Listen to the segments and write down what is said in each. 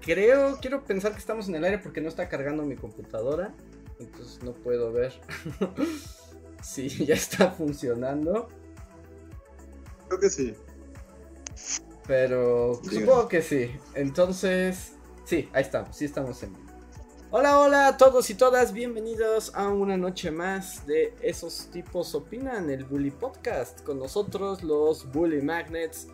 Creo, quiero pensar que estamos en el aire porque no está cargando mi computadora. Entonces no puedo ver si ya está funcionando. Creo que sí. Pero supongo que sí. Entonces, sí, ahí estamos, sí estamos en. Hola, hola a todos y todas, bienvenidos a una noche más de Esos tipos opinan, el Bully Podcast. Con nosotros los Bully Magnets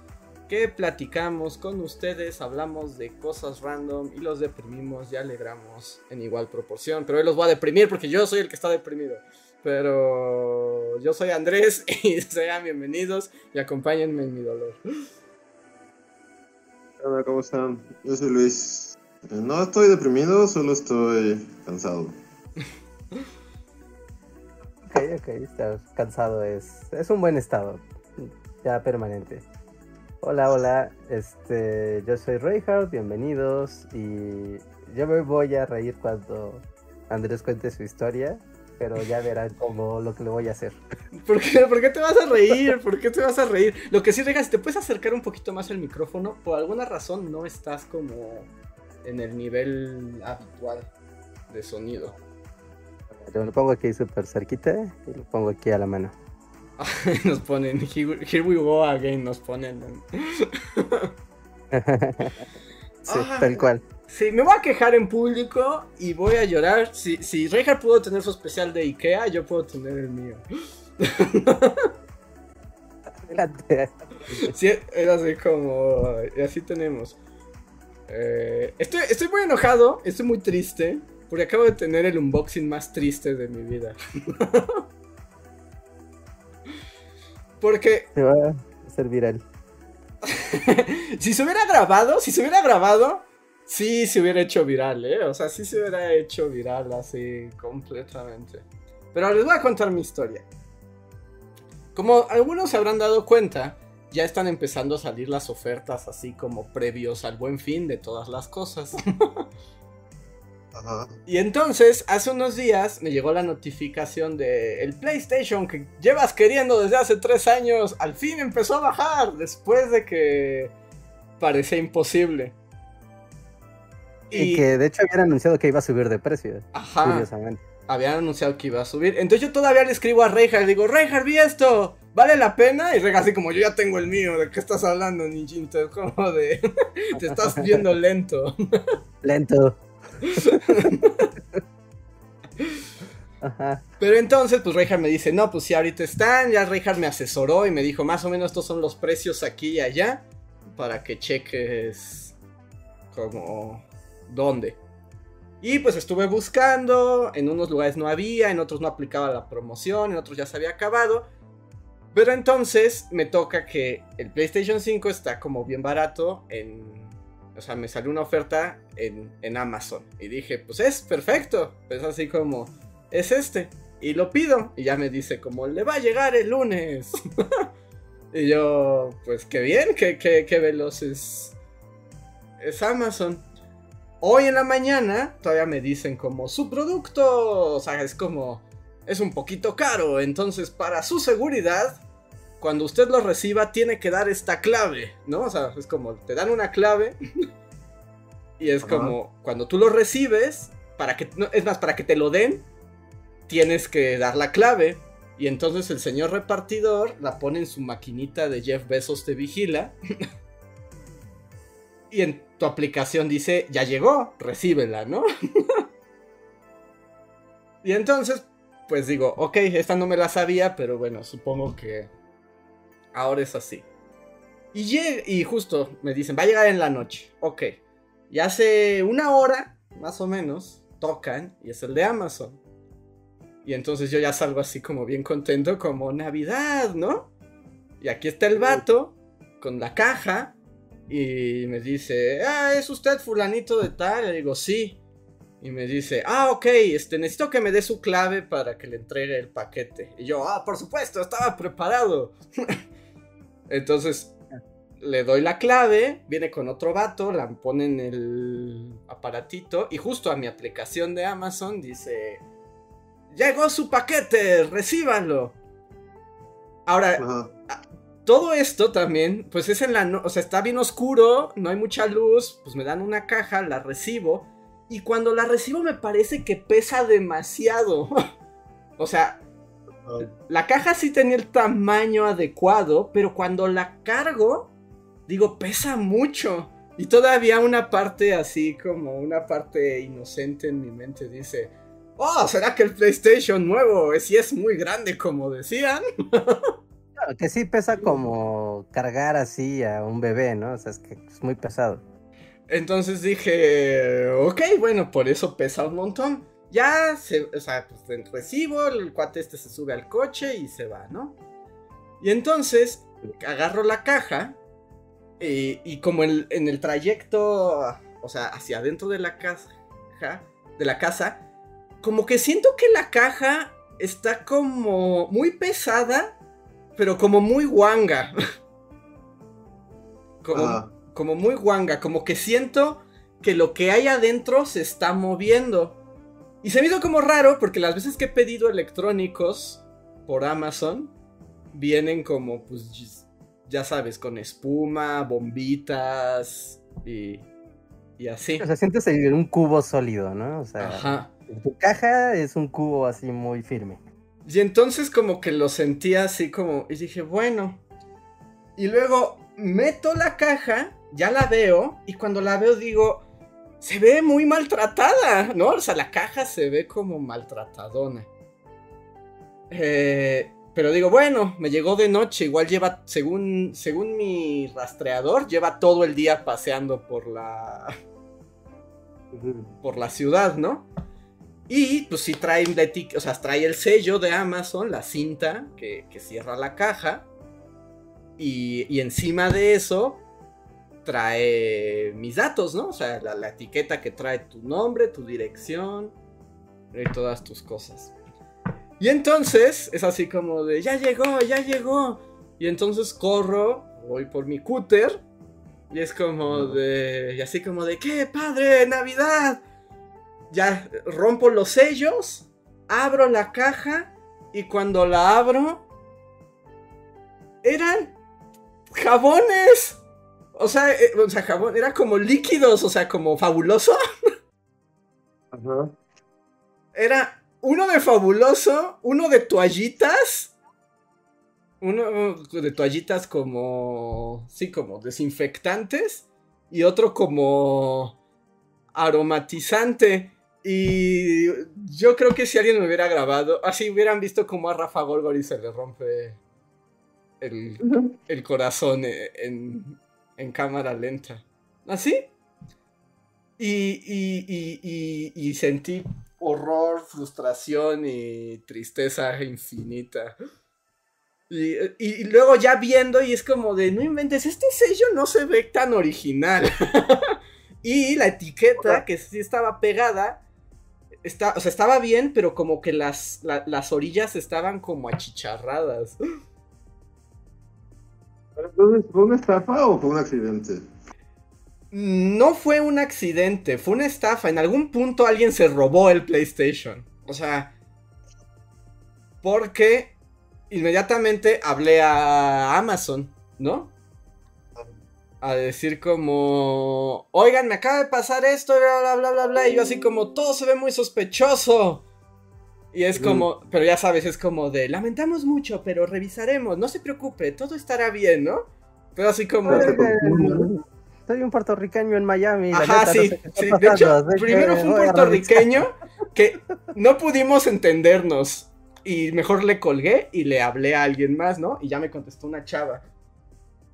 que platicamos con ustedes, hablamos de cosas random y los deprimimos y alegramos en igual proporción. Pero hoy los voy a deprimir porque yo soy el que está deprimido. Pero yo soy Andrés y sean bienvenidos y acompáñenme en mi dolor. Hola, ¿cómo están? Yo soy Luis. No estoy deprimido, solo estoy cansado. ok, ok, estar cansado es, es un buen estado, ya permanente. Hola, hola, este, yo soy Reinhardt, bienvenidos y yo me voy a reír cuando Andrés cuente su historia, pero ya verán cómo lo que le voy a hacer. ¿Por qué, ¿Por qué te vas a reír? ¿Por qué te vas a reír? Lo que sí, Reinhardt, si te puedes acercar un poquito más al micrófono, por alguna razón no estás como en el nivel habitual de sonido. Yo lo pongo aquí súper cerquita y lo pongo aquí a la mano. nos ponen, here we go again, nos ponen. sí, tal cual. Sí, me voy a quejar en público y voy a llorar. Si, si Reinhardt pudo tener su especial de Ikea, yo puedo tener el mío. Adelante. Sí, era así como. Y así tenemos. Eh, estoy, estoy muy enojado, estoy muy triste. Porque acabo de tener el unboxing más triste de mi vida. Porque. Se va a hacer viral. si se hubiera grabado, si se hubiera grabado, sí se hubiera hecho viral, ¿eh? O sea, sí se hubiera hecho viral así completamente. Pero les voy a contar mi historia. Como algunos se habrán dado cuenta, ya están empezando a salir las ofertas así como previos al buen fin de todas las cosas. Y entonces, hace unos días me llegó la notificación de el PlayStation que llevas queriendo desde hace tres años, al fin empezó a bajar después de que parecía imposible. Y, que de hecho habían anunciado que iba a subir de precio. Ajá. Curiosamente. Habían anunciado que iba a subir. Entonces yo todavía le escribo a Reinhardt, digo, Reinhardt, vi esto, ¿vale la pena? Y Reinhardt así como, yo ya tengo el mío, ¿de qué estás hablando, ninjito? Como de, te estás viendo lento. Lento. Pero entonces, pues Reinhardt me dice, no, pues si ahorita están, ya Reinhardt me asesoró y me dijo, más o menos estos son los precios aquí y allá, para que cheques como dónde. Y pues estuve buscando, en unos lugares no había, en otros no aplicaba la promoción, en otros ya se había acabado. Pero entonces me toca que el PlayStation 5 está como bien barato en o sea, me salió una oferta en, Amazon. Y dije, pues es perfecto. Pues así como, es este. Y lo pido. Y ya me dice como, le va a llegar el lunes. y yo, pues qué bien, qué, qué, veloz es, es Amazon. Hoy en la mañana todavía me dicen como, su producto, o sea, es como, es un poquito caro. Entonces, para su seguridad, cuando usted lo reciba tiene que dar esta clave, ¿no? O sea, es como, te dan una clave y es como, cuando tú lo recibes, para que, es más, para que te lo den, tienes que dar la clave. Y entonces el señor repartidor la pone en su maquinita de Jeff Bezos te vigila. y en tu aplicación dice, ya llegó, recíbela, ¿no? y entonces, pues digo, ok, esta no me la sabía, pero bueno, supongo que ahora es así. Y, y justo me dicen, va a llegar en la noche. Ok. Y hace una hora, más o menos, tocan y es el de Amazon. Y entonces yo ya salgo así como bien contento, como Navidad, ¿no? Y aquí está el vato con la caja Y me dice, ah, ¿es usted fulanito de tal? Le digo, sí. Y me dice, ah, ok, este, necesito que me dé su clave para que le entregue el paquete. Y yo, ah, por supuesto, estaba preparado. Entonces, le doy la clave, viene con otro vato, la pone en el aparatito y justo a mi aplicación de Amazon dice, llegó su paquete, recíbanlo. Ahora, Ajá. todo esto también, pues es en la, no- o sea, está bien oscuro, no hay mucha luz, pues me dan una caja, la recibo y cuando la recibo me parece que pesa demasiado. o sea, la caja sí tenía el tamaño adecuado, pero cuando la cargo, digo, pesa mucho. Y todavía una parte así como una parte inocente en mi mente dice, oh, ¿será que el PlayStation nuevo es, sí es muy grande como decían? Claro, que sí pesa como cargar así a un bebé, ¿no? O sea, es que es muy pesado. Entonces dije, ok, bueno, por eso pesa un montón. Ya, se, o sea, pues en recibo, el cuate este se sube al coche y se va, ¿no? Y entonces agarro la caja eh, y como el- en el trayecto, o sea, hacia adentro de la caja, de la casa, como que siento que la caja está como muy pesada, pero como muy guanga. como, Ajá. como muy guanga, como que siento que lo que hay adentro se está moviendo. Y se me hizo como raro porque las veces que he pedido electrónicos por Amazon vienen como, pues, ya sabes, con espuma, bombitas y, y así. O sea, sientes el- un cubo sólido, ¿no? O sea, Ajá. tu caja es un cubo así muy firme. Y entonces como que lo sentía así como... Y dije, bueno. Y luego meto la caja, ya la veo, y cuando la veo digo, se ve muy maltratada, ¿no? O sea, la caja se ve como maltratadona. Eh, pero digo, bueno, me llegó de noche, igual lleva, según, según mi rastreador, lleva todo el día paseando por la, por la ciudad, ¿no? Y pues sí trae o sea, trae el sello de Amazon, la cinta que, cierra la caja. Y encima de eso trae mis datos, ¿no? O sea, la, la etiqueta que trae tu nombre, tu dirección y todas tus cosas. Y entonces es así como de, ya llegó, ya llegó. Y entonces corro, voy por mi cúter. Y es como de, y así como de, ¿qué padre? Navidad ya rompo los sellos, abro la caja y cuando la abro eran jabones. O sea, eh, o sea, jabón, era como líquidos, o sea, como fabuloso. Ajá. Era uno de fabuloso, uno de toallitas. Uno de toallitas como, sí, como desinfectantes. Y otro como aromatizante. Y yo creo que si alguien me hubiera grabado, así hubieran visto como a Rafa Gorgori se le rompe el, el corazón e- en, en cámara lenta. ¿Así? Y, y, y, y, y sentí horror, frustración y tristeza infinita. Y, luego ya viendo y es como de, no inventes, este sello no se ve tan original. y la etiqueta que sí estaba pegada, está, o sea, estaba bien, pero como que las, la- las orillas estaban como achicharradas. Entonces, ¿fue una estafa o fue un accidente? No fue un accidente, fue una estafa. En algún punto alguien se robó el PlayStation. O sea, porque inmediatamente hablé a Amazon, ¿no? A decir como, oigan, me acaba de pasar esto, bla, bla, bla, bla, bla. Y yo así como, todo se ve muy sospechoso. Y es como, pero ya sabes, es como de, lamentamos mucho, pero revisaremos, no se preocupe, todo estará bien, ¿no? Pero así como... Soy un puertorriqueño en Miami. la Ajá, no sí, sé sí. De hecho, primero fue un puertorriqueño que no pudimos entendernos. Y mejor le colgué y le hablé a alguien más, ¿no? Y ya me contestó una chava.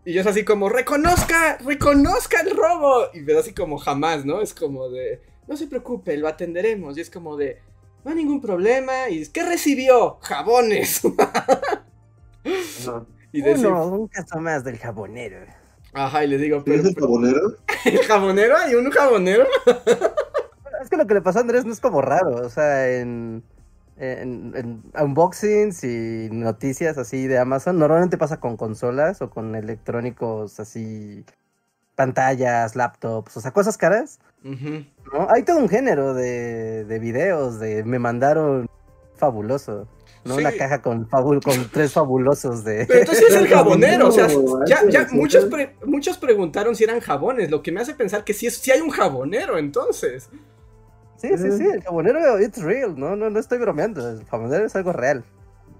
Y yo es así como, reconozca, reconozca el robo. Y ves así como jamás, ¿no? Es como de, no se preocupe, lo atenderemos. Y es como de, no hay ningún problema. Y ¿qué recibió? Jabones. Ajá. y decir, Uno, un caso más del jabonero. Ajá, y le digo, ¿Tienes pero el jabonero? ¿el jabonero? ¿Hay un jabonero? Es que lo que le pasó a Andrés no es como raro, o sea, en, en, en unboxings y noticias así de Amazon, normalmente pasa con consolas o con electrónicos así, pantallas, laptops, o sea, cosas caras, Ujú. ¿No? Hay todo un género de, de videos de me mandaron fabuloso, ¿no? Sí. Una caja con, fabul con tres fabulosos de... Pero entonces es el jabonero, o sea, ya, ya muchos, pre- muchos preguntaron si eran jabones, lo que me hace pensar que sí, es, sí hay un jabonero, entonces. Sí, sí, sí, el jabonero, it's real, no, no, no estoy bromeando, el jabonero es algo real.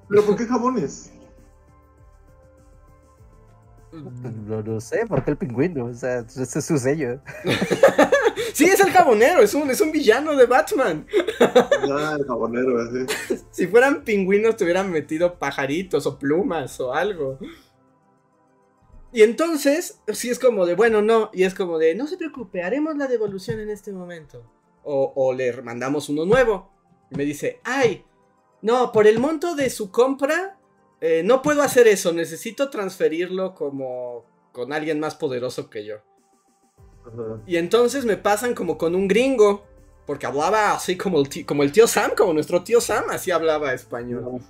¿Pero por qué jabones? No, no sé, ¿por qué el pingüino? O sea, ese es su sello. Sí, es el jabonero, es un, es un villano de Batman. Ah, el jabonero, así. Si fueran pingüinos te hubieran metido pajaritos o plumas o algo. Y entonces, sí es como de, bueno, no, y es como de, no se preocupe, haremos la devolución en este momento. O, o le mandamos uno nuevo. Y me dice, ay, no, por el monto de su compra, eh, no puedo hacer eso, necesito transferirlo como con alguien más poderoso que yo. Ajá. Y entonces me pasan como con un gringo, porque hablaba así como el, tío, como el tío Sam, como nuestro tío Sam, así hablaba español.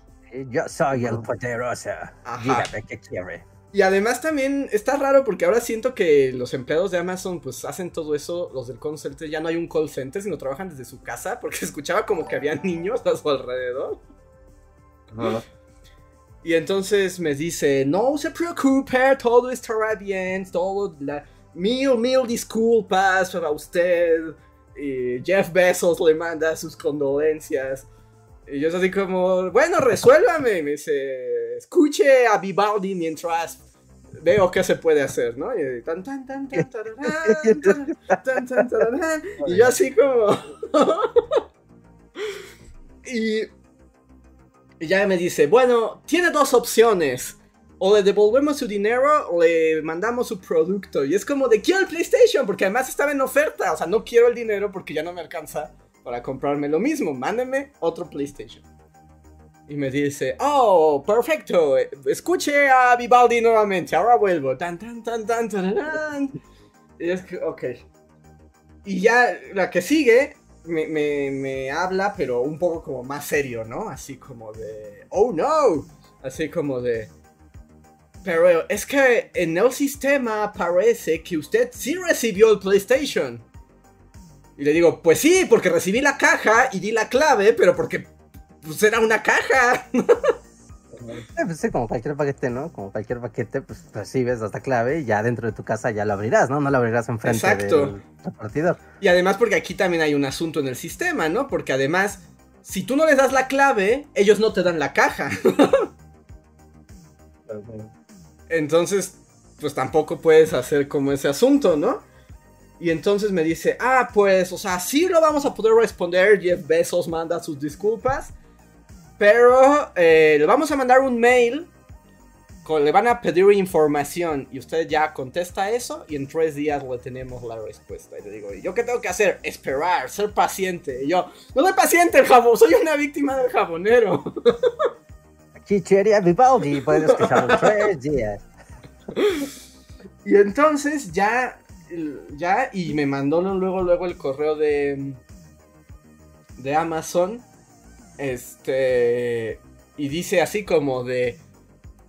Yo soy el poderoso. Ajá. Dígame qué quiere. Y además también está raro porque ahora siento que los empleados de Amazon pues hacen todo eso, los del call center, ya no hay un call center, sino trabajan desde su casa, porque escuchaba como que había niños a su alrededor. Ajá. Y entonces me dice, no se preocupe, todo estará bien, todo, la, mil, mil disculpas para usted. Y Jeff Bezos le manda sus condolencias. Y yo así como, bueno, resuélvame. Me dice, escuche a Vivaldi mientras veo qué se puede hacer, ¿no? Y, tan, tan, tan, tan, tan, tan. Y yo así como... y ya me dice, bueno, tiene dos opciones. O le devolvemos su dinero o le mandamos su producto. Y es como de quiero el PlayStation porque además estaba en oferta. O sea, no quiero el dinero porque ya no me alcanza para comprarme lo mismo. Mándeme otro PlayStation. Y me dice, oh, perfecto. Escuche a Vivaldi nuevamente. Ahora vuelvo. Tan, tan, tan, tan, tararán. Y es que, ok. Y ya la que sigue me, me, me habla, pero un poco como más serio, ¿no? Así como de, oh no. Así como de... Pero es que en el sistema parece que usted sí recibió el PlayStation. Y le digo, pues sí, porque recibí la caja y di la clave, pero porque pues era una caja. Eh, pues sí, como cualquier paquete, ¿no? Como cualquier paquete, pues recibes hasta clave y ya dentro de tu casa ya lo abrirás, ¿no? No lo abrirás enfrente Exacto. del repartidor. Y además porque aquí también hay un asunto en el sistema, ¿no? Porque además, si tú no les das la clave, ellos no te dan la caja. Entonces, pues tampoco puedes hacer como ese asunto, ¿no? Y entonces me dice, ah, pues, o sea, sí lo vamos a poder responder. Jeff Bezos manda sus disculpas. Pero eh, le vamos a mandar un mail. Con, le van a pedir información. Y usted ya contesta eso. Y en tres días le tenemos la respuesta. Y le digo, ¿y yo qué tengo que hacer? Esperar, ser paciente. Y yo, no soy paciente, el jabón. Soy una víctima del jabonero. Chicheria Vivaldi, puedes escucharlo en tres días. Y entonces ya, ya, y me mandó luego, luego el correo de, de Amazon, este, y dice así como de,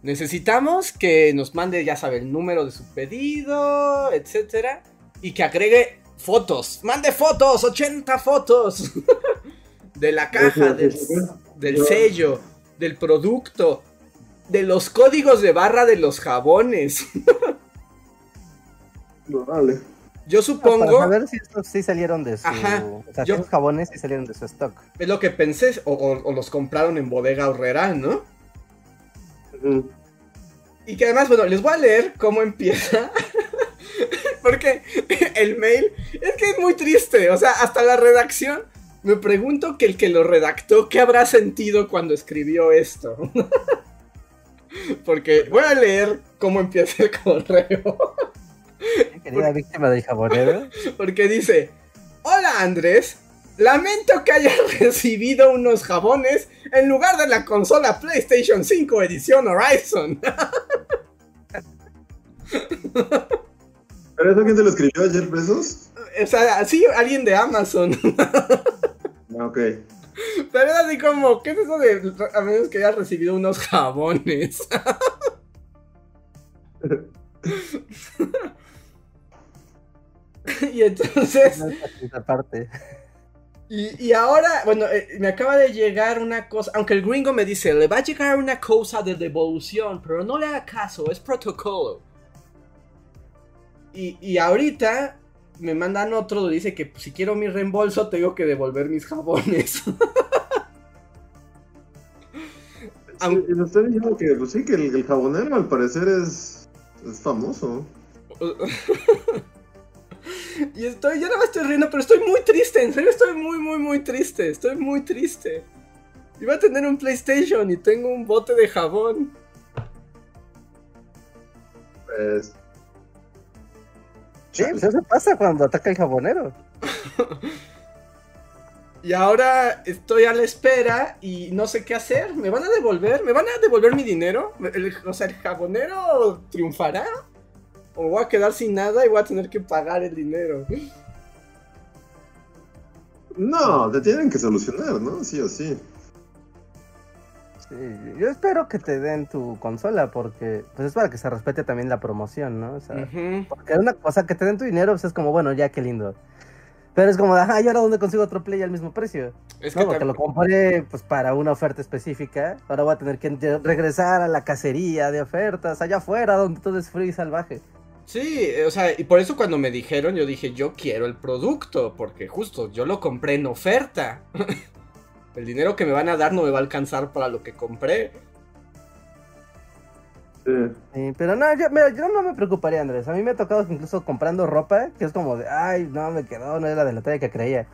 necesitamos que nos mande, ya sabe, el número de su pedido, etcétera, y que agregue fotos, mande fotos, 80 fotos, de la caja, del, del sello, del producto, de los códigos de barra de los jabones. Vale. Yo supongo, saber si estos sí salieron de su... Ajá, O sea, yo- si esos jabones sí salieron de su stock. es lo que pensé, o, o- o los compraron en bodega horrera, ¿no? Y que además, bueno, les voy a leer cómo empieza. Porque el mail es que es muy triste. O sea, hasta la redacción. Me pregunto que el que lo redactó, ¿qué habrá sentido cuando escribió esto? Porque voy a leer cómo empieza el correo. Querida víctima del jabonero. Porque dice, hola Andrés, lamento que hayas recibido unos jabones en lugar de la consola PlayStation 5 edición Horizon. ¿Pero eso quién te lo escribió? ¿Jeff Bezos? O sea, sí, alguien de Amazon. Ah, ok. Pero era así como, ¿qué es eso de a menos que hayas recibido unos jabones? y entonces, parte. y, y ahora, bueno, eh, me acaba de llegar una cosa, aunque el gringo me dice, le va a llegar una cosa de devolución, pero no le haga caso, es protocolo. Y, y ahorita me mandan otro, dice que si quiero mi reembolso tengo que devolver mis jabones. Aun- Y nos están diciendo que, pues sí, que el, el jabonero al parecer es, es famoso. Y estoy, ya no me estoy riendo, pero estoy muy triste, en serio estoy muy, muy, muy triste, estoy muy triste. Iba a tener un PlayStation y tengo un bote de jabón. Pues. Sí, pues eso pasa cuando ataca el jabonero. Y ahora estoy a la espera y no sé qué hacer. ¿Me van a devolver? ¿Me van a devolver mi dinero? El- o sea, ¿el jabonero triunfará? ¿O voy a quedar sin nada y voy a tener que pagar el dinero? No, te tienen que solucionar, ¿no? Sí o sí. Yo espero que te den tu consola porque pues es para que se respete también la promoción, ¿no? O sea, porque una cosa que te den tu dinero pues es como, bueno, ya qué lindo. Pero es como, ajá, ¿y ahora dónde consigo otro play al mismo precio? Es No, que porque lo compré pues para una oferta específica. Ahora voy a tener que regresar a la cacería de ofertas allá afuera donde todo es frío y salvaje. Sí, o sea, y por eso cuando me dijeron, yo dije, yo quiero el producto, porque justo yo lo compré en oferta. el dinero que me van a dar no me va a alcanzar para lo que compré. Sí. Sí, pero no, yo, mira, yo no me preocuparía, Andrés. A mí me ha tocado que incluso comprando ropa, que es como de, ay, no, me quedó, no era de la talla que creía.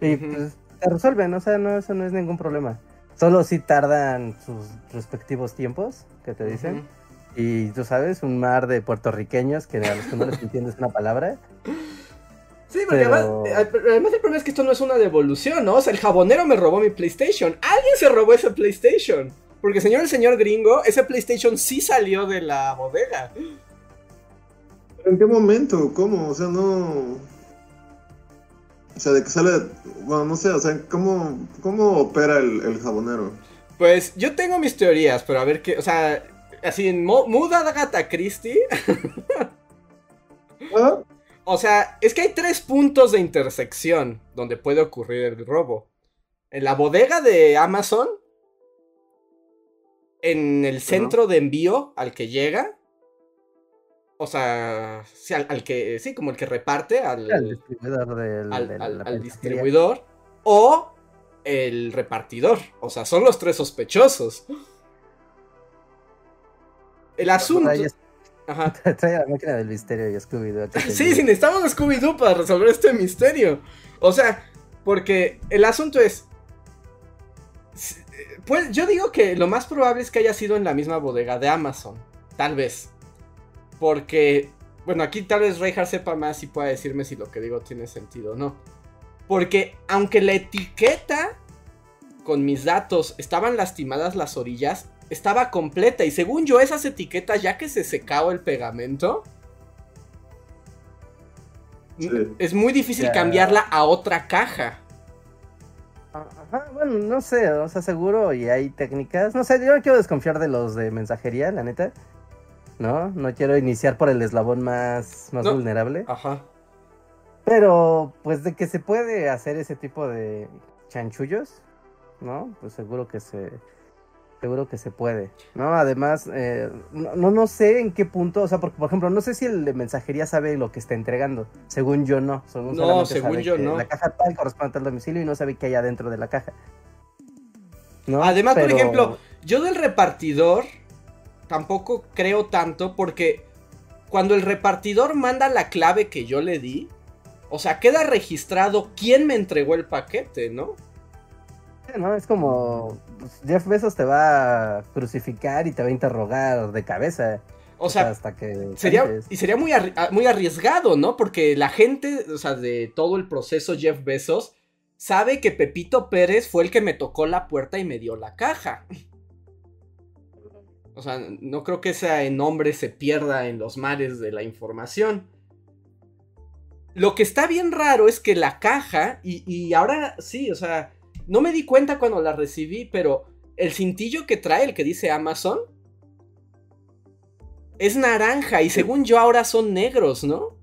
Y pues te resuelven, o sea, no, eso no es ningún problema. Solo si tardan sus respectivos tiempos, que te dicen. Y tú sabes, un mar de puertorriqueños que a los que no les entiendes una palabra. Sí, porque Pero- además, eh, además el problema es que esto no es una devolución, ¿no? O sea, el jabonero me robó mi PlayStation. Alguien se robó ese PlayStation. Porque señor el señor gringo, ese PlayStation sí salió de la bodega. ¿Pero ¿En qué momento? ¿Cómo? O sea, no. O sea, de que sale. Bueno, no sé, o sea, ¿cómo, cómo opera el, el jabonero? Pues yo tengo mis teorías, pero a ver qué. O sea, así en Muda Agatha Christie. Ah, O sea, es que hay tres puntos de intersección donde puede ocurrir el robo. En la bodega de Amazon. En el centro de envío al que llega. O sea, sí, al, al que. Sí, como el que reparte al, Al distribuidor del, al- al- distribuidor. O el repartidor. O sea, son los tres sospechosos. El asunto. Trae, Ajá. trae la máquina del misterio y Scooby-Doo. Sí, sí, necesitamos a Scooby-Doo para resolver este misterio. O sea, porque el asunto es. Pues yo digo que lo más probable es que haya sido en la misma bodega de Amazon. Tal vez. Porque. Bueno, aquí tal vez Reinhardt sepa más y pueda decirme si lo que digo tiene sentido o no. Porque aunque la etiqueta con mis datos estaban lastimadas las orillas, estaba completa. Y según yo, esas etiquetas, ya que se secaba el pegamento, Sí. es muy difícil Ya. cambiarla a otra caja. Ajá, bueno, no sé, o sea, seguro y hay técnicas. No sé, yo no quiero desconfiar de los de mensajería, la neta. No, no quiero iniciar por el eslabón más, más No. vulnerable. Ajá. Pero, pues de que se puede hacer ese tipo de chanchullos, ¿no? Pues seguro que se. Seguro que se puede, ¿no? Además, eh, no, no, sé en qué punto, o sea, porque, por ejemplo, no sé si el de mensajería sabe lo que está entregando. Según yo, no. Según No, según sabe yo, que no. La caja tal corresponde a tal domicilio y no sabe qué hay adentro de la caja. ¿No? Además, por ejemplo, yo del repartidor tampoco creo tanto porque cuando el repartidor manda la clave que yo le di, o sea, queda registrado quién me entregó el paquete, ¿no? ¿No? Es como pues, Jeff Bezos te va a crucificar y te va a interrogar de cabeza. O sea, hasta que Sería, cantes. y sería muy, ah, muy arriesgado, ¿no? Porque la gente, o sea, de todo el proceso Jeff Bezos, sabe que Pepito Pérez fue el que me tocó la puerta y me dio la caja. O sea, no creo que ese nombre se pierda en los mares de la información. Lo que está bien raro es que la caja, y, y ahora sí, o sea, no me di cuenta cuando la recibí, pero el cintillo que trae, el que dice Amazon, es naranja y según yo ahora son negros, ¿no?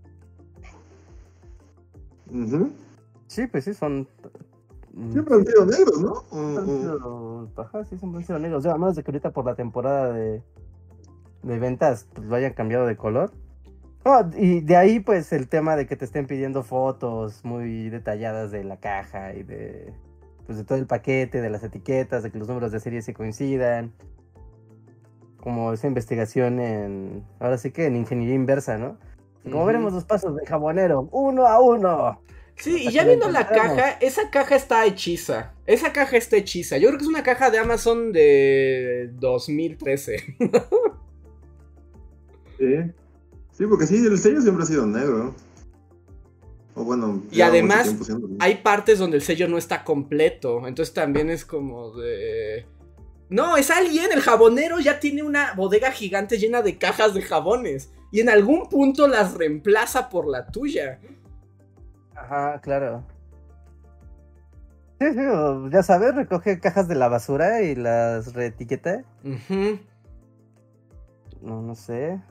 Sí, pues sí, son. Siempre han sido negros, ¿no? Ajá, sí, siempre han sido negros. O sea, a menos de que ahorita por la temporada de, de ventas pues, lo hayan cambiado de color. Y de ahí, pues, el tema de que te estén pidiendo fotos muy detalladas de la caja y de, pues, de todo el paquete, de las etiquetas, de que los números de serie se coincidan. Como esa investigación en, ahora sí que en ingeniería inversa, ¿no? Como veremos los pasos del jabonero, uno a uno. Sí, y ya viendo la caja, esa caja está hechiza. Esa caja está hechiza. Yo creo que es una caja de Amazon de 2013. Sí. Sí, porque sí, el sello siempre ha sido negro. O bueno, Y además. Hay partes donde el sello no está completo. Entonces también es como de. No, es alguien, el jabonero ya tiene una bodega gigante llena de cajas de jabones. Y en algún punto las reemplaza por la tuya. Ajá, claro. Sí, sí, o ya sabes, recoge cajas de la basura y las reetiqueta. Ujú. No, no sé.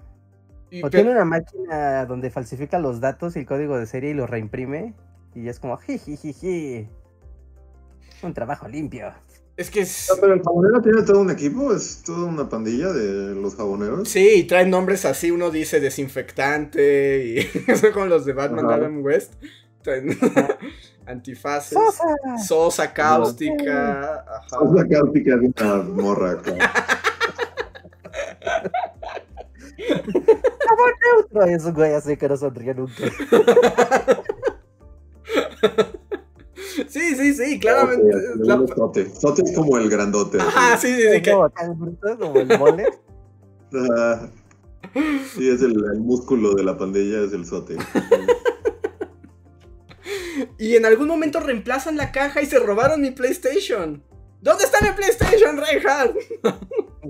Y O tiene una máquina donde falsifica los datos y el código de serie y los reimprime. Y es como, jijijiji. Un trabajo limpio. Es que es- Ah, Pero el jabonero tiene todo un equipo, es toda una pandilla de los jaboneros. Sí, y traen nombres así, uno dice desinfectante y son como los de Batman Ajá. Adam West. Traen antifaces. ¡Sosa! Sosa cáustica. Ajá. La cáustica de una morra acá. Neutro. Y es un güey así que no sonríe nunca. Sí, sí, sí, claramente. Ok, es le la- Sote. Sote es como el grandote. Así. sí, sí, sí. que- Como tan bruto como el mole. Ajá. Sí, es el, el músculo de la pandilla, es el sote. Y en algún momento reemplazan la caja y se robaron mi PlayStation. ¿Dónde está mi PlayStation, Reinhardt?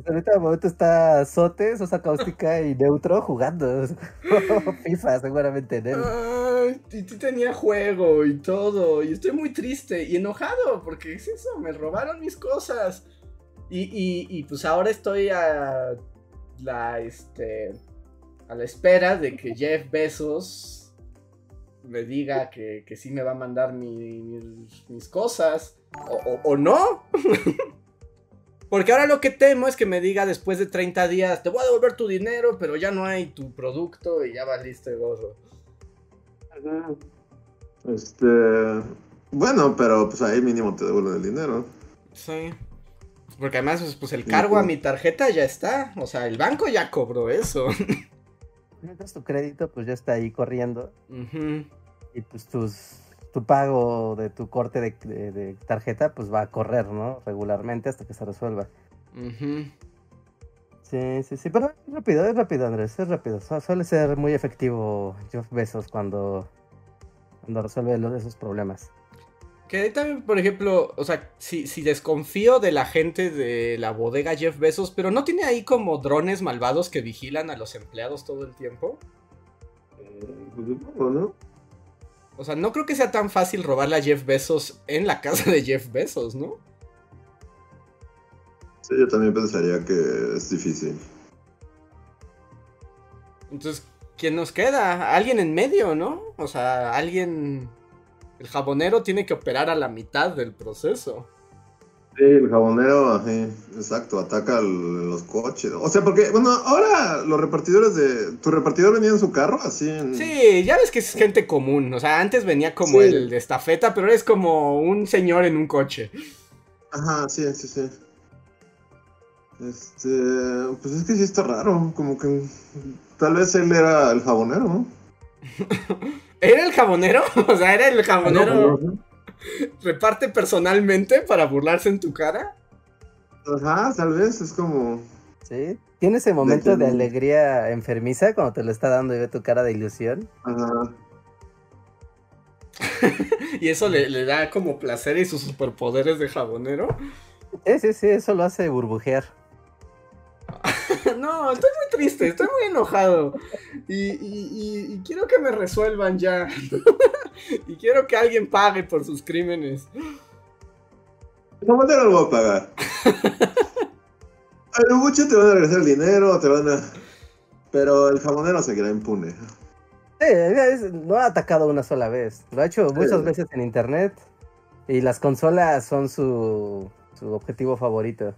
Ahorita de momento está Sote, Sosa Cáustica y Neutro jugando. FIFA, seguramente en él. Ay, y sí tenía juego y todo. Y estoy muy triste y enojado porque es eso, me robaron mis cosas. Y, y- y, pues ahora estoy a la este a la espera de que Jeff Bezos me diga que, que sí me va a mandar mi- mis, mis cosas. O, o- o no. Porque ahora lo que temo es que me diga después de 30 días, te voy a devolver tu dinero, pero ya no hay tu producto y ya valiste gorro. Este. Bueno, pero pues ahí mínimo te devuelven el dinero. Sí. Porque además, pues, pues, el cargo a mi tarjeta ya está. O sea, el banco ya cobró eso. Mientras tu crédito pues ya está ahí corriendo. Ujú. Y pues tus, tu pago de tu corte de, de- de tarjeta pues va a correr, ¿no? Regularmente hasta que se resuelva. Sí, sí, sí, pero es rápido, es rápido, Andrés, es rápido. Su- suele ser muy efectivo Jeff Bezos cuando, cuando resuelve los- esos problemas. Que ahí también, por ejemplo, o sea, si, si desconfío de la gente de la bodega Jeff Bezos, pero no tiene ahí como drones malvados que vigilan a los empleados todo el tiempo. Pues supongo, ¿no? O sea, no creo que sea tan fácil robarle a Jeff Bezos en la casa de Jeff Bezos, ¿no? Sí, yo también pensaría que es difícil. Entonces, ¿quién nos queda? Alguien en medio, ¿no? O sea, alguien... El jabonero tiene que operar a la mitad del proceso. Sí, el jabonero, ajá, exacto, ataca los coches. O sea, porque, bueno, ahora los repartidores de. ¿Tu repartidor venía en su carro? Así en. Sí, ya ves que es gente común. O sea, antes venía como Sí. el de estafeta, pero es como un señor en un coche. Ajá, sí, sí, sí. Este. Pues es que sí está raro. Como que. Tal vez él era el jabonero, ¿no? ¿Era el jabonero? O sea, ¿era el jabonero? No, ¿Reparte personalmente para burlarse en tu cara? Ajá, tal vez, es como. ¿Sí? ¿Tiene ese momento de, alegría enfermiza cuando te lo está dando y ve tu cara de ilusión? Ajá. Y eso le, le da como placer y sus superpoderes de jabonero. Sí, sí, sí, eso lo hace burbujear. no, estoy muy triste, estoy muy enojado. Y, y- y- y quiero que me resuelvan ya. y quiero que alguien pague por sus crímenes. ¿Cómo te lo voy a pagar? A lo mucho te van a regresar el dinero, te van a. Pero el jamonero seguirá impune. Sí, es- no ha atacado una sola vez. Lo ha hecho muchas Sí. veces en internet. Y las consolas son su, su objetivo favorito.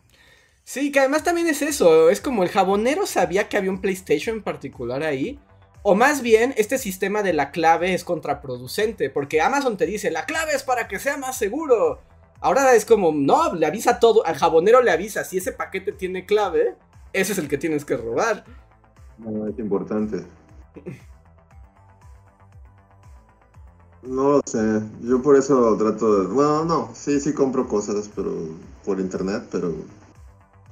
Sí, que además también es eso, es como el jabonero sabía que había un PlayStation en particular ahí. O más bien, este sistema de la clave es contraproducente, porque Amazon te dice, la clave es para que sea más seguro. Ahora es como, no, le avisa todo, al jabonero le avisa, si ese paquete tiene clave, ese es el que tienes que robar. No, es importante. No lo sé. Yo por eso trato de. Bueno, no, sí, sí compro cosas, pero por internet, pero.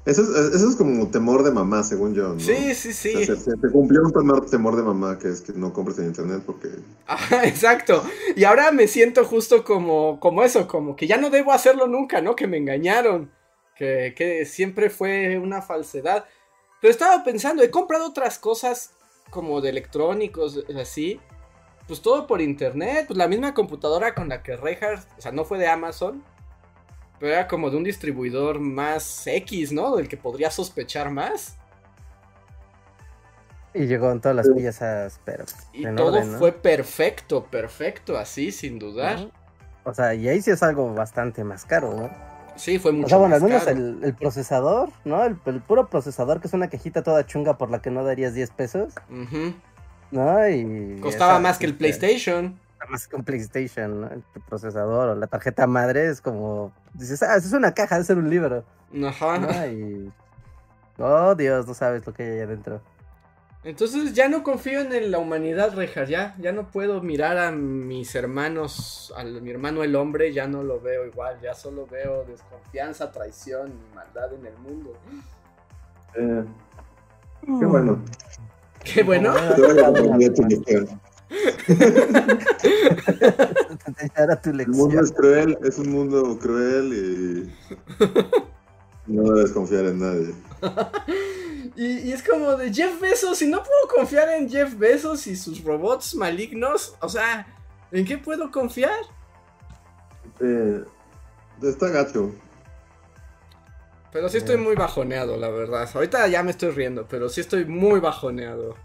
Eso es, eso es como temor de mamá, según yo. ¿no? Sí, sí, O sí. sea, se, cumplió un temor, temor de mamá, que es que no compres en internet porque. Ajá, exacto. Y ahora me siento justo como, como eso, como que ya no debo hacerlo nunca, ¿no? Que me engañaron. Que, que siempre fue una falsedad. Pero estaba pensando, he comprado otras cosas como de electrónicos, así. Pues todo por internet. Pues la misma computadora con la que Reinhardt, o sea, no fue de Amazon. Pero era como de un distribuidor más X, ¿no? Del que podría sospechar más. Y llegó en todas las piezas, pero Y en todo orden, ¿no? fue perfecto, perfecto, así, sin dudar. O sea, y ahí sí es algo bastante más caro, ¿no? Sí, fue mucho O sea, bueno, más al menos caro. el, el procesador, ¿no? El, el puro procesador, que es una cajita toda chunga por la que no darías 10 pesos, Ujú. ¿no? Y Costaba esa- más que el PlayStation. Más que un PlayStation, ¿no? El procesador o la tarjeta madre es como... Dices, ah, eso es una caja, debe ser un libro, Ajá. ¿no? Y... Oh, Dios, no sabes lo que hay ahí adentro. Entonces ya no confío en la humanidad, Reja. Ya, ya no puedo mirar a mis hermanos, a mi hermano el hombre, ya no lo veo igual. Ya solo veo desconfianza, traición y maldad en el mundo. Eh, qué bueno. Qué bueno. Te tu lección. El mundo es cruel, es un mundo cruel y. No debes confiar en nadie. Y, y es como de Jeff Bezos, y no puedo confiar en Jeff Bezos y sus robots malignos. O sea, ¿en qué puedo confiar? Eh, está gacho. Pero sí estoy muy bajoneado, la verdad. Ahorita ya me estoy riendo, pero sí estoy muy bajoneado.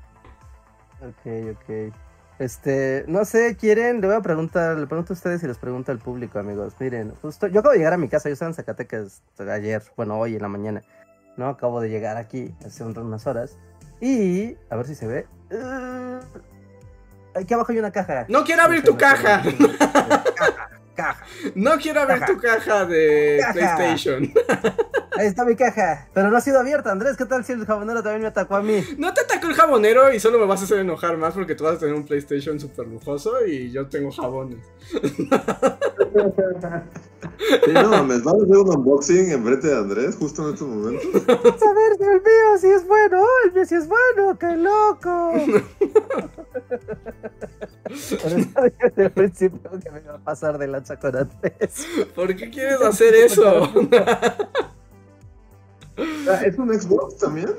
Ok, ok. Este, no sé, ¿quieren? Le voy a preguntar, le pregunto a ustedes y les pregunto al público, amigos. Miren, justo, yo acabo de llegar a mi casa, yo estaba en Zacatecas ayer, bueno, hoy en la mañana, ¿no? Acabo de llegar aquí hace un- unas horas. Y, a ver si se ve. Uh, aquí abajo hay una caja. No quiero abrir tu caja. Caja, caja. No quiero abrir Caja. tu caja de Caja. PlayStation. Ahí está mi caja, pero no ha sido abierta, Andrés. ¿Qué tal si el jabonero también me atacó a mí? No te atacó el jabonero y solo me vas a hacer enojar más porque tú vas a tener un PlayStation super lujoso y yo tengo jabones. Sí, no mames, vamos a hacer un unboxing en frente de Andrés justo en estos momentos. Vamos a ver si el mío sí es bueno. ¡Oh, el mío sí es bueno! ¡Qué loco! Desde el principio que me iba a pasar de lanza con Andrés. ¿Por qué quieres hacer eso? Ah, ¿Es un Xbox también?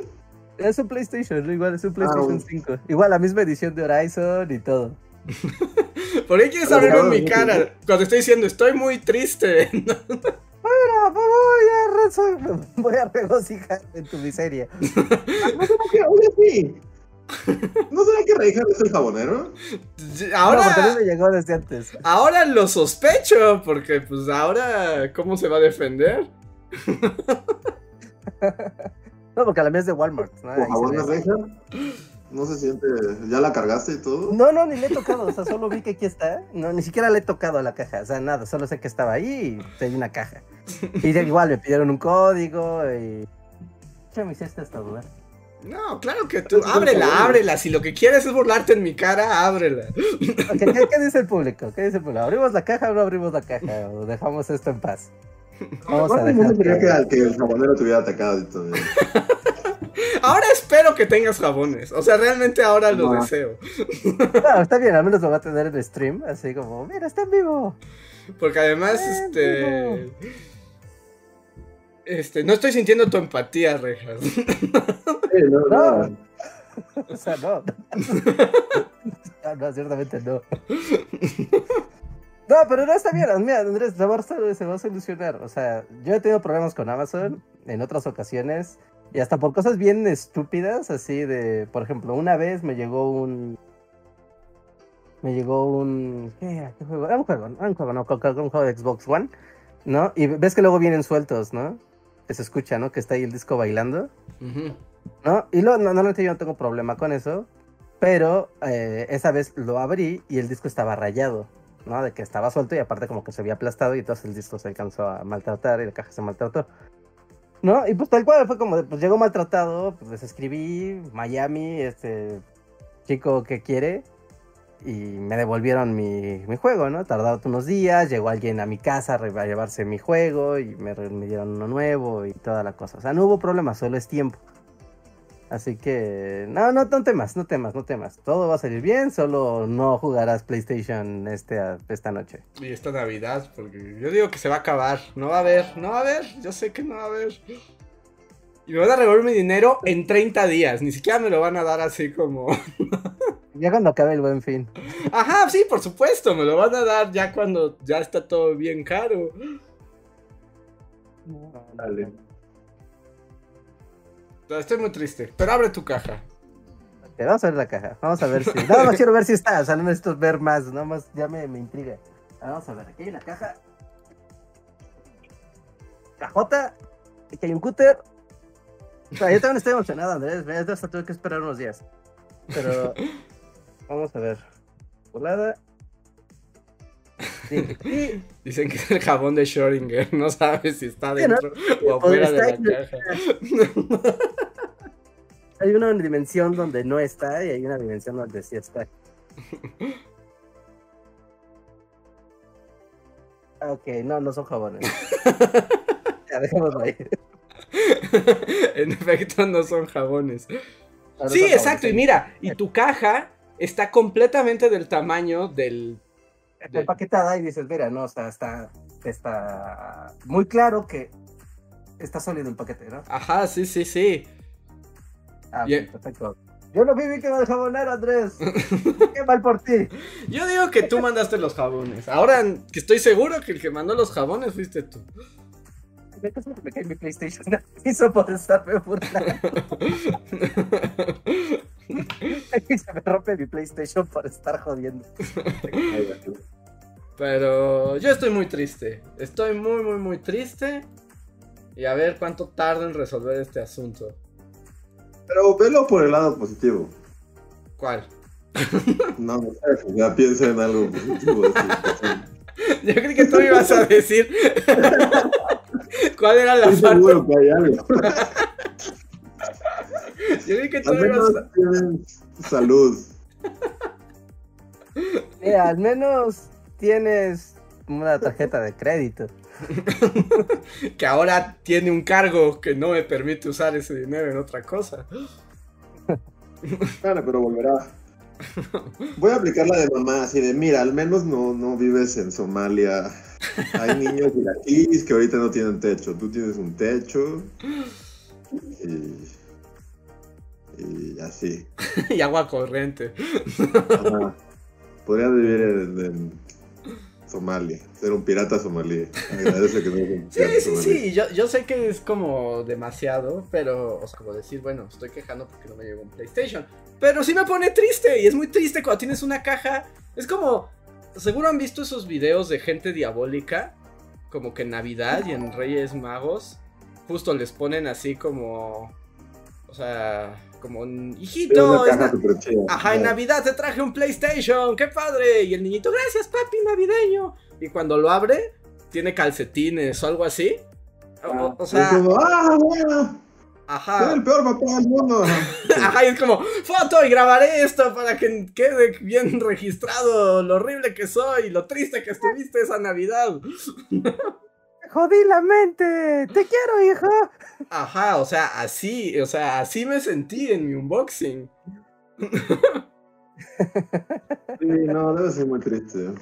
Es un PlayStation, igual es un Ah, PlayStation bueno. 5. Igual la misma edición de Horizon y todo. ¿Por qué quieres abrirlo en mi cara? Cuando estoy diciendo estoy muy triste. Me voy a, voy a regocijar en tu miseria. ¿No será que, oye, sí. ¿No será que Reinhardt es el jabonero? No, a Ahora, me llegó desde antes. ahora lo sospecho porque pues ahora ¿cómo se va a defender? No, porque la mía es de Walmart. ¿no? ¿O Ahí se jabón ve. de Reinhardt? No se siente. ¿Ya la cargaste y todo? No, no, ni le he tocado, o sea, solo vi que aquí está. No, ni siquiera le he tocado a la caja, o sea, nada, solo sé que estaba ahí y hay una caja. Y de- igual me pidieron un código y. ¿Qué me hiciste esta duda? No, claro que tú, ábrela, ábrela. Si lo que quieres es burlarte en mi cara, ábrela. ¿Qué, qué dice el público? ¿Qué dice el público? ¿Abrimos la caja o no abrimos la caja? ¿O dejamos esto en paz? Vamos a dejar que... que, que el jabonero te hubiera atacado y todo. Ahora espero que tengas jabones. O sea, realmente ahora lo No. deseo. No, está bien, al menos lo va a tener en stream, así como, mira, está en vivo. Porque además, este. Este, no estoy sintiendo tu empatía, Rejas. Sí, no, No. no. O sea, no. No, no, ciertamente no. No, pero no está bien. Mira, Andrés, se va, a, se va a solucionar. O sea, yo he tenido problemas con Amazon en otras ocasiones. Y hasta por cosas bien estúpidas, así de, por ejemplo, una vez me llegó un... Me llegó un... ¿Qué era? ¿Qué juego? Era un juego, un juego, no, un juego de Xbox One, ¿no? Y ves que luego vienen sueltos, ¿no? Que se escucha, ¿no? Que está ahí el disco bailando. ¿no? Y lo, no, normalmente yo no tengo problema con eso, pero eh, esa vez lo abrí y el disco estaba rayado, ¿no? De que estaba suelto y aparte como que se había aplastado y entonces el disco se alcanzó a maltratar y la caja se maltrató. ¿No? Y pues tal cual fue como, de, pues llegó maltratado, pues les escribí, Miami, este chico que quiere, y me devolvieron mi, mi juego, ¿no? Tardado unos días, llegó alguien a mi casa a llevarse mi juego y me, me dieron uno nuevo y toda la cosa. O sea, no hubo problema, solo es tiempo. Así que, no, no, no temas, no temas, no temas. Todo va a salir bien, solo no jugarás PlayStation este, a- esta noche. Y esta Navidad, porque yo digo que se va a acabar. No va a haber, no va a haber. Yo sé que no va a haber. Y me van a revolver mi dinero en 30 días. Ni siquiera me lo van a dar así como. Ya cuando acabe el buen fin. Ajá, sí, por supuesto. Me lo van a dar ya cuando ya está todo bien caro. Dale. Estoy muy triste. Pero abre tu caja. Ok, vamos a ver la caja. Vamos a ver si. Nada más quiero ver si está. O sea, no necesito ver más. Nada más ya me, me intriga. Vamos a ver. Aquí hay la caja. Cajota. Aquí hay un cúter. O sea, yo también estoy emocionado, Andrés. Ve, Hasta tuve que esperar unos días. Pero. Vamos a ver. Volada. Sí, Dicen que es el jabón de Schrödinger. No sabes si está Sí, ¿no? dentro o afuera de Está la caja. hay una dimensión donde no está y hay una dimensión donde sí está. Ok, no, no son jabones. ya, dejémoslo ahí. en efecto, no son jabones. No, no Sí, son exacto. Y mira, y tu caja está completamente del tamaño del. Está empaquetada y dices, mira, no, o sea, está, está muy claro que está sólido el paquete, ¿no? Ajá, sí, sí, sí. Ah, Bien. ok, perfecto. Yo no vi que me jabonero, Andrés. Qué mal por ti. Yo digo que tú mandaste los jabones. Ahora que estoy seguro que el que mandó los jabones fuiste tú. Me cae mi PlayStation. Hizo por estarme burlando. Se me rompe mi PlayStation por estar jodiendo. Pero yo estoy muy triste. Estoy muy, muy, muy triste. Y a ver cuánto tarda en resolver este asunto. Pero velo por el lado positivo. ¿Cuál? No, no sé, ya piensa en algo positivo. Yo creí que tú ibas a decir. ¿Cuál era la Estoy parte? seguro que hay algo. Yo creí que tú Al ibas menos a. tienen salud. Mira, al menos tienes una tarjeta de crédito. Que ahora tiene un cargo que no me permite usar ese dinero en otra cosa. Claro, pero volverá. Voy a aplicar la de mamá, así de, mira, al menos no, no vives en Somalia. Hay niños iraquíes que ahorita no tienen techo. Tú tienes un techo. Y, y así. y agua corriente. Ajá. Podrías vivir en, en Somalia, ser un pirata somalí. Agradece que no un Sí, pirata sí, somalí. sí. Yo, yo sé que es como demasiado, pero, o sea, como decir, bueno, estoy quejando porque no me llegó un PlayStation. Pero sí me pone triste, y es muy triste cuando tienes una caja. Es como, seguro han visto esos videos de gente diabólica, como que en Navidad y en Reyes Magos, justo les ponen así como, o sea, como, un hijito, es na-. Ajá, en. Navidad te traje un PlayStation, qué padre. Y el niñito, gracias papi, navideño. Y cuando lo abre, tiene calcetines o algo así. O, o- o Es sea, como, ah, bueno, soy ajá. el peor papá del mundo. Ajá, y es como, foto y grabaré esto para que quede bien registrado lo horrible que soy, lo triste que estuviste esa Navidad. ¡Jodí la mente! ¡Te quiero, hijo! Ajá, o sea, así, o sea, así me sentí en mi unboxing. Sí, no, debe ser muy triste.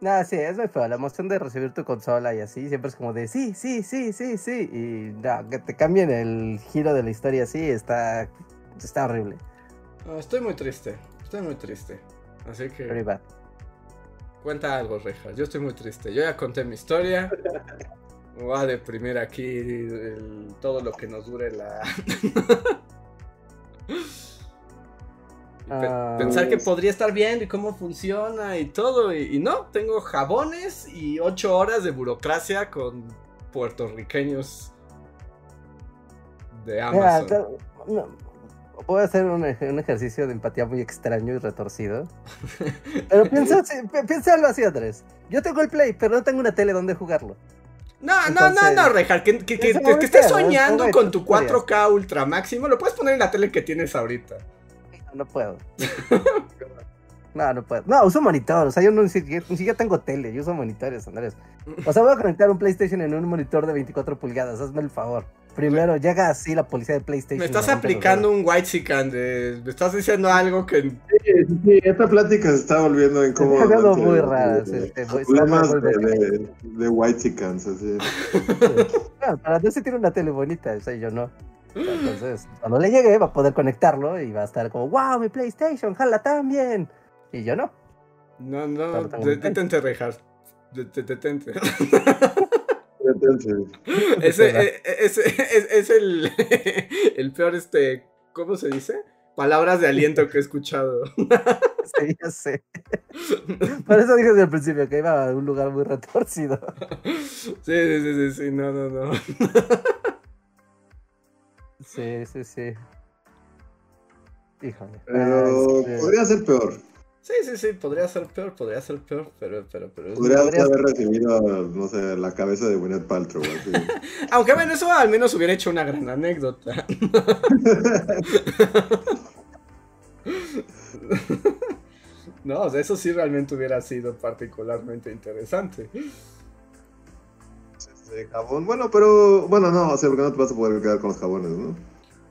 No, sí, es muy feo. La emoción de recibir tu consola y así, siempre es como de sí, sí, sí, sí, sí. Y no, que te cambien el giro de la historia así, está, está horrible. No, estoy muy triste, estoy muy triste. Así que... Very bad. Cuenta algo, Reja. Yo estoy muy triste. Yo ya conté mi historia. Me voy a deprimir aquí el- todo lo que nos dure la. Ah. Pensar que podría estar bien y cómo funciona y todo. Y, y no, tengo jabones y ocho horas de burocracia con puertorriqueños de Amazon. no, voy a hacer un, ej- un ejercicio de empatía muy extraño y retorcido. Pero piensa, piénsalo así, Andrés. Yo tengo el Play, pero no tengo una tele donde jugarlo. No, no, no, no, Rejar, que, no estés es soñando con tu historias. 4K ultra máximo, lo puedes poner en la tele que tienes ahorita. No puedo. No, no puedo. No, uso monitor. O sea, yo no, ni, siquiera, ni siquiera tengo tele. Yo uso monitores, Andrés. O sea, voy a conectar un PlayStation en un monitor de 24 pulgadas. Hazme el favor. Primero, llega así la policía de PlayStation. Me estás aplicando un white de. Me estás diciendo algo que. Sí, sí, esta plática se está volviendo incómoda. Está quedando muy rara, sí, muy- Problemas está de, de, de white chickens, así. Claro, para Andrés sí tiene una tele bonita. O sea, yo no. Entonces, cuando le llegue, va a poder conectarlo y va a estar como, wow, mi PlayStation, jala también. Y yo no. No, no, detente, de- Detente. Entonces, Ese eh, ese- es, es el, el peor, este. ¿Cómo se dice? Palabras de aliento que he escuchado. Sí, ya sé. Por eso dije desde el principio que iba a un lugar muy retorcido. Sí, sí, sí, sí, sí, no, no, no. Sí, sí, sí. Híjole. pero Este, podría ser peor. Sí, sí, sí, podría ser peor, podría ser peor, pero, pero, pero. Podría haber recibido, no sé, la cabeza de Gwyneth Paltrow. Así. Aunque bueno, eso al menos hubiera hecho una gran anécdota. No, o sea, eso sí realmente hubiera sido particularmente interesante. Este, jabón. Bueno, pero. Bueno, no, o sea, porque no te vas a poder quedar con los jabones, ¿no?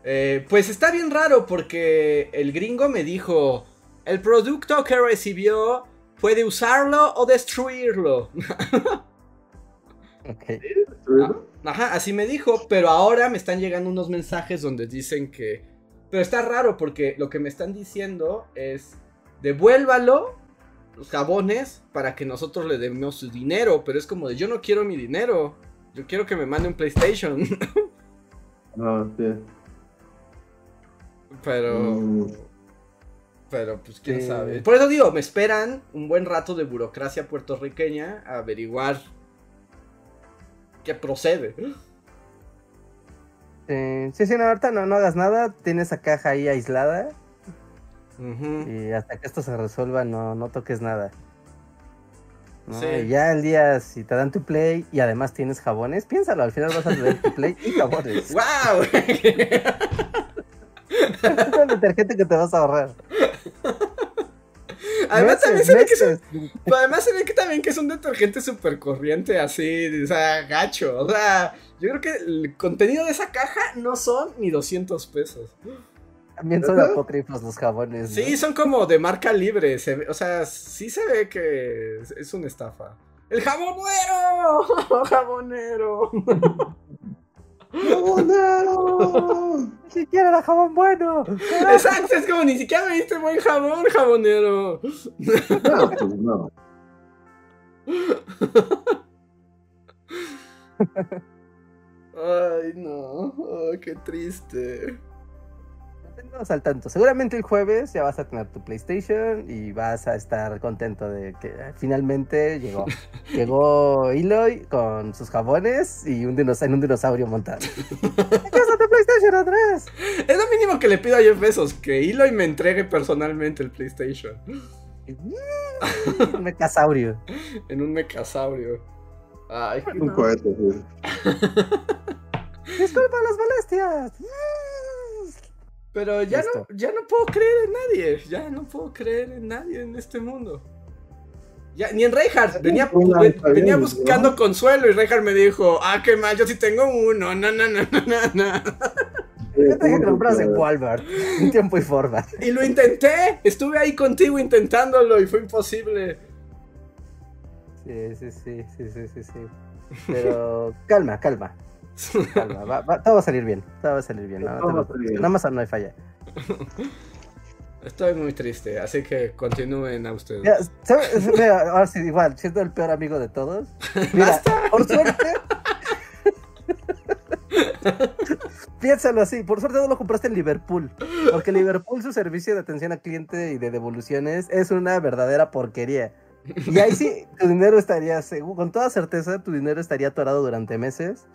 Eh, pues está bien raro porque el gringo me dijo, el producto que recibió puede usarlo o destruirlo. ok. Ah, Ajá, así me dijo, pero ahora me están llegando unos mensajes donde dicen que... Pero está raro porque lo que me están diciendo es, devuélvalo los jabones para que nosotros le demos su dinero, pero es como de, yo no quiero mi dinero, yo quiero que me mande un PlayStation, Ah, sí. pero... Mm. Pero pues quién sabe. Por eso digo, me esperan un buen rato de burocracia puertorriqueña a averiguar qué procede. Sí, sí, sí, no, ahorita no, no hagas nada. Tienes esa caja ahí aislada. Y hasta que esto se resuelva, no, no toques nada. ¿no? Sí. Y ya el día, si te dan tu play y además tienes jabones, piénsalo, al final vas a tener tu play y jabones. ¡Wow! Es el detergente que te vas a ahorrar. Además Meses, también se ve que es un- además se ve que también que es un detergente súper corriente así, o sea, gacho. O sea, yo creo que el contenido de esa caja no son ni 200 pesos. También son apócrifos los jabones. ¿no? Sí, son como de marca libre. se ve- o sea, sí se ve que es, es una estafa. ¡El jabonero! ¡Jabonero! ¡Jabonero! Ni siquiera era jabón bueno. Exacto, es como ni siquiera me diste buen jabón, jabonero. No, pues no. Ay, no. Ay, qué triste. Manténnos al tanto. Seguramente el jueves ya vas a tener tu PlayStation y vas a estar contento de que eh, finalmente llegó. llegó Eloy con sus jabones y un en un dinosaurio montado. ¿Qué es tu PlayStation, Andrés? Es lo mínimo que le pido a Jeff Bezos, que Eloy me entregue personalmente el PlayStation. Un mecasaurio. En un mecasaurio. Ay, Un no. cohete. Disculpa las molestias. Pero ya Listo. no, ya no puedo creer en nadie. Ya no puedo creer en nadie en este mundo. Ya, ni en Reinhardt. Venía, venía buscando ¿no? consuelo y Reinhardt me dijo, ah, qué mal, yo sí tengo uno. No, no, no, no, no, no. Yo te dije que compras en Walmart. En tiempo y forma. Y lo intenté. Estuve ahí contigo intentándolo y fue imposible. Sí, sí, sí, sí, sí, sí, sí. Pero calma, calma. Calma. Va, va, todo va a salir bien. Todo va a salir bien. Nada más no hay falla. Estoy muy triste, así que continúen a ustedes. ¿sabes? Mira, ahora sí, igual, siendo el peor amigo de todos. Mira, por suerte. Piénsalo así, por suerte no lo compraste en Liverpool. Porque Liverpool, su servicio de atención al cliente y de devoluciones es una verdadera porquería. Y ahí sí, tu dinero estaría, seguro, con toda certeza, tu dinero estaría atorado durante meses.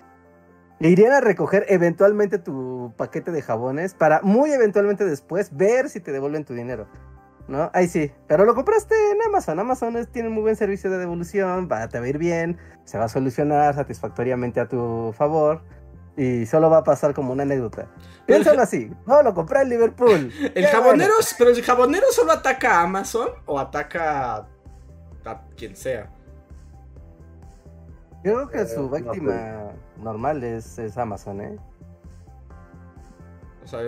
Irían a recoger eventualmente tu paquete de jabones para muy eventualmente después ver si te devuelven tu dinero. ¿No? Ahí sí. Pero lo compraste en Amazon. Amazon es- tiene muy buen servicio de devolución. Va, te va a ir bien. Se va a solucionar satisfactoriamente a tu favor. Y solo va a pasar como una anécdota. Piénsalo así. No, lo compré en Liverpool. ¿El jabonero, bueno. pero el jabonero solo ataca a Amazon o ataca a, a quien sea? Yo creo que Eh, su no víctima normal es, es Amazon, ¿eh? O sea,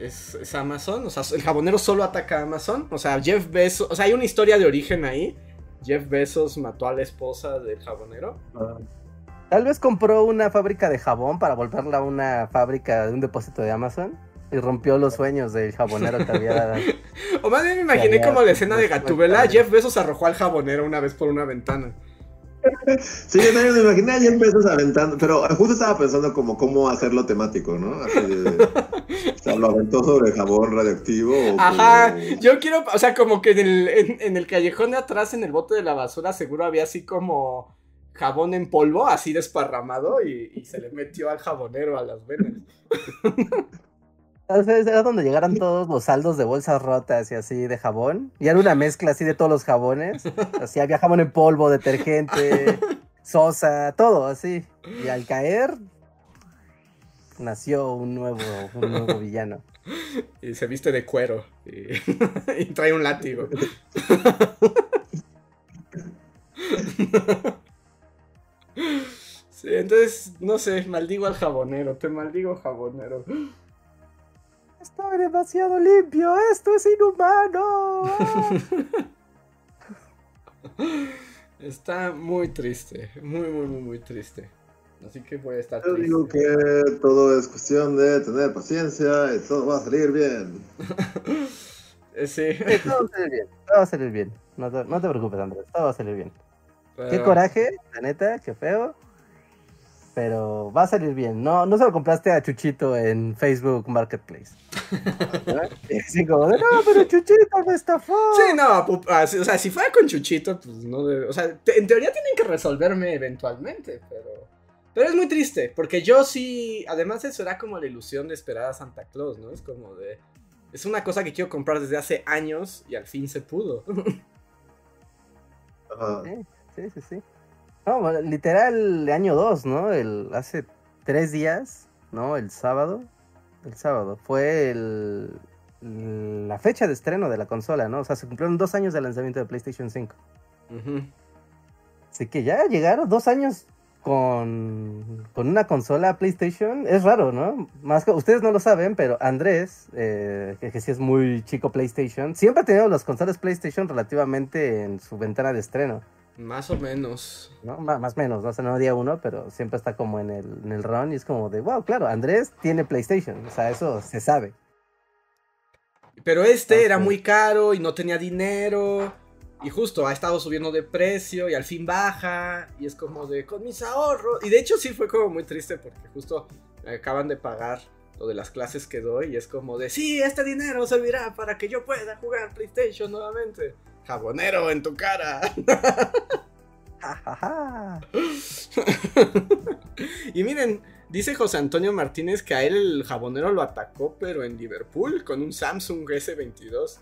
es, es- Amazon. O sea, el jabonero solo ataca a Amazon. O sea, Jeff Bezos. O sea, hay una historia de origen ahí. Jeff Bezos mató a la esposa del jabonero. Tal vez compró una fábrica de jabón para volverla una fábrica de un depósito de Amazon. Y rompió los sueños del jabonero que había. O más bien me imaginé como la escena de ya. Jeff Bezos arrojó al jabonero una vez por una ventana. Sí, yo también me imaginé a Jeff Bezos aventando, pero justo estaba pensando como cómo hacerlo temático, ¿no? Así o sea, lo aventó sobre jabón radioactivo. Ajá, yo quiero, o sea, como que en el, callejón de atrás, en el bote de la basura, seguro había así como jabón en polvo, así desparramado, y se le metió al jabonero a las venas. Entonces era donde llegaran todos los saldos de bolsas rotas y así de jabón. Y era una mezcla así de todos los jabones. Así había jabón en polvo, detergente, sosa, todo así. Y al caer nació un nuevo, un nuevo villano. Y se viste de cuero, y, y trae un látigo. Sí, entonces, no sé, maldigo al jabonero, te maldigo jabonero. Estoy demasiado limpio, esto es inhumano. ¡Ah! Está muy triste, muy, muy, muy, muy triste. Así que voy a estar Yo triste. digo que todo es cuestión de tener paciencia y todo va a salir bien. Eh, Sí. Sí, todo va a salir bien, todo va a salir bien. No te, no te preocupes, Andrés, todo va a salir bien. Qué coraje, la neta, qué feo. Pero va a salir bien. No, no se lo compraste a Chuchito en Facebook Marketplace. Y así como de, no, pero Chuchito me estafó. Sí, no, o sea, si fuera con Chuchito, pues no debe- O sea, en teoría tienen que resolverme eventualmente, pero. Pero es muy triste, porque yo sí. Además, eso era como la ilusión de esperar a Santa Claus, ¿no? Es como de. Es una cosa que quiero comprar desde hace años y al fin se pudo. Ajá. Sí, sí, sí. No, literal, año 2, ¿no? El, hace tres días, ¿no? El sábado. El sábado. Fue el, la fecha de estreno de la consola, ¿no? O sea, se cumplieron dos años del lanzamiento de PlayStation 5. Ujú. Así que ya llegaron dos años con, con una consola PlayStation. Es raro, ¿no? Más que ustedes no lo saben, pero Andrés, eh, que, que sí es muy chico PlayStation, siempre ha tenido las consolas PlayStation relativamente en su ventana de estreno. Más o menos. ¿no? Má- Más o menos, no sé, no día uno, pero siempre está como en el, en el run y es como de, wow, claro, Andrés tiene PlayStation, o sea, eso se sabe. Pero este era muy caro y no tenía dinero. Y justo ha estado subiendo de precio y al fin baja. Y es como de con mis ahorros. Y de hecho sí fue como muy triste porque justo me acaban de pagar lo de las clases que doy. Y es como de sí, este dinero servirá para que yo pueda jugar PlayStation nuevamente. Jabonero en tu cara. Y miren, dice José Antonio Martínez que a él el jabonero lo atacó, pero en Liverpool con un Samsung S22.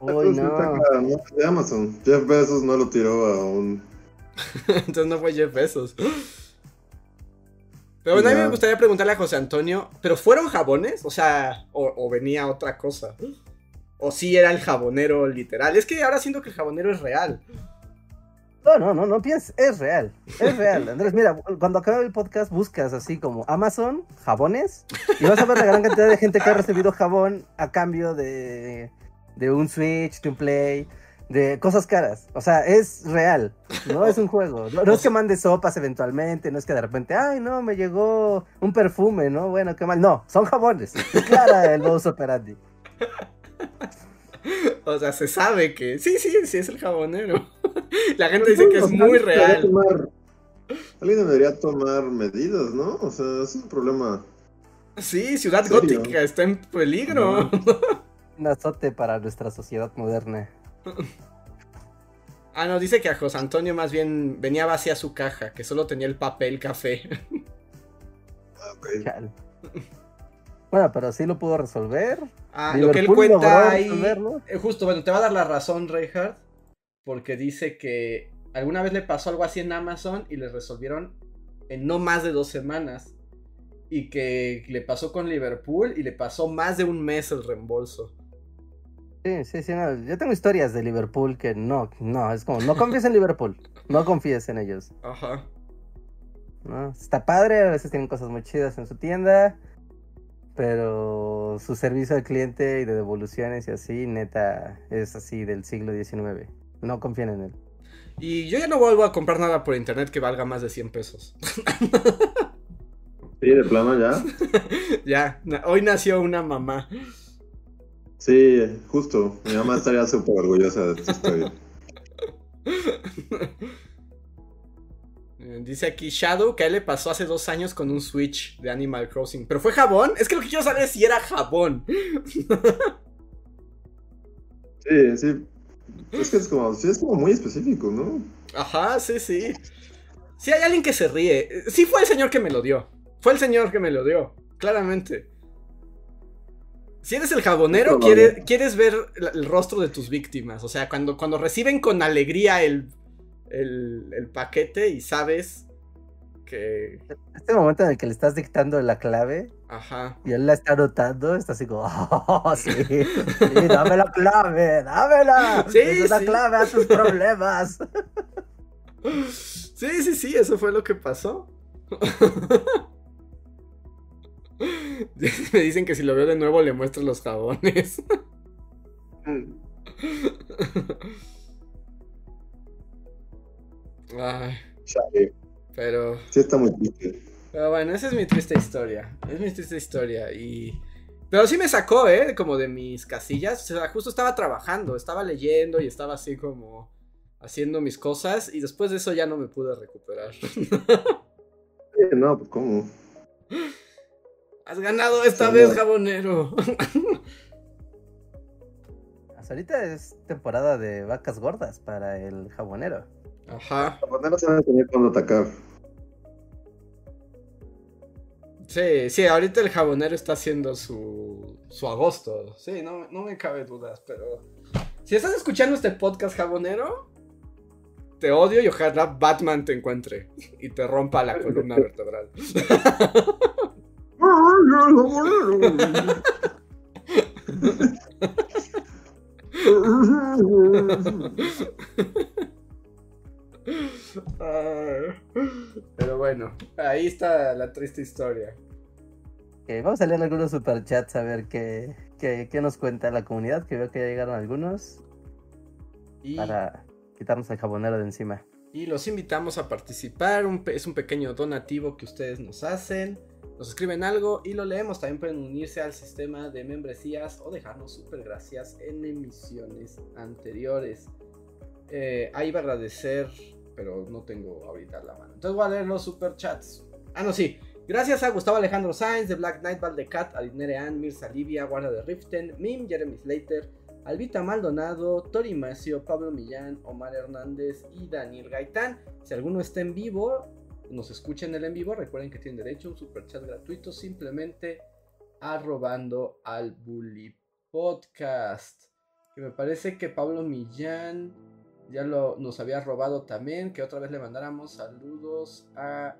Uy, no. De Amazon. Jeff Bezos no lo tiró a un. Entonces no fue Jeff Bezos. Pero bueno, a mí me gustaría preguntarle a José Antonio, ¿pero fueron jabones? O sea, o, o venía otra cosa. O sí era el jabonero literal. Es que ahora siento que el jabonero es real. No, no, no, no pienses, es real, es real. Andrés, mira, cuando acabe el podcast buscas así como Amazon, jabones, y vas a ver la gran cantidad de gente que ha recibido jabón a cambio de, de un Switch, de un Play, de cosas caras. O sea, es real. No es un juego. No, es que mande sopas eventualmente, no es que de repente, ay, no, me llegó un perfume, ¿no? Bueno, qué mal. No, son jabones. Clara el modus operandi. O sea, se sabe que sí, sí, sí es el jabonero. La gente dice que es muy real. Tomar... Alguien debería tomar medidas, ¿no? O sea, es un problema. Sí, Ciudad Gótica está en peligro. Un azote para nuestra sociedad moderna. Ah, no, dice que a José Antonio más bien venía vacía su caja, que solo tenía el papel café. Okay. Bueno, pero sí lo pudo resolver. Ah, lo que él cuenta ahí. Eh, justo, bueno, te va a dar la razón, Reinhardt. Porque dice que alguna vez le pasó algo así en Amazon y le resolvieron en no más de dos semanas. Y que le pasó con Liverpool y le pasó más de un mes el reembolso. Sí, sí, sí. Yo tengo historias de Liverpool que no, no, es como, no confíes en Liverpool. No confíes en ellos. Ajá. ¿No? Está padre, a veces tienen cosas muy chidas en su tienda pero su servicio al cliente y de devoluciones y así, neta, es así del siglo XIX. No confíen en él. Y yo ya no vuelvo a comprar nada por internet que valga más de 100 pesos. Sí, de plano ya. ya, hoy nació una mamá. Sí, justo. Mi mamá estaría súper orgullosa de esta historia. Eh, dice aquí Shadow que a él le pasó hace dos años con un Switch de Animal Crossing. ¿Pero fue jabón? Es que lo que quiero saber es si era jabón. Sí, sí. Es que es como, es como muy específico, ¿no? Ajá, sí, sí. Sí, hay alguien que se ríe. Sí fue el señor que me lo dio. Fue el señor que me lo dio. Claramente. Si eres el jabonero, quieres, ver el rostro de tus víctimas. O sea, cuando, cuando reciben con alegría el el, paquete y sabes que... Este momento en el que le estás dictando la clave Ajá. y él la está anotando, está así como, oh, sí, dame la clave, dámela. Sí, es la clave a tus problemas. Sí, sí, sí, eso fue lo que pasó. Me dicen que si lo veo de nuevo le muestro los jabones. Ay. Pero. Sí, está muy triste. Pero bueno, esa es mi triste historia. Es mi triste historia. Y. Pero sí me sacó, ¿eh? Como de mis casillas. O sea, justo estaba trabajando, estaba leyendo y estaba así como haciendo mis cosas. Y después de eso ya no me pude recuperar. no, pues cómo. Has ganado esta vez, jabonero. Hasta ahorita es temporada de vacas gordas para el jabonero. Ajá. Los se van a tener cuando atacar. Sí, sí, ahorita el jabonero está haciendo su, su agosto. Sí, no, no me cabe dudas, pero... Si estás escuchando este podcast jabonero, te odio y ojalá Batman te encuentre y te rompa la columna vertebral. Pero bueno, ahí está la triste historia. vamos a leer algunos superchats a ver qué, qué, nos cuenta la comunidad, que veo que ya llegaron algunos. Para quitarnos el jabonero de encima. Y los invitamos a participar, es un pequeño donativo que ustedes nos hacen. Nos escriben algo y lo leemos. También pueden unirse al sistema de membresías o dejarnos super gracias en emisiones anteriores. Eh, ahí va a agradecer pero no tengo ahorita la mano. Entonces voy a leer los superchats. Ah, no, sí. Gracias a Gustavo Alejandro Sainz, de Black Knight, Valdecat, Alinere Ann, Mirza Livia, Guarda de Riften, Mim, Jeremy Slater, Albita Maldonado, Tori Macio, Pablo Millán, Omar Hernández y Daniel Gaitán. Si alguno está en vivo, nos escuchen el en vivo, recuerden que tienen derecho a un superchat gratuito simplemente arrobando al Bully Podcast. Que me parece que Pablo Millán ya lo, nos había robado también. Que otra vez le mandáramos saludos a.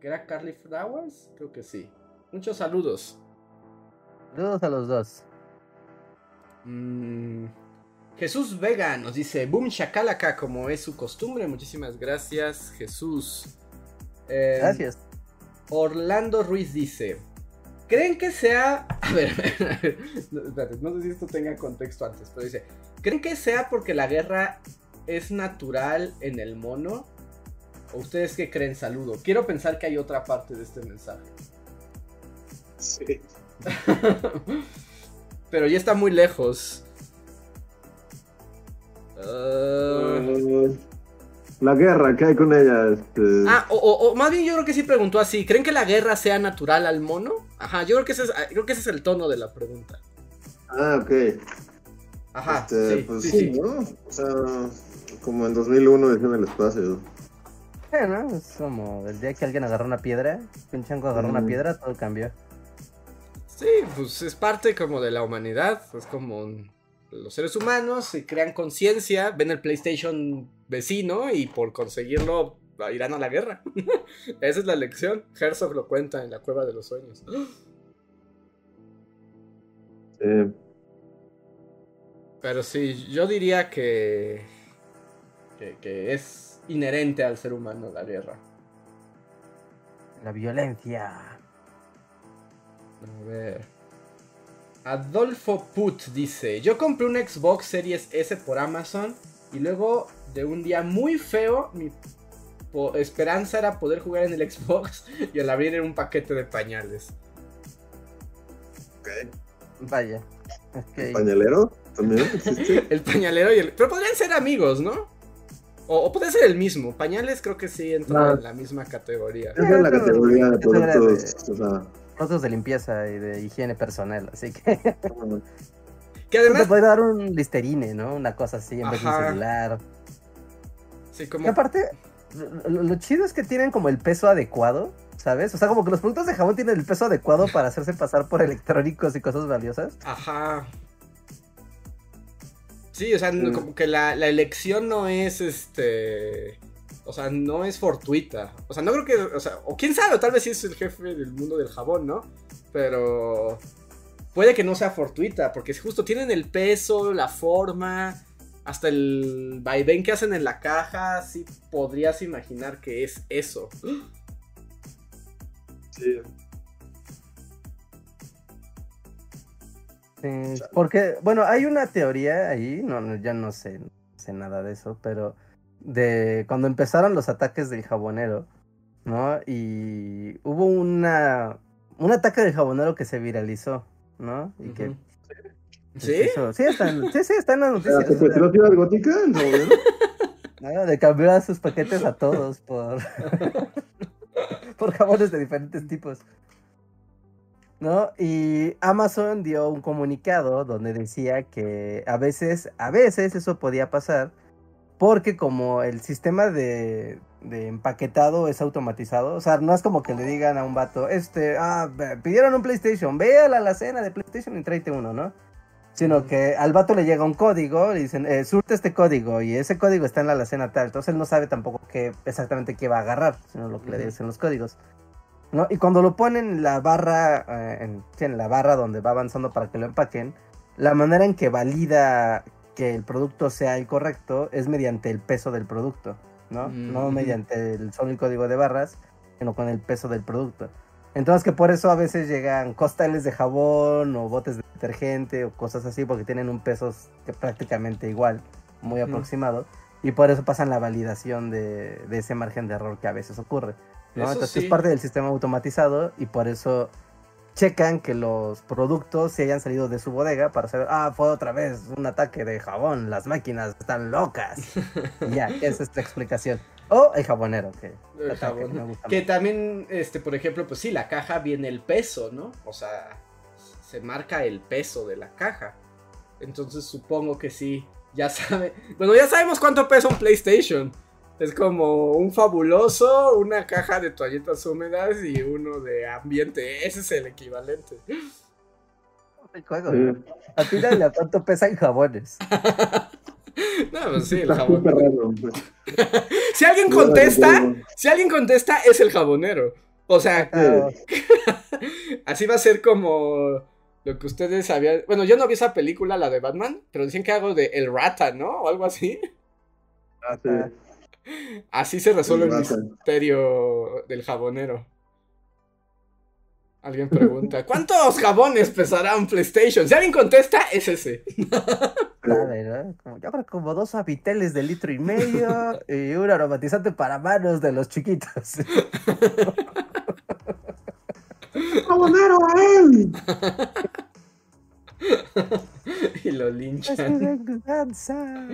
¿Que era Carly Flowers? Creo que sí. Muchos saludos. Saludos a los dos. Mm, Jesús Vega nos dice: Boom Shakalaka, como es su costumbre. Muchísimas gracias, Jesús. Em, gracias. Orlando Ruiz dice: ¿Creen que sea.? A ver, a ver, no sé si esto tenga contexto antes, pero dice: ¿Creen que sea porque la guerra es natural en el mono? ¿O ustedes qué creen? Saludo. Quiero pensar que hay otra parte de este mensaje. Sí. Pero ya está muy lejos. Ah, la guerra, ¿qué hay con ella? Este, ah, o, o- o más bien yo creo que sí preguntó así. ¿Creen que la guerra sea natural al mono? Ajá, yo creo que ese es, creo que ese es el tono de la pregunta. ah, ok. Ajá, Este, sí, pues sí, sí, sí. ¿no? O sea, como en 2001 decía en el espacio. Bueno, es como el día que alguien agarró una piedra, un chango agarró una piedra, todo cambió. Sí, pues es parte como de la humanidad, es como un- los seres humanos se crean conciencia, ven el PlayStation vecino y por conseguirlo irán a la guerra. Esa es la lección. Herzog lo cuenta en la cueva de los sueños. Sí. Pero sí, yo diría que, que que es inherente al ser humano la guerra. La violencia. A ver. Adolfo Put dice: Yo compré un Xbox Series S por Amazon y luego de un día muy feo, mi esperanza era poder jugar en el Xbox y al abrir era un paquete de pañales. Ok. Vaya. Ok. ¿Pañalero? ¿También existe? El pañalero y el. Pero podrían ser amigos, ¿no? O, o puede ser el mismo. Pañales creo que sí entra No. en la misma categoría. Esa es la categoría de productos. O sea, Productos de limpieza y de higiene personal, así que Que te además. puede dar un listerine, ¿no? Una cosa así en vez de un celular. Sí, Y como. aparte, lo, lo- lo chido es que tienen como el peso adecuado, ¿sabes? O sea, como que los productos de jabón tienen el peso adecuado para hacerse pasar por electrónicos y cosas valiosas. Ajá. Sí, o sea, no- Mm. como que la, la elección no es este. O sea, no es fortuita. O sea, no creo que. O sea, o quién sabe, o tal vez sí es el jefe del mundo del jabón, ¿no? Pero. Puede que no sea fortuita, porque justo tienen el peso, la forma, hasta el vaivén que hacen en la caja. Sí podrías imaginar que es eso. sí. Sí, porque, bueno, hay una teoría ahí, no, no, ya no sé, no sé nada de eso, pero de cuando empezaron los ataques del jabonero, ¿no? Y hubo una un ataque del jabonero que se viralizó, ¿no? Y que ¿Sí? sí, está en, sí, sí, está en las noticias. ¿Se Ciudad Gótica? ¿no? De cambiar sus paquetes a todos por, por jabones de diferentes tipos. ¿No? Y Amazon dio un comunicado donde decía que a veces, a veces eso podía pasar porque como el sistema de, de empaquetado es automatizado, o sea, no es como que le digan a un vato, este, ah, pidieron un PlayStation, ve a la alacena de PlayStation y tráete uno, ¿no? Sino que al vato le llega un código, le dicen, eh, surte este código y ese código está en la alacena tal. Entonces él no sabe tampoco qué, exactamente qué va a agarrar, sino lo que le dicen los códigos. ¿No? Y cuando lo ponen en la barra, eh, en, la barra donde va avanzando para que lo empaquen, la manera en que valida que el producto sea el correcto es mediante el peso del producto, ¿no? Mm, No ujú. mediante el, solo el código de barras, sino con el peso del producto. Entonces que por eso a veces llegan costales de jabón o botes de detergente o cosas así porque tienen un peso que prácticamente igual, muy aproximado. Y por eso pasan la validación de, de ese margen de error que a veces ocurre. ¿No? Entonces sí. es parte del sistema automatizado y por eso checan que los productos se hayan salido de su bodega para saber, ah, fue otra vez un ataque de jabón, las máquinas están locas. Ya, esa es la explicación. O el jabonero, que, El ataque, jabón. que me gusta Que más. también, este, por ejemplo, pues sí, la caja viene el peso, ¿no? O sea, se marca el peso de la caja. Entonces supongo que sí, ya sabe. Bueno, ya sabemos cuánto pesa un PlayStation. Es como un fabuloso, una caja de toallitas húmedas y uno de ambiente. Ese es el equivalente. El juego, Sí. ¿no? Atínale a cuánto pesan jabones. No, pues sí, el jabón. pues. Si alguien contesta, si alguien contesta, es el jabonero. O sea, Ah, Así va a ser como lo que ustedes sabían. Bueno, yo no vi esa película, la de Batman, pero decían que algo de El Rata, ¿no? O algo así. Ah, sí. Así se resuelve el, misterio del jabonero. Alguien pregunta, ¿cuántos jabones pesará un PlayStation? Si alguien contesta, es ese. sabe, ¿no? Como, yo creo que como dos habiteles de litro y medio y un aromatizante para manos de los chiquitos. ¡Abonero a él! y lo Es linchan. venganza.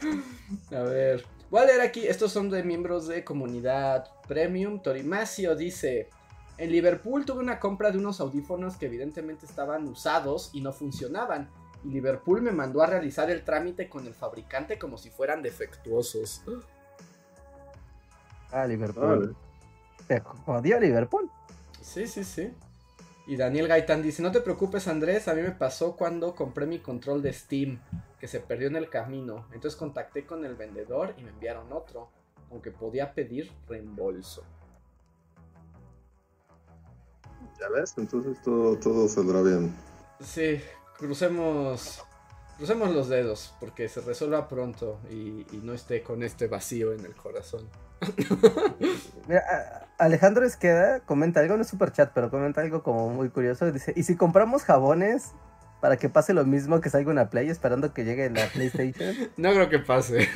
A ver, voy a leer aquí. Estos son de miembros de comunidad premium. Torimacio dice: En Liverpool tuve una compra de unos audífonos que evidentemente estaban usados y no funcionaban. Y Liverpool me mandó a realizar el trámite con el fabricante como si fueran defectuosos. Ah, Liverpool. Te jodió Liverpool. Sí, sí, sí. Y Daniel Gaitán dice, no te preocupes Andrés, a mí me pasó cuando compré mi control de Steam, que se perdió en el camino. Entonces contacté con el vendedor y me enviaron otro, aunque podía pedir reembolso. ¿Ya ves? Entonces todo, todo saldrá bien. Sí, crucemos, crucemos los dedos, porque se resuelva pronto y, y no esté con este vacío en el corazón. Mira, a- Alejandro Esqueda comenta algo en el super chat, pero comenta algo como muy curioso. Dice, ¿y si compramos jabones para que pase lo mismo que salga una Play esperando que llegue la PlayStation? No creo que pase.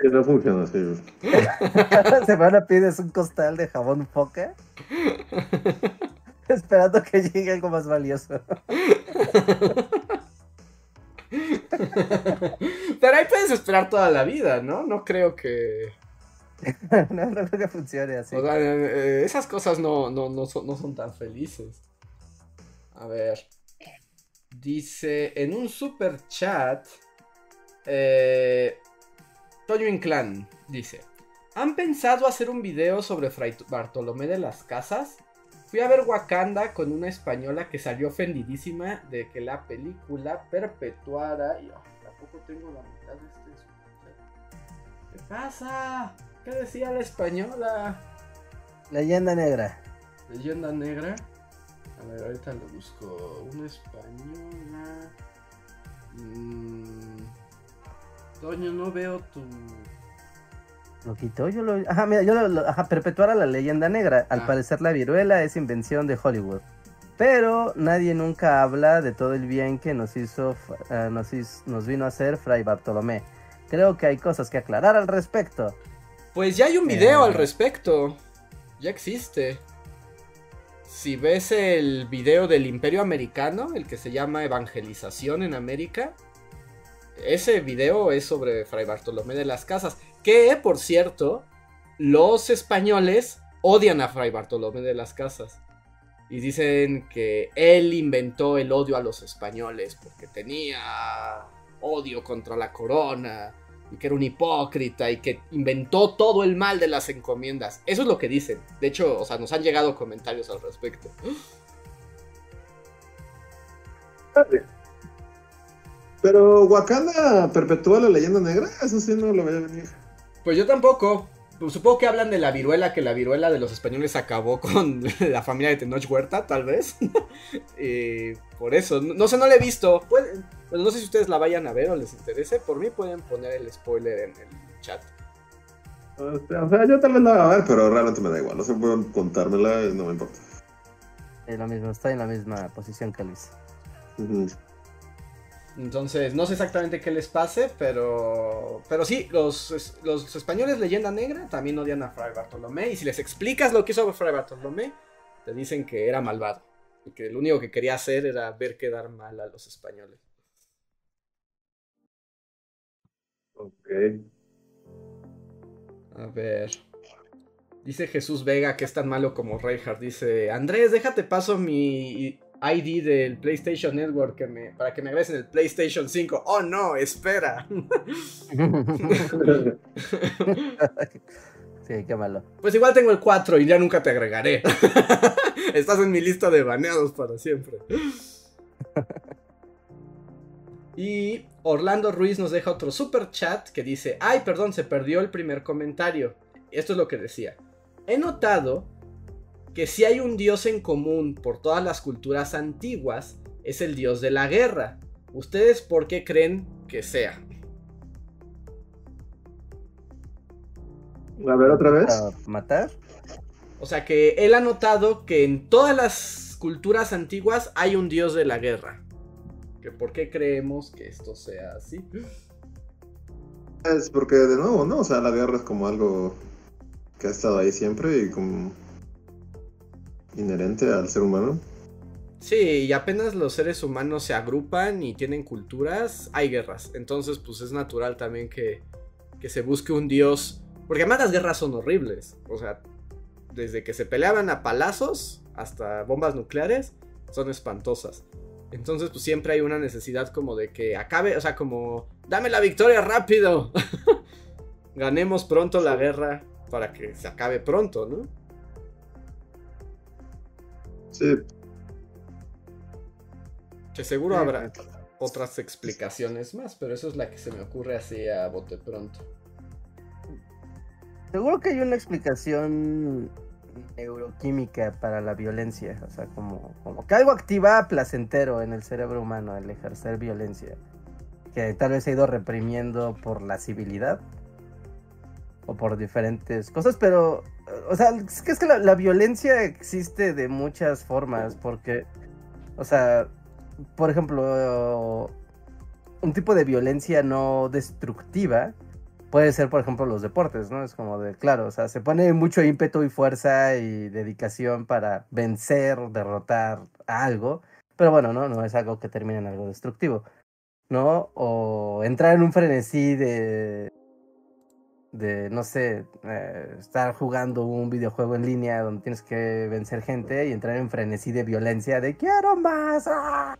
Sí, no funciona así. Semana pides un costal de jabón foca esperando que llegue algo más valioso. Pero ahí puedes esperar toda la vida, ¿no? No creo que... no, no creo que funcione así. O sea, eh, esas cosas no, no, no, son, no son tan felices. A ver. Dice en un super chat. Eh, Toño Inclán dice: ¿Han pensado hacer un video sobre Fray Bartolomé de las Casas? Fui a ver Wakanda con una española que salió ofendidísima de que la película perpetuara. Y oh, tampoco tengo la mitad de este. ¿Qué pasa? ¿Qué decía la española? Leyenda negra. Leyenda negra. A ver, ahorita lo busco. Una española. Mm, Toño, no veo tu. Lo quitó, yo lo... Ajá, mira, yo lo... lo- Ajá, perpetuar a la leyenda negra. Al Ah. parecer la viruela es invención de Hollywood. Pero nadie nunca habla de todo el bien que nos hizo, eh, nos, hiz- nos vino a hacer Fray Bartolomé. Creo que hay cosas que aclarar al respecto. Pues ya hay un video Eh. al respecto. Ya existe. Si ves el video del Imperio Americano, el que se llama Evangelización en América, ese video es sobre Fray Bartolomé de las Casas. Que, por cierto, los españoles odian a Fray Bartolomé de las Casas. Y dicen que él inventó el odio a los españoles porque tenía odio contra la corona y que era un hipócrita y que inventó todo el mal de las encomiendas. Eso es lo que dicen. De hecho, o sea, nos han llegado comentarios al respecto. Pero Wakanda perpetúa la leyenda negra, eso sí no lo voy a venir. Pues yo tampoco. Pues supongo que hablan de la viruela, que la viruela de los españoles acabó con la familia de Tenoch Huerta, tal vez. Y por eso, no, no sé, no la he visto. Pueden- no sé si ustedes la vayan a ver o les interese. Por mí pueden poner el spoiler en el chat. O sea, o sea, yo tal vez la voy a ver, pero realmente me da igual. No sé, pueden contármela y no me importa. Es lo mismo, estoy en la misma posición que Luis. Ujú. Entonces, no sé exactamente qué les pase, pero. Pero sí, los, los españoles leyenda negra también odian a Fray Bartolomé. Y si les explicas lo que hizo Fray Bartolomé, te dicen que era malvado. Y que lo único que quería hacer era ver quedar mal a los españoles. Ok. A ver. Dice Jesús Vega que es tan malo como Reinhardt. Dice: Andrés, déjate paso mi ID del PlayStation Network que me, para que me agregues en el PlayStation 5. Oh no, espera. sí, qué malo. Pues igual tengo el 4 y ya nunca te agregaré. Estás en mi lista de baneados para siempre. Y Orlando Ruiz nos deja otro super chat que dice, ay, perdón, se perdió el primer comentario. Esto es lo que decía. He notado que si hay un dios en común por todas las culturas antiguas, es el dios de la guerra. ¿Ustedes por qué creen que sea? A ver, otra vez. ¿Para matar? O sea que él ha notado que en todas las culturas antiguas hay un dios de la guerra. ¿Que ¿Por qué creemos que esto sea así? Es porque, de nuevo, ¿no? O sea, la guerra es como algo que ha estado ahí siempre y como inherente al ser humano. Sí, y apenas los seres humanos se agrupan y tienen culturas, hay guerras. Entonces, pues es natural también que, que se busque un dios. Porque además las guerras son horribles. O sea, desde que se peleaban a palazos hasta bombas nucleares, son espantosas. Entonces, pues siempre hay una necesidad como de que acabe, o sea, como, dame la victoria rápido. Ganemos pronto la guerra para que se acabe pronto, ¿no? Sí, Que seguro habrá otras explicaciones más, pero eso es la que se me ocurre así a bote pronto. Seguro que hay una explicación neuroquímica para la violencia. O sea, como, como que algo activa placentero en el cerebro humano el ejercer violencia. Que tal vez se ha ido reprimiendo por la civilidad. O por diferentes cosas. Pero, o sea, es que, es que la, la violencia existe de muchas formas. Porque, o sea, por ejemplo, un tipo de violencia no destructiva puede ser, por ejemplo, los deportes, ¿no? Es como de, claro, o sea, se pone mucho ímpetu y fuerza y dedicación para vencer, derrotar algo, pero bueno, no, no es algo que termine en algo destructivo, ¿no? O entrar en un frenesí de, de no sé, eh, estar jugando un videojuego en línea donde tienes que vencer gente y entrar en frenesí de violencia, de quiero más. ¡ah!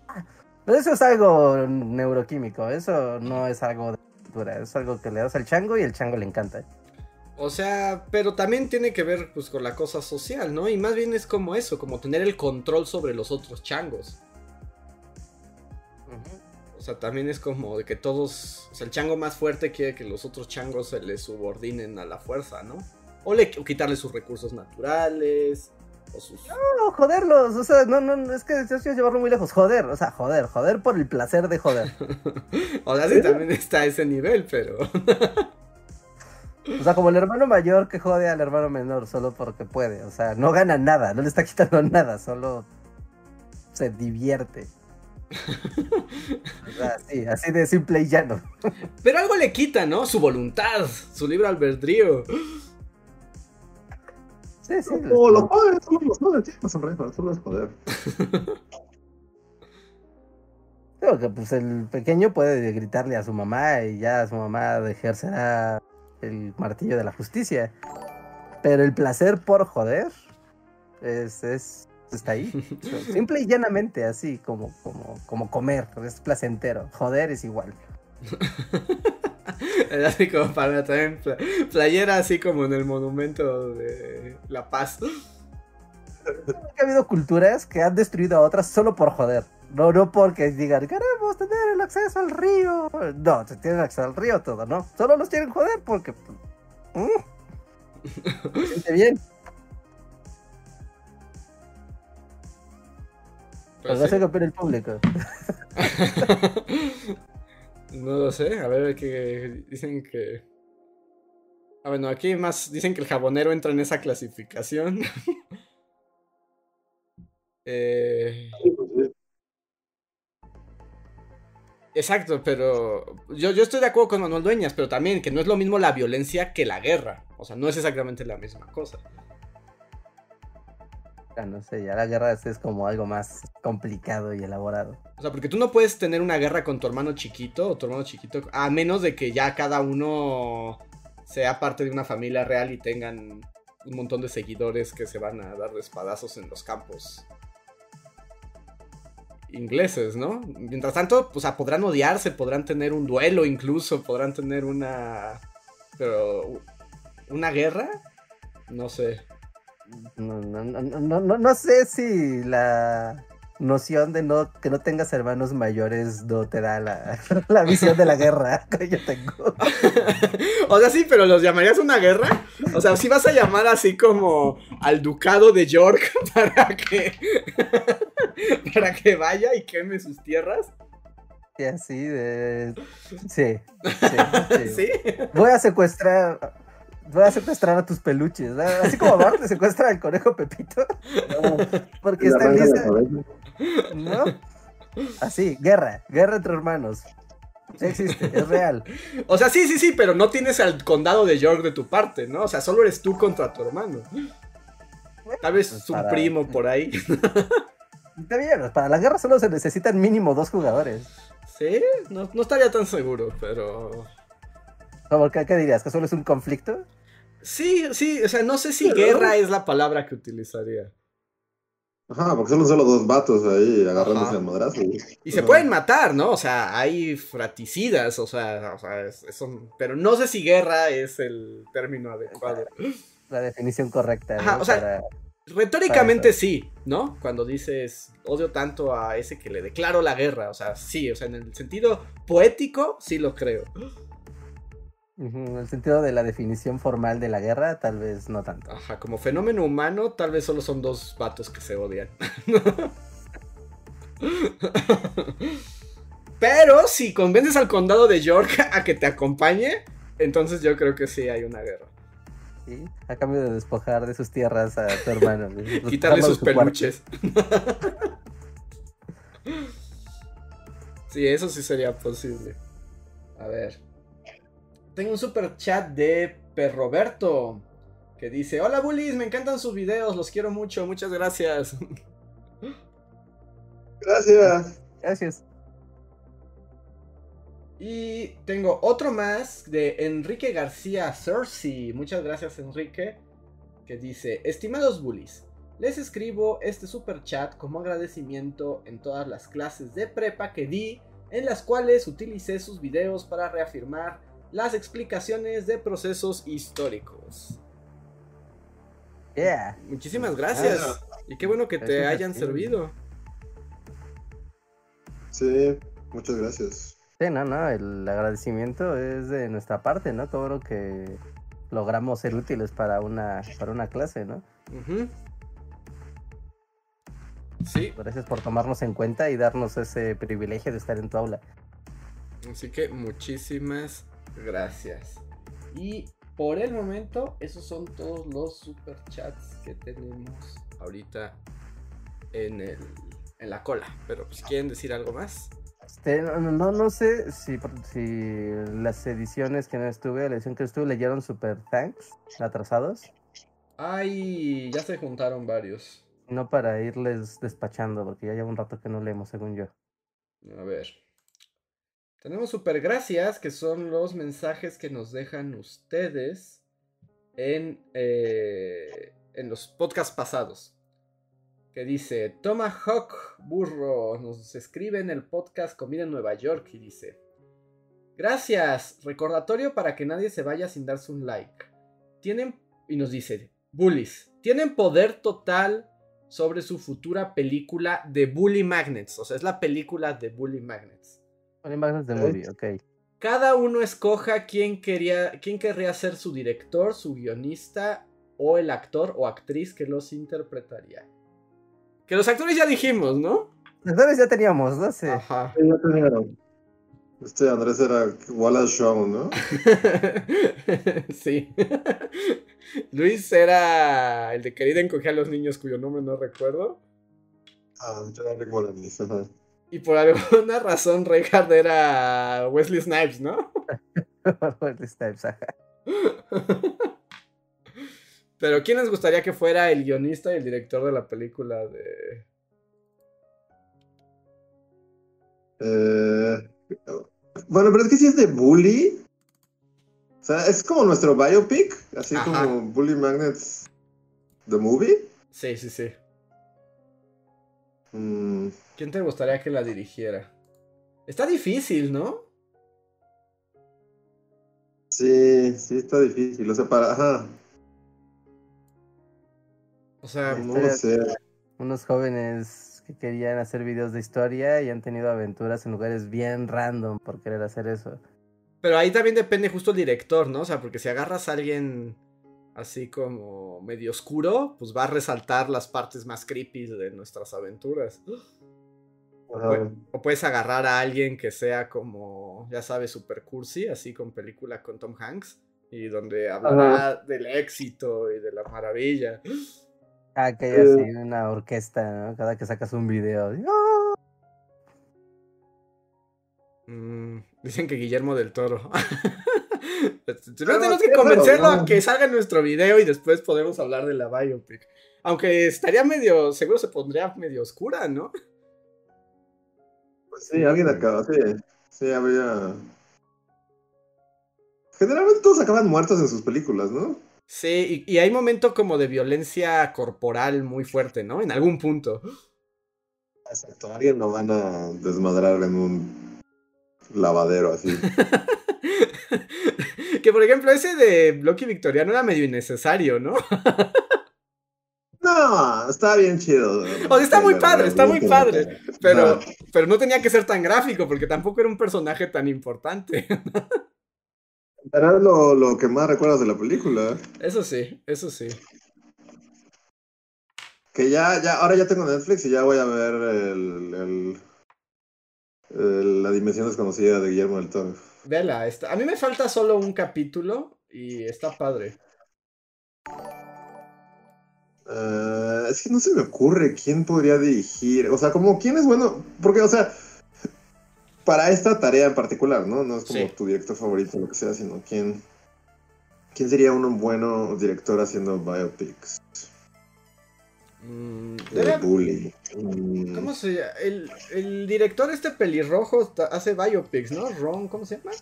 Pero eso es algo neuroquímico, eso no es algo de cultura, es algo que le das al chango y el chango le encanta. O sea, pero también tiene que ver pues con la cosa social, ¿no? Y más bien es como eso, como tener el control sobre los otros changos. O sea, también es como de que todos, o sea, el chango más fuerte quiere que los otros changos se le subordinen a la fuerza, ¿no? O, le, o quitarle sus recursos naturales, o sus... No, joderlos, o sea, no, no, es que es llevarlo muy lejos, joder, o sea, joder, joder por el placer de joder. o sea, sí también está a ese nivel, pero... O sea, como el hermano mayor que jode al hermano menor solo porque puede. O sea, no gana nada, no le está quitando nada, solo se divierte. Así de simple y llano. Pero algo le quita, ¿no? Su voluntad, su libre albedrío. Sí, sí. O los solo los hombre, solo es poder. Creo que pues el pequeño puede gritarle a su mamá y ya su mamá ejercerá el martillo de la justicia. Pero el placer por joder es, es está ahí. Simple y llanamente, así como, como, como comer, es placentero. Joder es igual. Así como para también pla- playera así como en el monumento de La Paz. Ha habido culturas que han destruido a otras solo por joder. No, no porque digan, queremos tener el acceso al río. No, se tienen acceso al río todo, ¿no? Solo los quieren joder porque... mm, se siente bien. Pues Pues sí. opina el público. No lo sé, a ver que dicen que... Ah, bueno, aquí más dicen que el jabonero entra en esa clasificación. eh... Exacto, pero yo, yo estoy de acuerdo con Manuel Dueñas, pero también que no es lo mismo la violencia que la guerra. O sea, no es exactamente la misma cosa. No sé, ya la guerra es, como algo más complicado y elaborado. O sea, porque tú no puedes tener una guerra con tu hermano chiquito o tu hermano chiquito, a menos de que ya cada uno sea parte de una familia real y tengan un montón de seguidores que se van a dar espadazos en los campos ingleses, ¿no? Mientras tanto, pues, o sea, podrán odiarse, podrán tener un duelo incluso, podrán tener una... Pero... ¿Una guerra? No sé. No, no, no, no, sé si la noción de no que no tengas hermanos mayores no te da la, la visión de la guerra que yo tengo. o sea, sí, pero ¿los llamarías una guerra? O sea, si vas a llamar así como al ducado de York para que para que vaya y queme sus tierras. Así de... Sí, sí, sí. ¿Sí? Voy a secuestrar... Voy a secuestrar a tus peluches. ¿no? Así como Bart le secuestra al conejo Pepito. Porque está en lista. ¿No? Así, guerra. Guerra entre hermanos. Sí existe, es real. O sea, sí, sí, sí, pero no tienes al condado de York de tu parte, ¿no? O sea, solo eres tú contra tu hermano. Tal vez Pues un para- primo por ahí. Está bien, para la guerra solo se necesitan mínimo dos jugadores. Sí, no, no estaría tan seguro, pero. ¿Cómo que, ¿Qué dirías? ¿Que solo es un conflicto? Sí, sí, o sea, no sé si Pero- guerra es la palabra que utilizaría. Ajá, porque son solo dos vatos ahí agarrándose a madrazos. Y se pueden matar, ¿no? O sea, hay fraticidas, o sea, o sea es- son- pero no sé si guerra es el término adecuado. La definición correcta. Ajá, ¿no? o sea, Para- Retóricamente sí, ¿no? Cuando dices odio tanto a ese que le declaro la guerra, o sea, sí, o sea, en el sentido poético sí lo creo. En el sentido de la definición formal de la guerra, tal vez no tanto. Ajá, como fenómeno humano, tal vez solo son dos vatos que se odian. Pero si convences al condado de York a que te acompañe, entonces yo creo que sí hay una guerra. ¿sí? A cambio de despojar de sus tierras a tu hermano. Quitarle sus su peluches. sí, eso sí sería posible. A ver. Tengo un super chat de Perroberto. Que dice, hola bullies, me encantan sus videos, los quiero mucho, muchas gracias. Gracias. Gracias. Y tengo otro más de Enrique García Cersei. Muchas gracias, Enrique. Que dice: Estimados bullies, les escribo este super chat como agradecimiento en todas las clases de prepa que di, en las cuales utilicé sus videos para reafirmar las explicaciones de procesos históricos. Yeah. Muchísimas gracias. Y qué bueno que te Gracias hayan servido. Sí, muchas gracias. Sí, no, no, el agradecimiento es de nuestra parte, ¿no? Todo lo que logramos ser útiles para una, para una clase, ¿no? Ujú. Sí, Gracias por tomarnos en cuenta y darnos ese privilegio de estar en tu aula. Así que muchísimas gracias. Y por el momento, esos son todos los super chats que tenemos ahorita en, el, en la cola. Pero si quieren decir algo más. Este, no, no- no, no sé si, si las ediciones que no estuve, la edición que estuve, leyeron Super Thanks atrasados. Ay, ya se juntaron varios. No para irles despachando, porque ya lleva un rato que no leemos, según yo. A ver. Tenemos super gracias, que son los mensajes que nos dejan ustedes en, eh, en los podcasts pasados. Que dice, Tomahawk Burro nos escribe en el podcast Comida en Nueva York y dice, Gracias, recordatorio para que nadie se vaya sin darse un like. Tienen, y nos dice, Bullies, tienen poder total sobre su futura película de Bully Magnets. O sea, es la película de Bully Magnets. Son imágenes de movie, ok. Cada uno escoja quién, quería, quién querría ser su director, su guionista o el actor o actriz que los interpretaría. Que los actores ya dijimos, ¿no? Actores ya teníamos, no sé. Ajá. Este Andrés era Wallace Shaw, ¿no? sí. Luis era el de querida encoger a los niños cuyo nombre no recuerdo. Ah, yo era Rick Moranis, ajá. Y por alguna razón Reinhardt era Wesley Snipes, ¿no? Wesley Snipes, ajá. Pero ¿quién les gustaría que fuera el guionista y el director de la película de... Eh, bueno, pero es que si es de Bully. O sea, es como nuestro biopic, así Ajá. como Bully Magnets The Movie. Sí, sí, sí. Mm, ¿Quién te gustaría que la dirigiera? Está difícil, ¿no? sí, sí está difícil. O sea, para. Ajá. O sea, No lo sé. Unos jóvenes que querían hacer videos de historia y han tenido aventuras en lugares bien random por querer hacer eso. pero ahí también depende justo el director, ¿no? O sea, porque si agarras a alguien así como medio oscuro, pues va a resaltar las partes más creepy de nuestras aventuras. O puedes agarrar a alguien que sea como, ya sabes, super cursi, así con película con Tom Hanks. Y donde hablará del éxito y de la maravilla. Ah, que hay así una orquesta, ¿no? Cada que sacas un video. ¡ah! Mm, dicen que Guillermo del Toro. Pero tenemos que convencerlo a que salga en nuestro video y después podemos hablar de la biopic. Aunque estaría medio, seguro se pondría medio oscura, ¿no? Pues sí, alguien acaba, sí. Sí, habría. Generalmente todos acaban muertos en sus películas, ¿no? Sí, y, y hay momento como de violencia corporal muy fuerte, ¿no? En algún punto. Exacto. Alguien lo van a desmadrar en un lavadero así. que por ejemplo, ese de Blocky Victoriano era medio innecesario, ¿no? No, está bien chido. O sea, está muy padre, está muy padre. Pero, No. pero no tenía que ser tan gráfico, porque tampoco era un personaje tan importante. Era lo, lo que más recuerdas de la película. Eso sí, eso sí. Que ya, ya, ahora ya tengo Netflix y ya voy a ver el, el- el- la dimensión desconocida de Guillermo del Toro. Vela, está. A mí me falta solo un capítulo y está padre. Eh, es que no se me ocurre quién podría dirigir. O sea, como quién es bueno. Porque, o sea, para esta tarea en particular, ¿no? No es como Sí. tu director favorito o lo que sea, sino quién. ¿Quién sería un buen director haciendo biopics? Mm, De Bully. Mm, ¿Cómo se llama? El, el director este pelirrojo hace biopics, ¿no? Ron, ¿cómo se llama?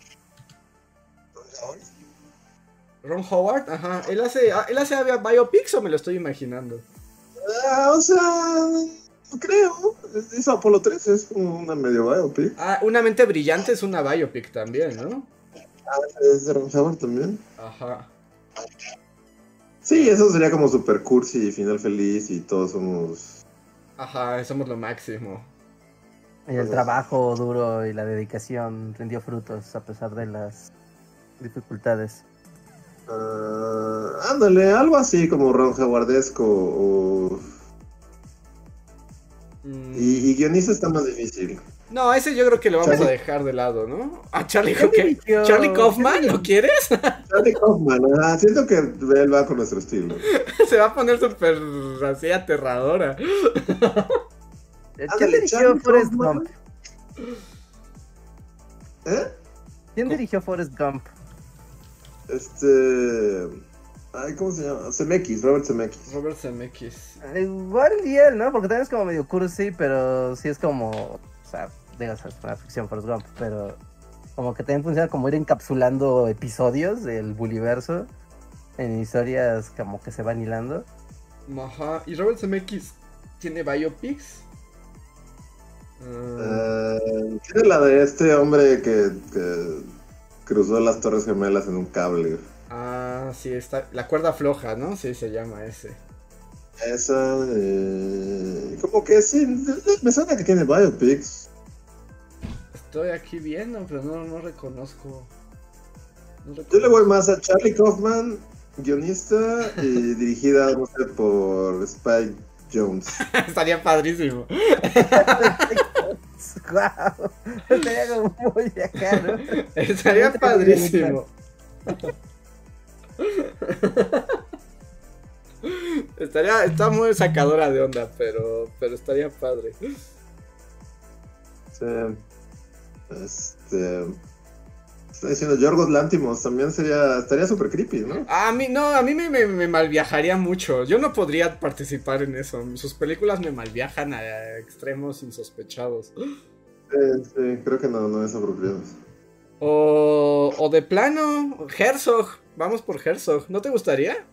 Ron Howard, ajá. ¿Él hace, ah, ¿él hace biopics o me lo estoy imaginando? Ah, o sea, no creo. Hizo Apolo 13, es como una medio biopic. Ah, Una mente brillante es una biopic también, ¿no? Es de Ron Howard también. Ajá. Sí, eso sería como super cursi y final feliz y todos somos. Ajá, somos lo máximo. Y el trabajo duro y la dedicación rindió frutos a pesar de las dificultades. Ah, ándale, algo así como Ron Howardesco o. Mm, Y, y guionista está más difícil. No, ese yo creo que lo vamos a Charlie- dejar de lado, ¿no? ¿A Charlie, ¿Quién ¿qué? dirigió- ¿Charlie Kaufman? ¿Lo quieres? Charlie Kaufman, siento que él va con nuestro estilo. Se va a poner súper así aterradora. ¿Quién dirigió Charlie Forrest. Gump? ¿Eh? ¿Quién dirigió Forrest Gump? Este. Ay, ¿cómo se llama? Zemeckis, Robert Zemeckis. Robert Zemeckis. Eh, Igual y él, ¿no? Porque también es como medio cursi, pero sí es como. O sea, digo, es una ficción Forrest Gump, pero como que también funciona como ir encapsulando episodios del Bulliverso en historias como que se van hilando. Ajá. ¿Y Robert Zemeckis tiene biopics? Ah, Eh, tiene la de este hombre que, que cruzó las Torres Gemelas en un cable. ah, sí, está. La cuerda floja, ¿no? Sí, se llama ese. Esa, eh, como que sí, me suena que tiene biopics. Estoy aquí viendo, pero no, no reconozco. No Yo le voy más a Charlie Kaufman, guionista y dirigida, no sé, por Spike Jones. Estaría padrísimo. ¡Guau! Estaría como muy acá, ¿no? Estaría padrísimo. Estaría, está muy sacadora de onda, pero, pero estaría padre. Sí. Este. Está diciendo Yorgos Lantimos también sería. Estaría súper creepy, ¿no? A mí, no, a mí me, me, me malviajaría mucho. Yo no podría participar en eso. Sus películas me malviajan a extremos insospechados. Sí, sí, creo que no, no es apropiado. O, o de plano, Herzog. Vamos por Herzog. ¿No te gustaría?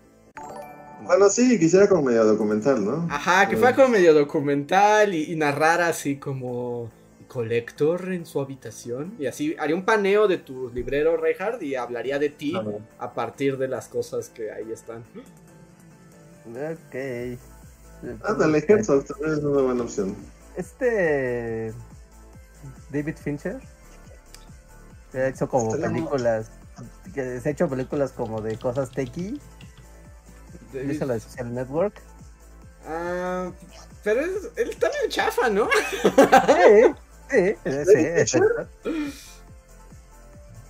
Bueno, sí, quisiera como medio documental, ¿no? Ajá, que fuera como medio documental y, y narrara así como colector en su habitación. Y así haría un paneo de tu librero, Reinhardt, y hablaría de ti a partir de las cosas que ahí están. Ok. Ándale, Herzog también es una buena opción. Este. David Fincher. Que ha hecho como películas. Que se ha hecho películas como de cosas techy. David- Dice la de Social Network. Ah, pero es- él está medio chafa, ¿no? Sí, sí, sí, Fincher? exacto.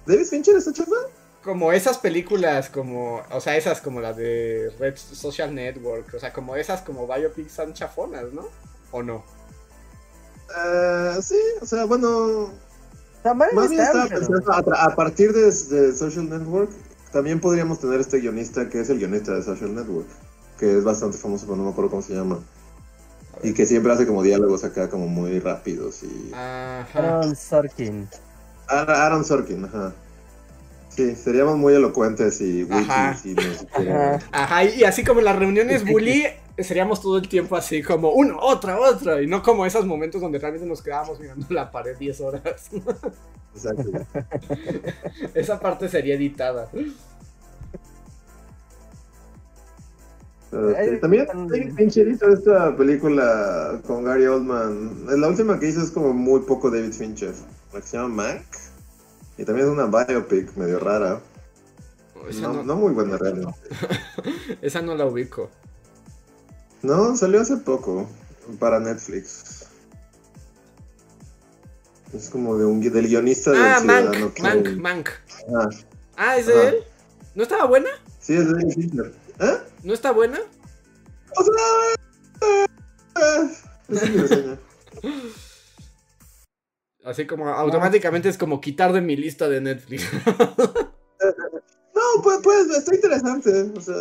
¿David Fincher está chafa? como esas películas, como, o sea, esas como las de Red Social Network, o sea, como esas como biopics son chafonas, ¿no? ¿O no? Eh, sí, o sea, bueno, También más bien está, estaba pero- pensando, a, partir de, de Social Network, también podríamos tener este guionista que es el guionista de Social Network, que es bastante famoso, pero no me acuerdo cómo se llama. Y que siempre hace como diálogos acá como muy rápidos y... Ajá. Aaron Sorkin. Aaron Aaron Sorkin, ajá. Sí, seríamos muy elocuentes y witty Ajá. nos supiera- Ajá. Ajá, y así como en las reuniones bully, seríamos todo el tiempo así como uno, otra, otra, y no como esos momentos donde realmente nos quedábamos mirando la pared 10 horas. Exacto. Esa parte sería editada. Este, también tan- hay pincherito esta película con Gary Oldman. La última que hizo es como muy poco David Fincher. La que se llama Mac. Y también es una biopic medio rara. Esa No, no, no muy buena realmente. esa no la ubico. No, salió hace poco para Netflix. Es como de un del guionista del Ah, Mank, ciudadano que- Mank, Mank. Ah, Ah, ¿es de él? ¿No estaba buena? sí, es David Fincher. ¿Eh? ¿No está buena? O sea, es mi reseña. Así como automáticamente es como quitar de mi lista de Netflix. No, pues, pues, está interesante. O sea.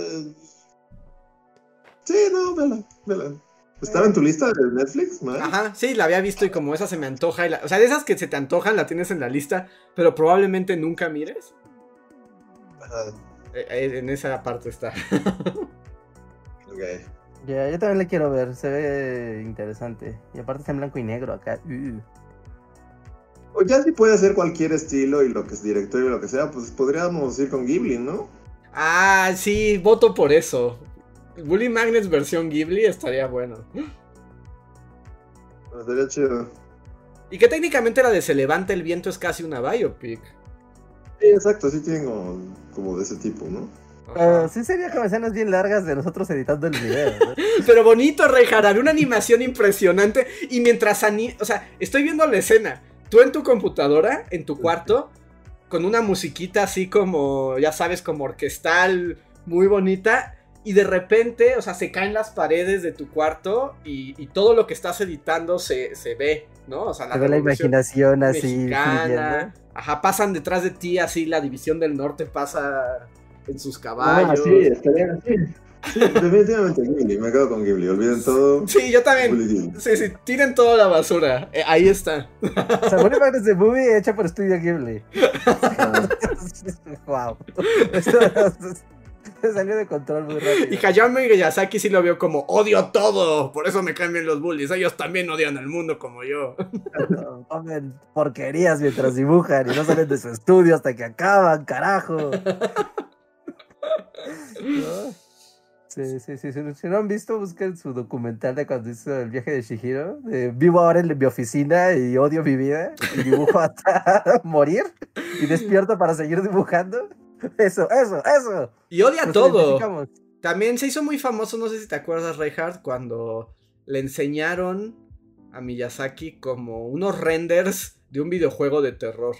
Sí, no, vela, vela. ¿Estaba en tu lista de Netflix, Mar? Ajá, sí, la había visto y como esa se me antoja. y la- o sea, de esas que se te antojan la tienes en la lista, pero probablemente nunca mires. Ajá, en esa parte está. ok. Ya, yo también le quiero ver, se ve interesante. Y aparte está en blanco y negro acá. Uh. O ya si puede hacer cualquier estilo y lo que es directorio y lo que sea, pues podríamos ir con Ghibli, ¿no? Ah, sí, voto por eso. Bully Magnets versión Ghibli estaría bueno. Estaría chido. Y que técnicamente la de Se levanta el viento es casi una biopic. Sí, exacto, sí tienen como, como de ese tipo, ¿no? Sí sería como escenas bien largas de nosotros editando el video. ¿no? Pero bonito, había una animación impresionante. Y mientras ani o sea, estoy viendo la escena. Tú en tu computadora, en tu cuarto, con una musiquita así como, ya sabes, como orquestal, muy bonita. Y de repente, o sea, se caen las paredes de tu cuarto y, y todo lo que estás editando se, se ve, ¿no? O sea, Se ve la imaginación así. mexicana. Ajá, pasan detrás de ti, así la división del norte pasa en sus caballos. Ah, sí, estaría así. Sí, definitivamente Ghibli, me quedo con Ghibli, olviden todo. Sí, yo también. Sí, sí, tiren toda la basura. Eh, ahí está. Bully Magnets de Movie hecha por Studio Ghibli. Ah, wow. Se salió de control muy rápido. Y Hayao Miyazaki sí lo vio como odio todo. Por eso me cambian los bullies. Ellos también odian al mundo como yo. Comen porquerías mientras dibujan y no salen de su estudio hasta que acaban, carajo. ¿No? Sí, sí, sí. Si no han visto, busquen su documental de cuando hizo el viaje de Shihiro. vivo ahora en mi oficina y odio mi vida. Y dibujo hasta morir. Y despierto para seguir dibujando. Eso, eso, eso. Y odia Nos todo. También se hizo muy famoso, no sé si te acuerdas, Reinhardt, cuando le enseñaron a Miyazaki como unos renders de un videojuego de terror.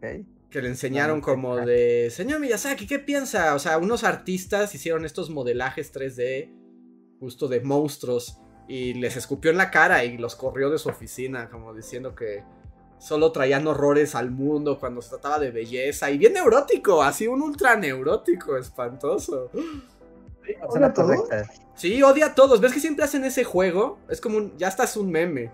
Que le enseñaron Ah, como de, señor Miyazaki, ¿qué piensa? O sea, unos artistas hicieron estos modelajes 3D justo de monstruos y les escupió en la cara y los corrió de su oficina, como diciendo que solo traían horrores al mundo cuando se trataba de belleza y bien neurótico, así un ultra neurótico, espantoso. Sí, odia a todos. ¿Ves que siempre hacen ese juego? Es como un. Ya está es un meme.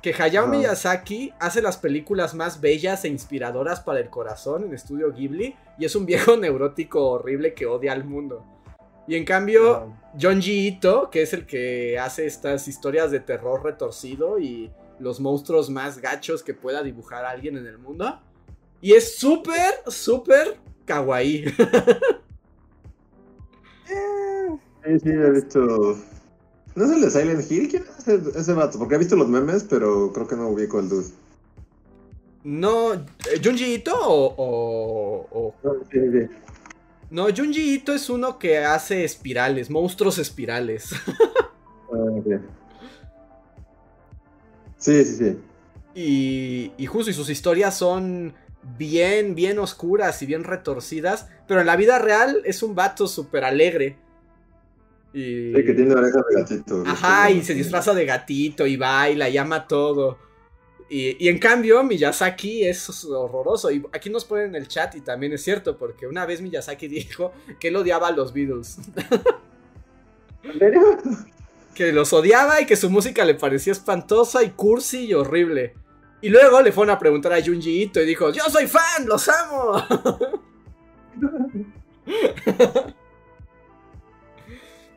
Que Hayao. Miyazaki hace las películas más bellas e inspiradoras para el corazón en Estudio Ghibli. Y es un viejo neurótico horrible que odia al mundo. Y en cambio, Ajá. John G. Ito, que es el que hace estas historias de terror retorcido y los monstruos más gachos que pueda dibujar alguien en el mundo. Y es súper, súper kawaii. Eh, Sí, sí, he visto. ¿No es el de Silent Hill? ¿Quién es ese, ese vato? Porque he visto los memes, pero creo que no ubico el dude. No, eh, ¿Junji Ito o, o- o Sí, sí. No, Junji Ito es uno que hace espirales, monstruos espirales. Ah, ok. Sí, sí, sí. y, y justo, y sus historias son bien, bien oscuras y bien retorcidas, pero en la vida real es un vato súper alegre. Y... Sí, que tiene orejas de gatito. Ajá, y se disfraza de gatito y baila y ama todo. Y, en cambio, Miyazaki es horroroso. Y aquí nos ponen en el chat, y también es cierto, porque una vez Miyazaki dijo que él odiaba a los Beatles. ¿En serio? Que los odiaba y que su música le parecía espantosa y cursi y horrible. Y luego le fueron a preguntar a Junji Ito y dijo: Yo soy fan, los amo.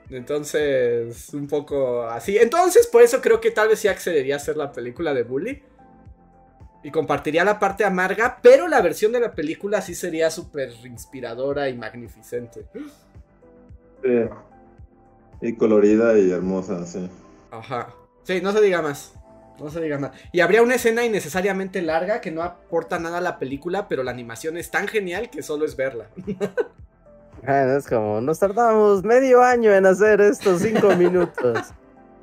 Entonces, un poco así. Entonces, por eso creo que tal vez sí accedería a hacer la película de Bully y compartiría la parte amarga, pero la versión de la película sí sería súper inspiradora y magnificente. Y colorida y hermosa, sí. Ajá. Sí, no se diga más. No se diga más. Y habría una escena innecesariamente larga que no aporta nada a la película, pero la animación es tan genial que solo es verla. Ah, es como, nos tardamos medio año en hacer estos cinco minutos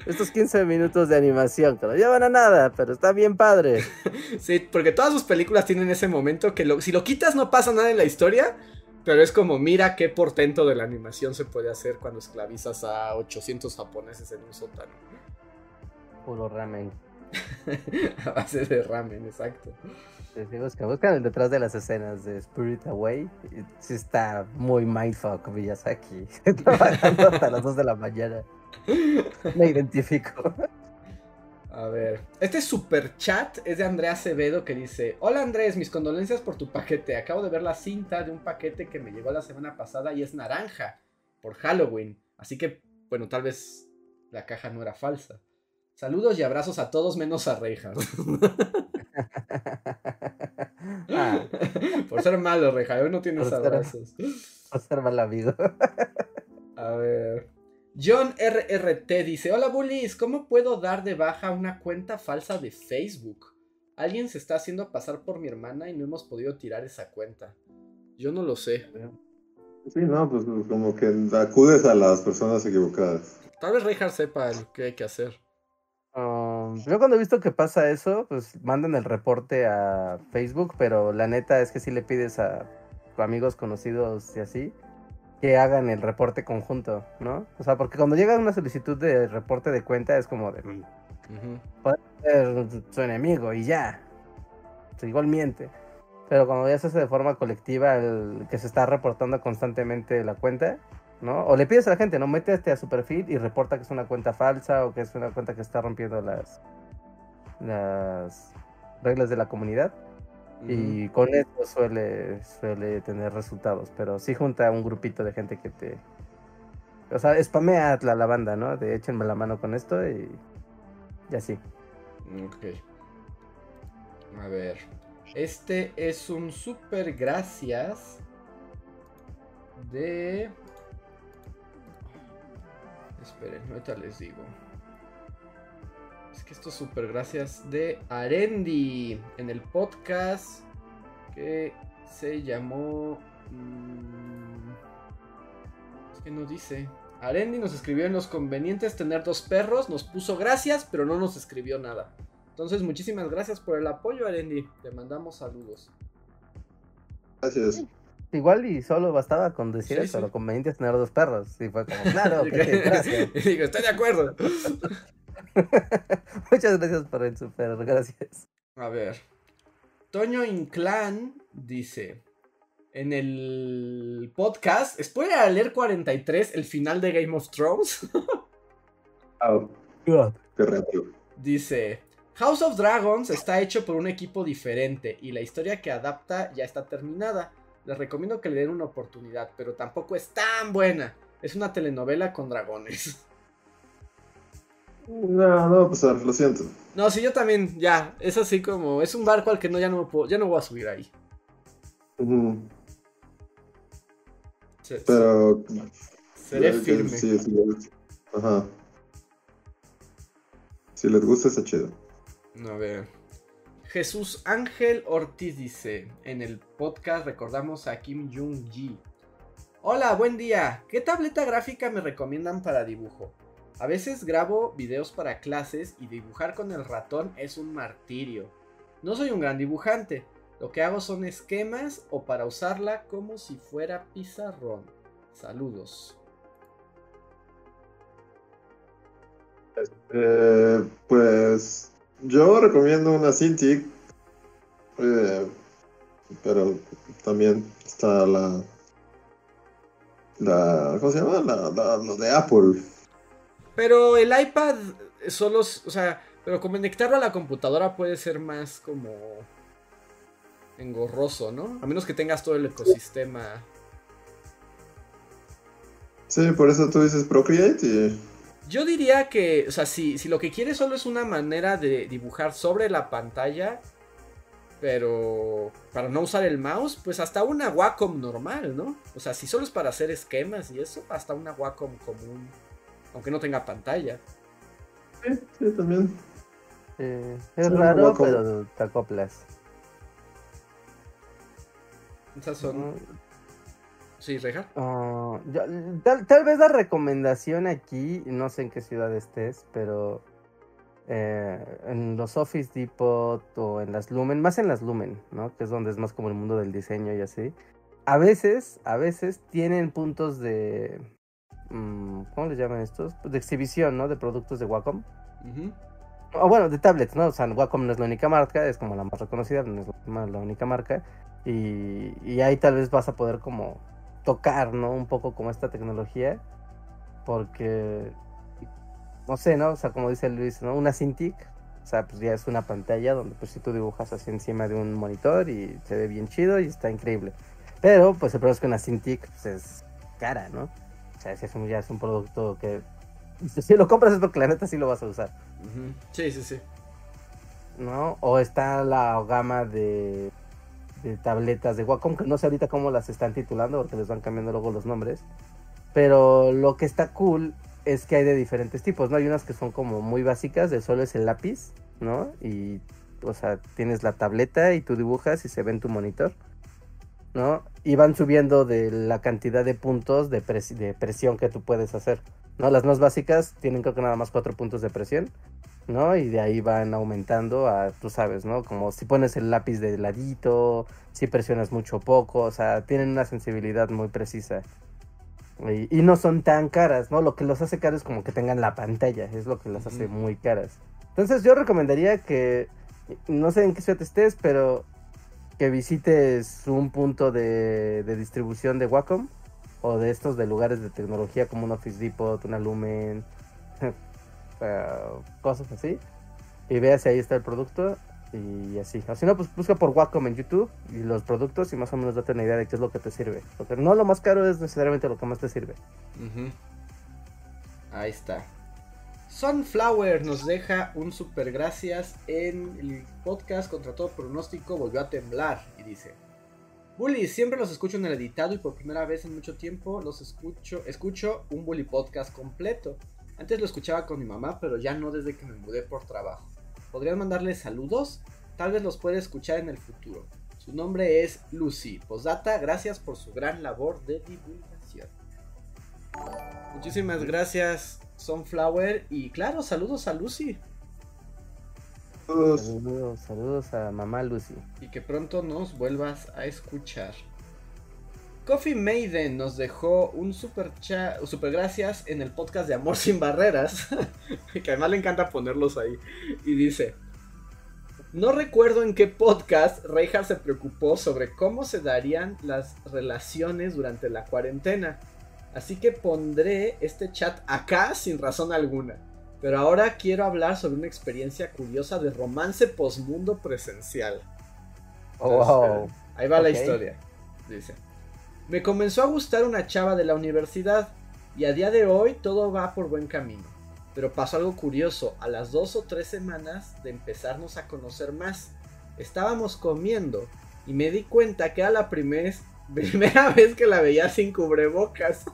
estos 15 minutos de animación que no llevan a nada, pero está bien padre. sí, porque todas sus películas tienen ese momento que si lo quitas no pasa nada en la historia, pero es como, mira qué portento de la animación se puede hacer cuando esclavizas a 800 japoneses en un sótano. Puro ramen. a base de ramen, exacto. Sí, buscan, buscan detrás de las escenas de Spirit Away. Sí está muy mindfuck Miyazaki. Trabajando hasta las 2 de la mañana. Me identifico. A ver, este super chat es de Andrea Acevedo que dice: Hola Andrés, mis condolencias por tu paquete. Acabo de ver la cinta de un paquete que me llegó la semana pasada y es naranja por Halloween. Así que, bueno, tal vez la caja no era falsa. Saludos y abrazos a todos menos a Reinhardt. Ah. Por ser malo, Reinhardt, hoy no tienes abrazos. por ser mal amigo. a ver. John RRT dice: Hola bullies, ¿cómo puedo dar de baja una cuenta falsa de Facebook? Alguien se está haciendo pasar por mi hermana y no hemos podido tirar esa cuenta. Yo no lo sé. Sí, no, pues como que acudes a las personas equivocadas. Tal vez Reinhardt sepa lo que hay que hacer. Um, yo cuando he visto que pasa eso, pues mandan el reporte a Facebook, pero la neta es que si le pides a amigos conocidos y así, que hagan el reporte conjunto, ¿no? O sea, porque cuando llega una solicitud de reporte de cuenta es como de... Uh Puede ser su enemigo y ya. igual miente. Pero cuando ya se hace de forma colectiva el que se está reportando constantemente la cuenta, ¿no? O le pides a la gente, no métete a su perfil y reporta que es una cuenta falsa o que es una cuenta que está rompiendo las, las reglas de la comunidad. Y con esto suele, suele tener resultados, pero sí junta un grupito de gente que te... O sea, spamea la, la banda, ¿no? De échenme la mano con esto y, y así. Ok. A ver. Este es un super gracias de... Esperen, ahorita les digo. Es que esto es súper gracias de Arendi en el podcast que se llamó... Mm, es que no dice. Arendi nos escribió en los convenientes tener dos perros, nos puso gracias, pero no nos escribió nada. Entonces, muchísimas gracias por el apoyo, Arendi. Te mandamos saludos. Gracias. Igual y solo bastaba con decir eso, lo conveniente es tener dos perros. Y fue como, claro, gracias. Digo, estoy de acuerdo. Muchas gracias por el super, gracias. A ver. Toño Inclán dice: En el podcast, spoiler alert 43, el final de Game of Thrones. oh, Dice: House of Dragons está hecho por un equipo diferente y la historia que adapta ya está terminada. Les recomiendo que le den una oportunidad, pero tampoco es tan buena. Es una telenovela con dragones. No, no pues lo siento. No, sí, yo también, ya. Es así como. Es un barco al que no, ya no puedo, ya no voy a subir ahí. Pero. Seré firme. Sí, sí, Ajá. Si les gusta, está chido. A ver. Jesús Ángel Ortiz dice: En el podcast recordamos a Kim Jung-ji. Hola, buen día. ¿Qué tableta gráfica me recomiendan para dibujo? A veces grabo videos para clases y dibujar con el ratón es un martirio. No soy un gran dibujante, Lo que hago son esquemas o para usarla como si fuera pizarrón. Saludos. Eh, pues yo recomiendo una Cintiq, eh, pero también está la, la ¿cómo se llama? La, la- lo de Apple. Pero el iPad solo, o sea, pero conectarlo a la computadora puede ser más como engorroso, ¿no? A menos que tengas todo el ecosistema. Sí, por eso tú dices Procreate y Yo diría que, o sea, si, si lo que quieres solo es una manera de dibujar sobre la pantalla, pero para no usar el mouse, pues hasta una Wacom normal, ¿no? O sea, si solo es para hacer esquemas y eso, hasta una Wacom común, aunque no tenga pantalla. sí, sí, también. Eh, es Sí, raro, pero te acoplas. Esas son... Sí, Reja. Ah, yo- tal, tal vez la recomendación aquí, no sé en qué ciudad estés, pero eh, en los Office Depot o en las Lumen, más en las Lumen, ¿no? Que es donde es más como el mundo del diseño y así. A veces, a veces tienen puntos de... mm, ¿Cómo les llaman estos? Pues de exhibición, ¿no? De productos de Wacom. Ujú. O bueno, de tablets, ¿no? O sea, Wacom no es la única marca, es como la más reconocida, no es la, la única marca. Y, y ahí tal vez vas a poder como tocar, ¿no? Un poco como esta tecnología. Porque, no sé, ¿no? O sea, como dice Luis, ¿no? Una Cintiq, o sea, pues ya es una pantalla donde pues si tú dibujas así encima de un monitor y se ve bien chido y está increíble. Pero, pues el problema es que una Cintiq pues, es cara, ¿no? O sea, si es un, ya es un producto que... Si lo compras es porque la neta sí lo vas a usar. Sí, sí, sí. ¿no? O está la gama de, de tabletas de Wacom, que no sé ahorita cómo las están titulando, porque les van cambiando luego los nombres. Pero lo que está cool es que hay de diferentes tipos, ¿no? Hay unas que son como muy básicas, de solo es el lápiz, ¿no? Y, o sea, tienes la tableta y tú dibujas y se ve en tu monitor, ¿no? Y van subiendo de la cantidad de puntos de, pres- de presión que tú puedes hacer, ¿no? Las más básicas tienen creo que nada más cuatro puntos de presión. ¿no? Y de ahí van aumentando a, tú sabes, ¿no? Como si pones el lápiz de ladito, si presionas mucho o poco, o sea, tienen una sensibilidad muy precisa. Y, y no son tan caras, ¿no? Lo que los hace caros es como que tengan la pantalla, es lo que las hace muy caras. Entonces yo recomendaría que, no sé en qué ciudad estés, pero que visites un punto de, distribución de Wacom o de estos de lugares de tecnología como un Office Depot, una Lumen, cosas así. Y veas si ahí está el producto y así. O si no, pues busca por Wacom en YouTube y los productos y más o menos date una idea de qué es lo que te sirve. Porque no lo más caro es necesariamente lo que más te sirve. Ahí está. Sunflower nos deja un super gracias en el podcast contra todo pronóstico volvió a temblar y dice Bully, siempre los escucho en el editado y por primera vez en mucho tiempo los escucho, escucho un Bully podcast completo. Antes lo escuchaba con mi mamá, pero ya no desde que me mudé por trabajo. ¿Podrían mandarle saludos? Tal vez los pueda escuchar en el futuro. Su nombre es Lucy. Posdata, gracias por su gran labor de divulgación. Muchísimas gracias, Sunflower. Y claro, saludos a Lucy. Saludos, saludos a mamá Lucy. Y que pronto nos vuelvas a escuchar. Coffee Maiden nos dejó un super, cha- super gracias en el podcast de Amor sin Barreras. que además le encanta ponerlos ahí. Y dice: No recuerdo en qué podcast Reinhardt se preocupó sobre cómo se darían las relaciones durante la cuarentena. Así que pondré este chat acá sin razón alguna. Pero ahora quiero hablar sobre una experiencia curiosa de romance posmundo presencial. Oh, wow. Ahí va la historia. Dice. Me comenzó a gustar una chava de la universidad y a día de hoy todo va por buen camino. Pero pasó algo curioso, a las dos o tres semanas de empezarnos a conocer más, estábamos comiendo y me di cuenta que era la primer- primera vez que la veía sin cubrebocas.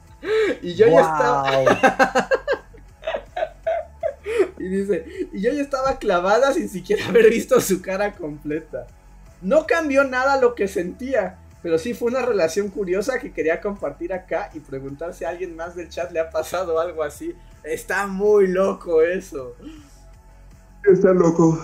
y yo ya estaba... Y dice, y yo ya estaba clavada sin siquiera haber visto su cara completa. No cambió nada lo que sentía, pero sí fue una relación curiosa que quería compartir acá y preguntar si a alguien más del chat le ha pasado algo así. Está muy loco eso. Está loco.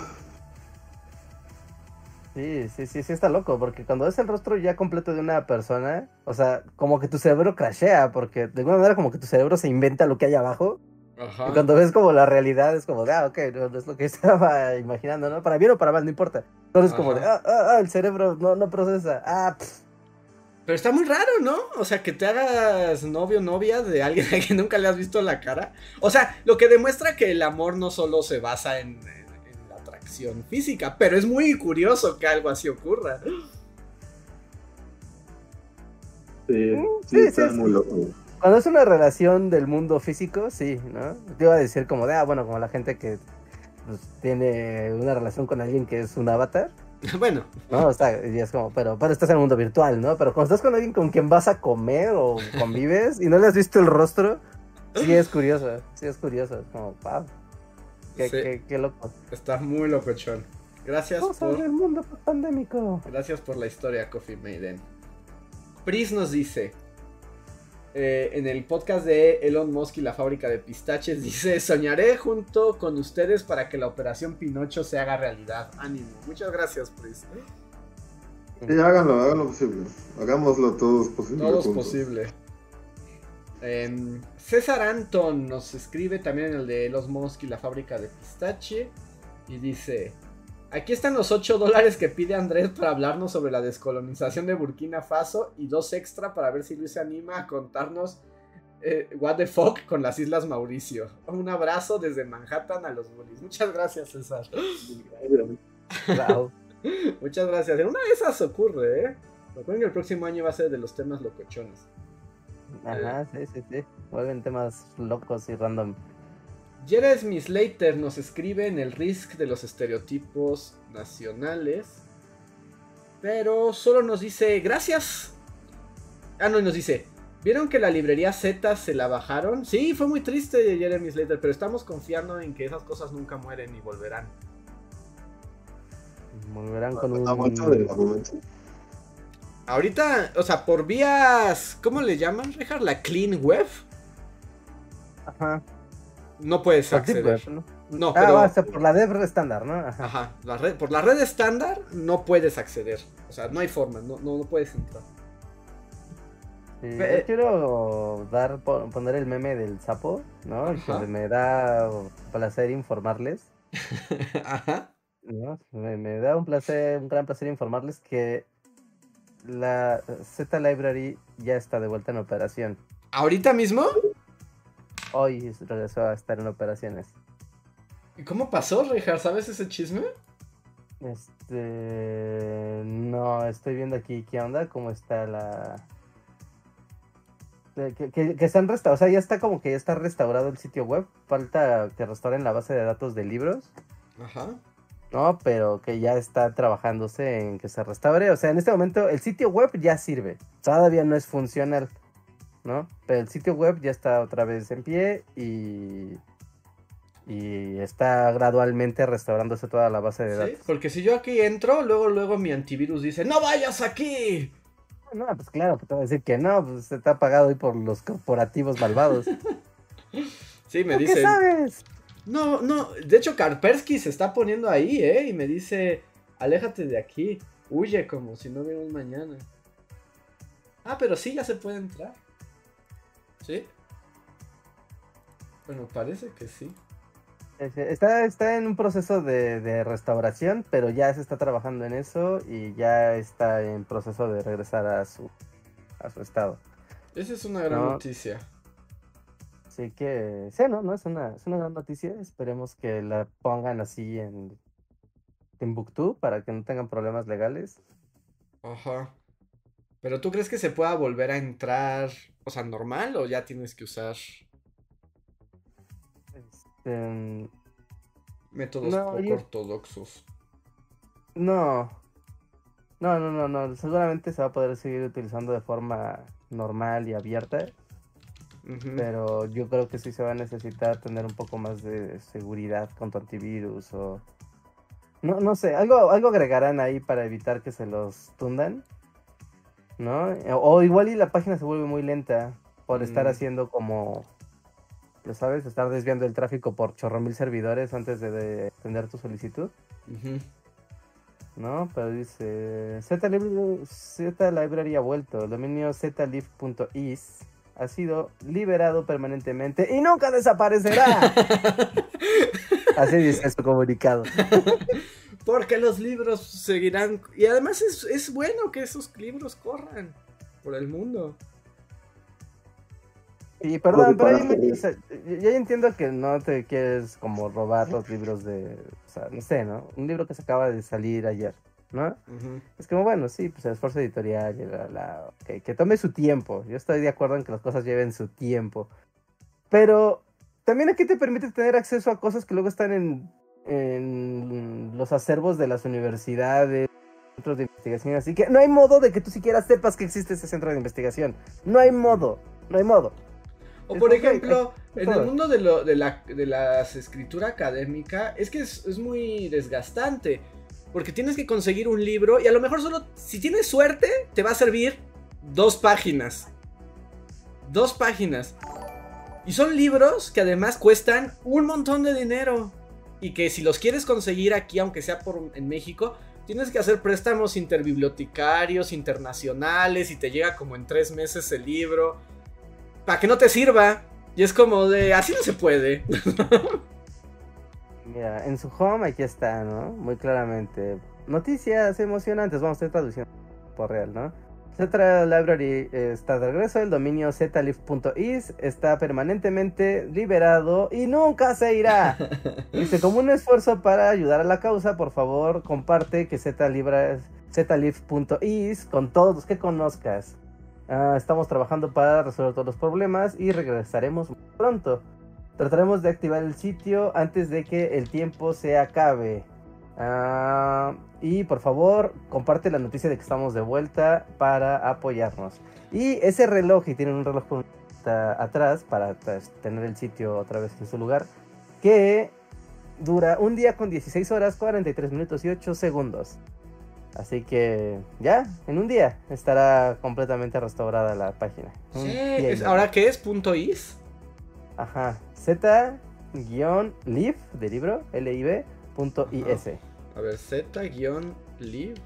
Sí, sí, sí, sí está loco, porque cuando ves el rostro ya completo de una persona, o sea, como que tu cerebro crashea, porque de alguna manera como que tu cerebro se inventa lo que hay abajo. Ajá. Y cuando ves como la realidad es como de, ah, ok, no, no es lo que estaba imaginando, ¿no? Para bien o para mal, no importa. Entonces como de, ah, ah, ah, el cerebro no, no procesa. Ah, pff. Pero está muy raro, ¿no? O sea, que te hagas novio o novia de alguien a quien nunca le has visto la cara. O sea, lo que demuestra que el amor no solo se basa en, física, pero es muy curioso que algo así ocurra. Sí, Mm, sí, sí, está sí, muy loco. Cuando es una relación del mundo físico, sí, ¿no? Te iba a decir como de, ah, bueno, como la gente que pues, tiene una relación con alguien que es un avatar, bueno, ¿no? O sea, y es como, pero, pero estás en el mundo virtual, ¿no? Pero cuando estás con alguien con quien vas a comer o convives y no le has visto el rostro, sí es curioso, sí es curioso, es como, wow, qué, Sí. qué, qué loco. está muy locochón. Gracias Cosas por, del mundo pandémico. gracias por la historia, Coffee Maiden. Pris nos dice. eh, en el podcast de Elon Musk y la fábrica de pistaches dice, soñaré junto con ustedes para que la operación Pinocho se haga realidad. Ánimo. Muchas gracias, Pris. Sí, háganlo, háganlo posible. Hagámoslo todos posible. Todo es juntos. posible. Em, César Anton nos escribe también en el de Los Musk y la fábrica de pistache. Y dice: Aquí están los 8 dólares que pide Andrés para hablarnos sobre la descolonización de Burkina Faso. Y dos extra para ver si Luis se anima a contarnos eh, What the fuck con las Islas Mauricio. Un abrazo desde Manhattan a los bullies. Muchas gracias, César. Muchas gracias. En una de esas ocurre, ¿eh? Recuerden que el próximo año va a ser de los temas locochones. Ajá, sí, sí, sí. Vuelven temas locos y random. Jeremy Slater nos escribe en el RISC de los estereotipos nacionales. Pero solo nos dice gracias. Ah, no, y nos dice. ¿Vieron que la librería Z se la bajaron? Sí, fue muy triste Jeremy Slater, pero estamos confiando en que esas cosas nunca mueren y volverán. Volverán con un. Ahorita, o sea, por vías, ¿cómo le llaman, Rejar? La Clean Web. Ajá. No puedes Por acceder. Web, ¿no? No, ah, pero- o sea, por la dev estándar, ¿no? Ajá. Ajá, la red, por la red estándar no puedes acceder. O sea, no hay forma, no, no, no puedes entrar. Sí, yo quiero dar, po- poner el meme del sapo, ¿no? Ajá. Que me da placer informarles, Ajá. ¿no? Me, me da un placer, un gran placer informarles que la Z Library ya está de vuelta en operación. ¿Ahorita mismo? Hoy regresó a estar en operaciones. ¿Y cómo pasó, Rejar? ¿Sabes ese chisme? Este. No, estoy viendo aquí qué onda, cómo está la. Que, que, que están restaurados, o sea, ya está como que ya está restaurado el sitio web. Falta que restauren la base de datos de libros, Ajá. ¿No? Pero que ya está trabajándose en que se restaure. O sea, en este momento el sitio web ya sirve. Todavía no es funcional, ¿no? Pero el sitio web ya está otra vez en pie y. Y está gradualmente restaurándose toda la base de ¿Sí? datos. Porque si yo aquí entro, luego, luego mi antivirus dice, ¡No vayas aquí! No, pues claro, que te voy a decir que no, pues está pagado hoy por los corporativos malvados. Sí, me ¿Tú ¿Qué sabes? No, no, de hecho Karpersky se está poniendo ahí, ¿eh? Y me dice, aléjate de aquí, huye como si no hubiera un mañana. Ah, pero sí, ya se puede entrar. ¿Sí? Bueno, parece que sí. Está, está en un proceso de, de restauración, pero ya se está trabajando en eso y ya está en proceso de regresar a su, a su estado. Esa es una gran No. noticia. Así que, sí, ¿no? no es, una, es una gran noticia. Esperemos que la pongan así en Timbuktu para que no tengan problemas legales. Ajá. Pero ¿tú crees que se pueda volver a entrar, o sea, normal o ya tienes que usar Este, métodos No, poco yo- ortodoxos? No. No, no, no, no. Seguramente se va a poder seguir utilizando de forma normal y abierta. Pero yo creo que sí se va a necesitar tener un poco más de seguridad con tu antivirus o... No, no sé, algo, algo agregarán ahí para evitar que se los tundan. ¿No? O, igual y la página se vuelve muy lenta por estar Mm. haciendo como... Ya sabes, estar desviando el tráfico por chorro mil servidores antes de, de atender tu solicitud. ¿no? Pero dice Z, Library, Z Library ha vuelto. El dominio zlib.is ha sido liberado permanentemente y nunca desaparecerá. Así dice su comunicado. Porque los libros seguirán. Y además es, es bueno que esos libros corran por el mundo. Y perdón, pero ahí, o sea, yo entiendo que no te quieres como robar los libros de, o sea, no sé, ¿no? Un libro que se acaba de salir ayer, ¿no? Es como, bueno, sí, pues el esfuerzo editorial, la, la, que, que tome su tiempo. Yo estoy de acuerdo en que las cosas lleven su tiempo. Pero también aquí te permite tener acceso a cosas que luego están en, en los acervos de las universidades, centros de investigación. Así que no hay modo de que tú siquiera sepas que existe ese centro de investigación. No hay modo, no hay modo. O por ejemplo, en el mundo de, lo, de, la, de la escritura académica, es que es, es, muy desgastante. Porque tienes que conseguir un libro y a lo mejor solo, si tienes suerte, te va a servir dos páginas. Dos páginas. Y son libros que además cuestan un montón de dinero. Y que si los quieres conseguir aquí, aunque sea por, en México, tienes que hacer préstamos interbibliotecarios, internacionales, y te llega como en tres meses el libro para que no te sirva. Y es como de, así no se puede. Mira, en su home aquí está, ¿no? Muy claramente. Noticias emocionantes, vamos a estar traduciendo por real, ¿no? Z Library está de regreso, el dominio zlib.is está permanentemente liberado y nunca se irá. Dice, como un esfuerzo para ayudar a la causa, por favor, comparte que zlib.is con todos los que conozcas. Uh, estamos trabajando para resolver todos los problemas y regresaremos pronto. Trataremos de activar el sitio antes de que el tiempo se acabe. Uh, y por favor, comparte la noticia de que estamos de vuelta para apoyarnos. Y ese reloj, y tienen un reloj atrás para tener el sitio otra vez en su lugar, que dura un día con 16 horas, 43 minutos y 8 segundos. Así que ya, en un día estará completamente restaurada la página. Sí, ¿ahora qué es? ¿Punto .is? Ajá, z-lib de libro, L-I-B, punto I-S. A ver, z-lib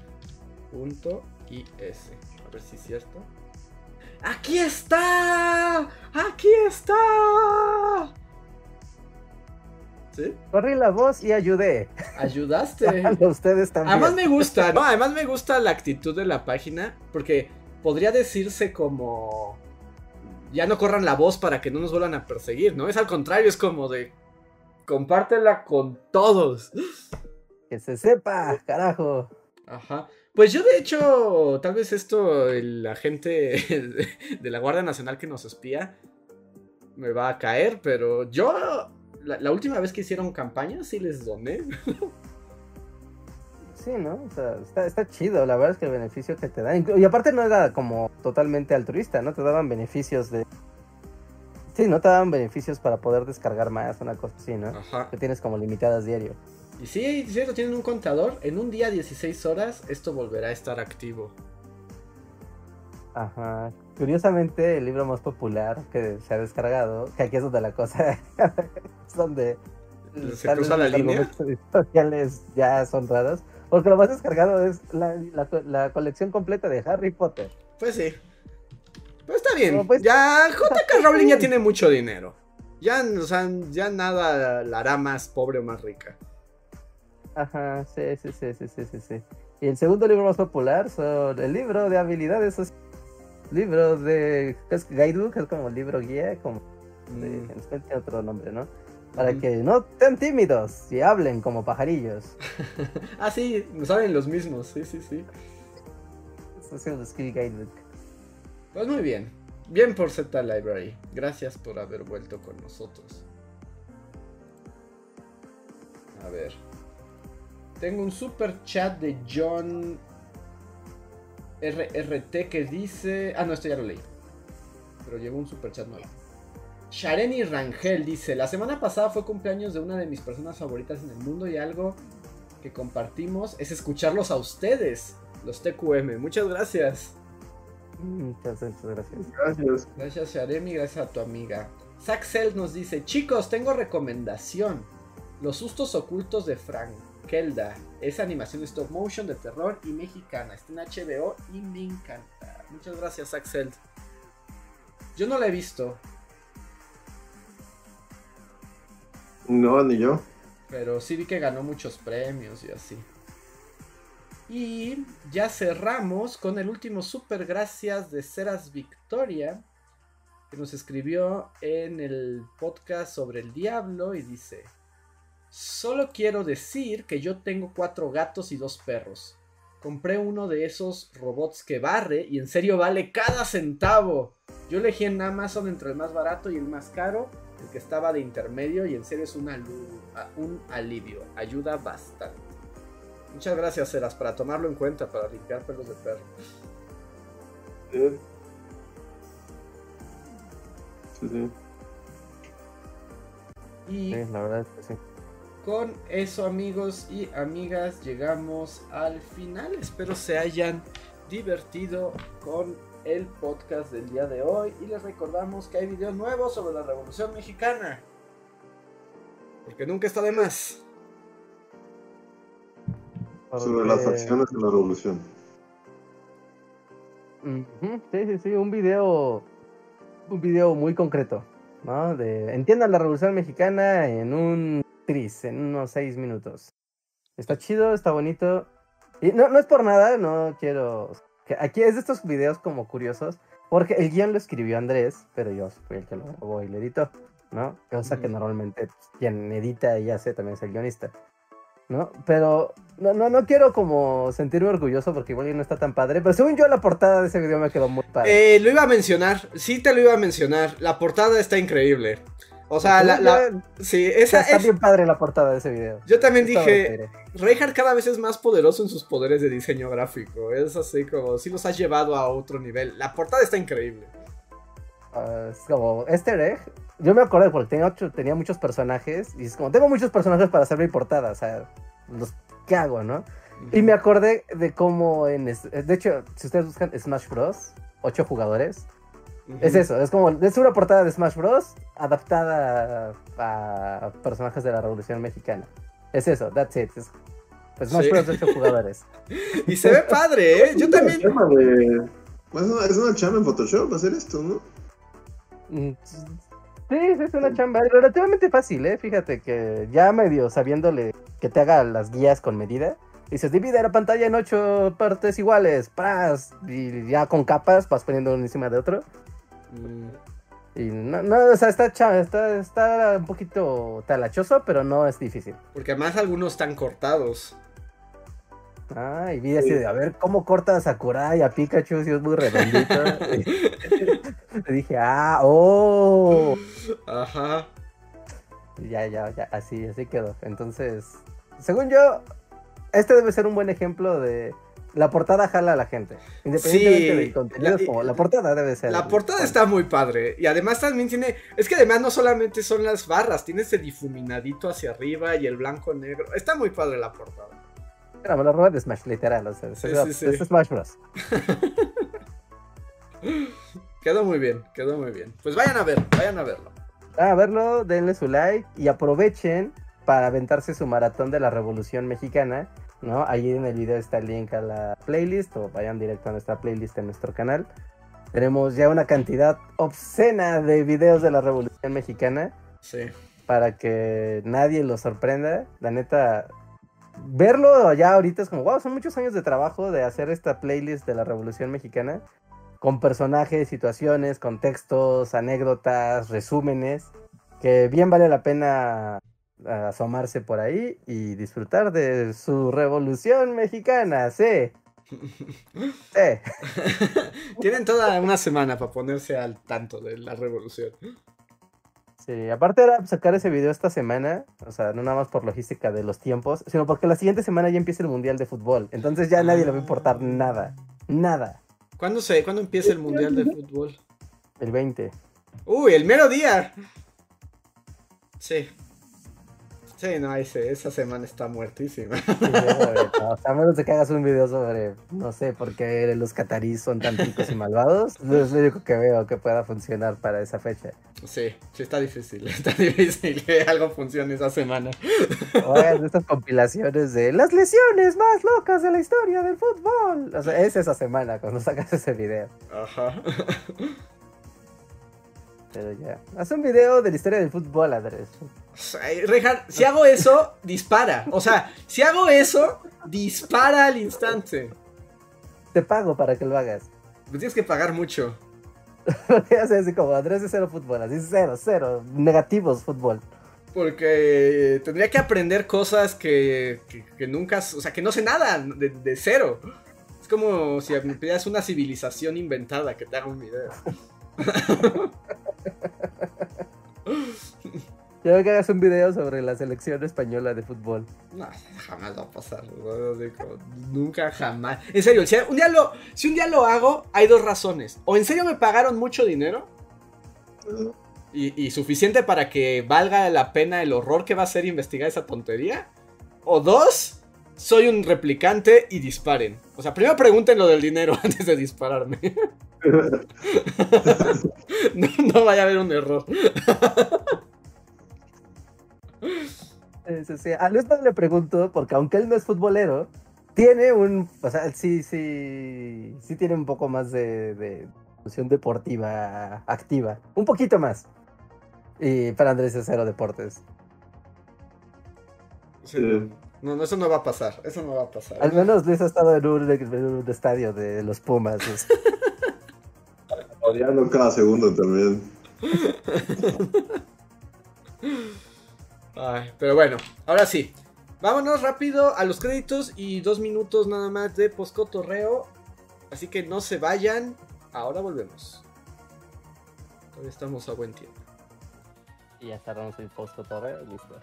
punto I-S. A ver si es cierto. ¡Aquí está! ¡Aquí está! ¿Sí? Corrí la voz y ayudé. Ayudaste. ustedes también. Además me gusta, no, además me gusta la actitud de la página, porque podría decirse como ya no corran la voz para que no nos vuelvan a perseguir, ¿no? Es al contrario, es como de compártela con todos. Que se sepa, carajo. Ajá. Pues yo de hecho, tal vez esto, el agente de la Guardia Nacional que nos espía, me va a caer, pero yo la, última vez que hicieron campaña sí les doné. Sí, ¿no? O sea, está, está, chido, la verdad es que el beneficio que te da. Y aparte no era como totalmente altruista, ¿no? Te daban beneficios de. Sí, no te daban beneficios para poder descargar más, una cosa así, ¿no? Ajá. Que tienes como limitadas diario. Y sí, cierto, tienen un contador. En un día 16 horas, esto volverá a estar activo. Ajá. Curiosamente, el libro más popular que se ha descargado, que aquí es donde la cosa es donde se cruza la línea. Sociales ya son raros. Porque lo más descargado es la, la, colección completa de Harry Potter. Pues sí. Pero está bien. Pues, ya JK Rowling ya tiene mucho dinero. Ya, o sea, ya nada la hará más pobre o más rica. Ajá, sí, sí, sí, sí, sí, sí. Y el segundo libro más popular son el libro de habilidades sociales libros de. Guidebook, es como libro guía, como. De, mm. otro nombre, ¿no? Para que no estén tímidos y hablen como pajarillos. ah, sí, saben los mismos, sí, sí, sí. Eso es el Skill Guidebook. Pues muy bien. Bien por Z Library. Gracias por haber vuelto con nosotros. A ver. Tengo un super chat de John RRT que dice. Ah, no, esto ya lo leí. Pero llegó un super chat nuevo. Shareni Rangel dice: La semana pasada fue cumpleaños de una de mis personas favoritas en el mundo y algo que compartimos es escucharlos a ustedes, los TQM. Muchas gracias. Muchas, gracias. Gracias. Gracias, Sharemi, gracias a tu amiga. Saxel nos dice: Chicos, tengo recomendación. Los sustos ocultos de Frank. Kelda. Es animación stop motion de terror y mexicana. Está en HBO y me encanta. Muchas gracias, Axel. Yo no la he visto. No, ni yo. Pero sí vi que ganó muchos premios y así. Y ya cerramos con el último super gracias de Ceras Victoria, que nos escribió en el podcast sobre el diablo y dice, solo quiero decir que yo tengo cuatro gatos y dos perros. Compré uno de esos robots que barre y en serio vale cada centavo. Yo elegí en Amazon entre el más barato y el más caro, el que estaba de intermedio y en serio es un, un alivio, ayuda bastante. Muchas gracias, Ceras, para tomarlo en cuenta, para limpiar pelos de perro. Sí. Sí, sí. Y Sí, la verdad es que sí. con eso, amigos y amigas, llegamos al final. Espero se hayan divertido con el podcast del día de hoy. Y les recordamos que hay videos nuevos sobre la Revolución Mexicana. Porque nunca está de más. Sobre las acciones de la revolución. Sí, sí, sí, un video, un video muy concreto, ¿no? De entiendan la Revolución Mexicana en un tris, en unos seis minutos. Está chido, está bonito. Y no, no es por nada, no quiero... Aquí es de estos videos como curiosos, porque el guion lo escribió Andrés, pero yo fui el que lo grabó y lo editó, ¿no? Cosa que normalmente pues, quien edita y hace también es el guionista. ¿no? Pero no, no, no quiero como sentirme orgulloso porque igual no está tan padre, pero según yo la portada de ese video me quedó muy padre. Eh, lo iba a mencionar, sí te lo iba a mencionar. La portada está increíble. O sea, la, sí, esa está es- bien padre la portada de ese video. Yo también Está dije. Reinhardt cada vez es más poderoso en sus poderes de diseño gráfico. Es así como, si los has llevado a otro nivel. La portada está increíble. Ah, es como Easter egg. Yo me acuerdo porque tenía, ocho- tenía muchos personajes y es como, tengo muchos personajes para hacer mi portada, o sea, los, ¿qué hago, no? Y me acordé de cómo en... De hecho, si ustedes buscan Smash Bros, ocho jugadores, Es eso, es como, es una portada de Smash Bros. adaptada a, a personajes de la Revolución Mexicana. Es eso, that's it. Es, pues Smash Sí. Bros. de ocho jugadores. Y se ve padre, ¿eh? Yo también. Es una chamba de- Es una, es una chamba en Photoshop hacer esto, ¿no? Mm, Sí, sí, es una chamba relativamente fácil, ¿eh? Fíjate que ya medio sabiéndole que te haga las guías con medida, dices, divide la pantalla en ocho partes iguales, ¡pras! Y ya con capas vas poniendo uno encima de otro. Y no, no, o sea, está, está, está un poquito talachoso, pero no es difícil. Porque además algunos están cortados. Ah, y vi así de, a ver, ¿cómo corta a Sakurai a Pikachu si es muy redondito? Le dije, ah, oh. Ajá. Y Ya, ya, ya, así, así quedó. Entonces, según yo, este debe ser un buen ejemplo de la portada jala a la gente. Independientemente Sí, del contenido, la- es como la portada debe ser. La portada está muy padre. Y además también tiene. Es que además no solamente son las barras, tiene ese difuminadito hacia arriba y el blanco negro. Está muy padre la portada. Era, me lo robé de Smash, literal. O sea, es, Sí, es- sí, sí. es Smash Bros. Quedó muy bien, quedó muy bien. Pues vayan a ver, vayan a verlo. A verlo, denle su like y aprovechen para aventarse su maratón de la Revolución Mexicana, ¿no? Ahí en el video está el link a la playlist o vayan directo a nuestra playlist en nuestro canal. Tenemos ya una cantidad obscena de videos de la Revolución Mexicana Sí. para que nadie lo sorprenda. La neta, verlo ya ahorita es como, wow, son muchos años de trabajo de hacer esta playlist de la Revolución Mexicana con personajes, situaciones, contextos, anécdotas, resúmenes, que bien vale la pena ah, asomarse por ahí y disfrutar de su Revolución Mexicana, sí. Sí. Tienen toda una semana para ponerse al tanto de la revolución. Sí, aparte era sacar ese video esta semana, o sea, no nada más por logística de los tiempos, sino porque la siguiente semana ya empieza el Mundial de Fútbol. Entonces ya nadie le va a importar nada. Nada. ¿Cuándo, se, ¿Cuándo empieza el Mundial de Fútbol? El 20. Uy, el mero día. Sí. Sí, no, ese, esa semana está muertísima. Sí. O sea, a menos de que hagas un video sobre, no sé, por qué los catarís son tan ricos y malvados, no es lo único que veo que pueda funcionar para esa fecha. Sí, sí está difícil, está difícil que algo funcione esa semana. O hagas estas compilaciones de las lesiones más locas de la historia del fútbol. O sea, es esa semana cuando sacas ese video. Ajá. Pero ya. Haz un video de la historia del fútbol, Andrés. Reinhardt, si hago eso, dispara. O sea, si hago eso, dispara al instante. Te pago para que lo hagas. Me tienes que pagar mucho. Porque hace así como Andrés de cero fútbol, así cero, cero, negativos fútbol. Porque tendría que aprender cosas que, que- que nunca, o sea, que no sé nada de, de cero. Es como si me pidieras una civilización inventada que te haga un video. Quiero que hagas un video sobre la selección española de fútbol. No, jamás va a pasar. Nunca, jamás. En serio, si un, día lo, si un día lo hago, hay dos razones. O en serio me pagaron mucho dinero y, y suficiente para que valga la pena el horror que va a ser investigar esa tontería. O dos, soy un replicante y disparen. O sea, primero pregunten lo del dinero antes de dispararme. No, no vaya a haber un error. Sí, sí, sí. A Luis no le pregunto, porque aunque él no es futbolero, tiene un. O sea, sí, sí. Sí tiene un poco más de. de función deportiva activa. Un poquito más. Y para Andrés es cero deportes. Sí, No, no, eso no va a pasar. Eso no va a pasar. Al menos Luis ha estado en un, en un estadio de los Pumas. es- Odiando cada segundo también. Pero bueno, ahora sí. Vámonos rápido a los créditos y dos minutos nada más de poscotorreo. Así que no se vayan. Ahora volvemos. Todavía estamos a buen tiempo. Y ya cerramos el post torreo. Listo.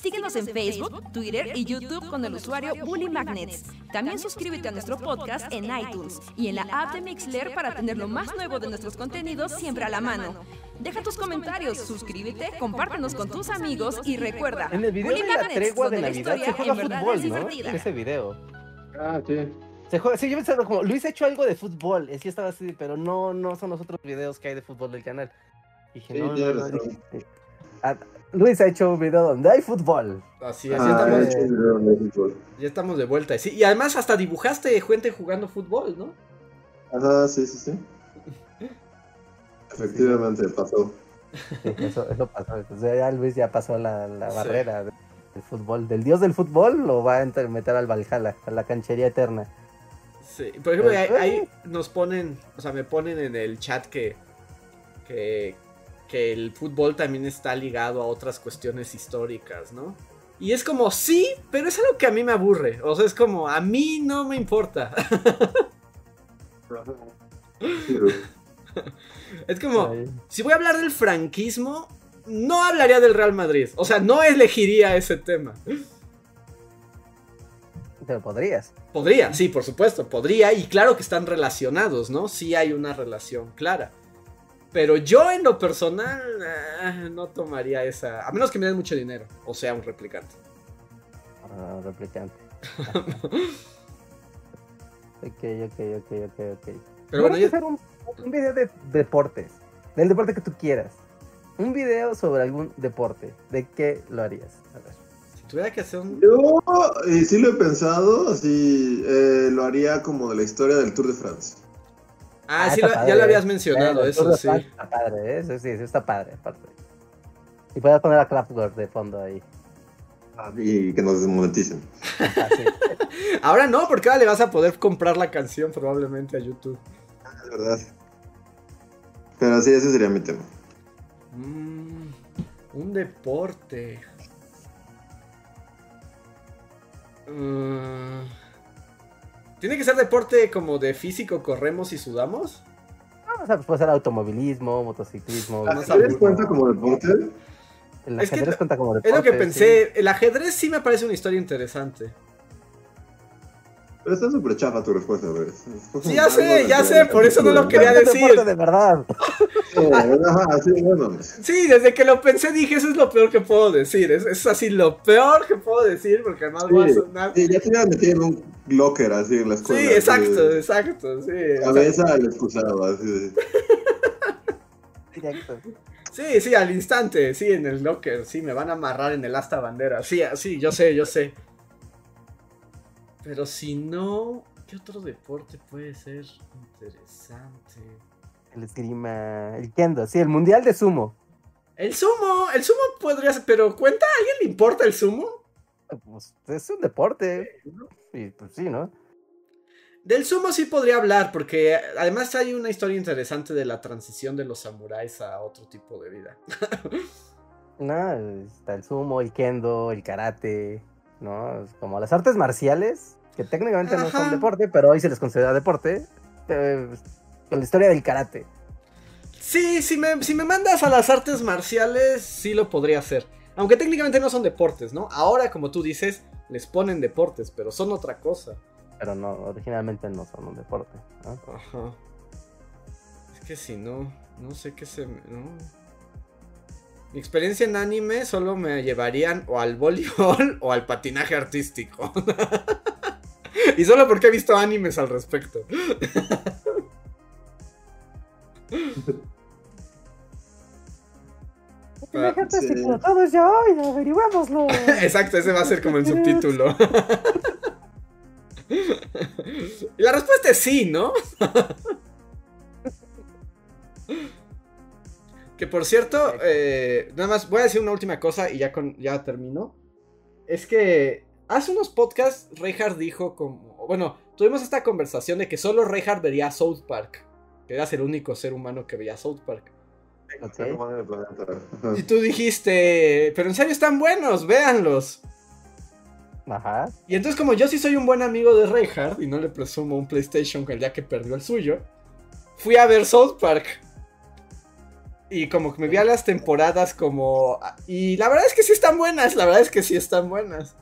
Síguenos en Facebook, Twitter y YouTube con el usuario Bully Magnets. También suscríbete a nuestro podcast en iTunes y en la app de Mixler para tener lo más nuevo de nuestros contenidos siempre a la mano. Deja tus comentarios, suscríbete, compártenos con tus amigos y recuerda, En el video Bully de la Magnets, tregua de la Navidad se juega fútbol, es ¿no? En ese video. Ah, sí. Se juega, sí, yo pensaba como, Luis ha hecho algo de fútbol. Es que estaba así, pero no, no son los otros videos que hay de fútbol del canal. Dije, Sí, no, no, tienes no, razón. Luis ha hecho un video donde hay fútbol. Así es, ya, Ah, estamos, he de fútbol. ya estamos de vuelta. Sí, y además hasta dibujaste gente jugando fútbol, ¿no? Ajá, sí, sí, sí. Efectivamente, pasó. Sí, eso, eso pasó. Entonces ya Luis ya pasó la, la Sí. barrera de- del fútbol. Del dios del fútbol lo va a enter- meter al Valhalla, a la canchería eterna. Sí, por ejemplo, ahí, Pues, ahí nos ponen, o sea, me ponen en el chat que, que, que el fútbol también está ligado a otras cuestiones históricas, ¿no? Y es como, sí, pero es algo que a mí me aburre. O sea, es como, a mí no me importa. es como, si voy a hablar del franquismo, no hablaría del Real Madrid. O sea, no elegiría ese tema. Pero podrías. Podría, sí, por supuesto, podría, y claro que están relacionados, ¿no? Sí hay una relación clara. Pero yo en lo personal ah, no tomaría esa, a menos que me den mucho dinero, o sea, un replicante. Ah, replicante. ok, ok, ok, ok, ok. Pero bueno, yo, hacer un, un video de deportes. Del deporte que tú quieras. Un video sobre algún deporte. ¿De qué lo harías? A ver. si tuviera que hacer un... Yo, y sí lo he pensado, así eh, lo haría como de la historia del Tour de France. Ah, sí, lo- padre. ya lo habías mencionado, eso sí. Está padre, ¿eh? Eso sí, eso está padre, aparte. Y puedes poner a Kraftwerk de fondo ahí. Y que nos desmoneticen. Ah, sí. Ahora no, porque ahora le vas a poder comprar la canción probablemente a YouTube. Es verdad. Pero sí, ese sería mi tema. Mm, un deporte. Mm, ¿Tiene que ser deporte como de físico, corremos y sudamos? No, o sea, pues puede ser automovilismo, motociclismo. Ah, sé, ¿Ajedrez cuenta como deporte? El Es que ajedrez lo- cuenta como Es deporte. lo que sí. pensé. El ajedrez sí me parece una historia interesante. Pero está súper chafa tu respuesta, güey. Sí, ya sé, ya sé, por eso no lo No quería decir. de verdad. sí, desde que lo pensé dije, eso es lo peor que puedo decir. Es, es así lo peor que puedo decir porque además sí, va a sonar... Sí, ya te iban a meter en un locker así en la escuela. Sí, exacto, exacto. Sí, Cabeza al excusado, así. Directo. Sí, sí, al instante, sí, en el locker, sí, me van a amarrar en el asta bandera. Sí, sí, yo sé, yo sé. Pero si no, ¿qué otro deporte puede ser interesante? El esgrima, el kendo, sí, el mundial de sumo. El sumo, el sumo podría ser, pero ¿cuenta? ¿A alguien le importa el sumo? Pues es un deporte. Y pues sí, ¿no? Del sumo sí podría hablar, porque además hay una historia interesante de la transición de los samuráis a otro tipo de vida. no, está el sumo, el kendo, el karate, ¿no? Como las artes marciales, que técnicamente no son deporte, pero hoy se les considera deporte, eh, con la historia del karate. Sí, si me, si me mandas a las artes marciales, sí lo podría hacer. Aunque técnicamente no son deportes, ¿no? Ahora, como tú dices, les ponen deportes, pero son otra cosa. Pero no, originalmente no son un deporte. Ajá. Es que si no, no sé qué se... No. Mi experiencia en anime solo me llevarían o al voleibol o al patinaje artístico. y solo porque he visto animes al respecto. todo es ya hoy, averiguémoslo. Exacto, ese va a ser como el subtítulo. y la respuesta es sí, ¿no? que por cierto, eh, nada más voy a decir una última cosa y ya, con, ya termino. Es que hace unos podcasts Reinhardt dijo como... Bueno, tuvimos esta conversación de que solo Reinhardt vería South Park. Que era el único ser humano que veía South Park. Y tú dijiste, pero en serio están buenos, véanlos. Ajá. Y entonces como yo sí soy un buen amigo de Reinhardt y no le presumo un PlayStation el día que perdió el suyo, fui a ver South Park. Y como que me vi a las temporadas como... Y la verdad es que sí están buenas, la verdad es que sí están buenas.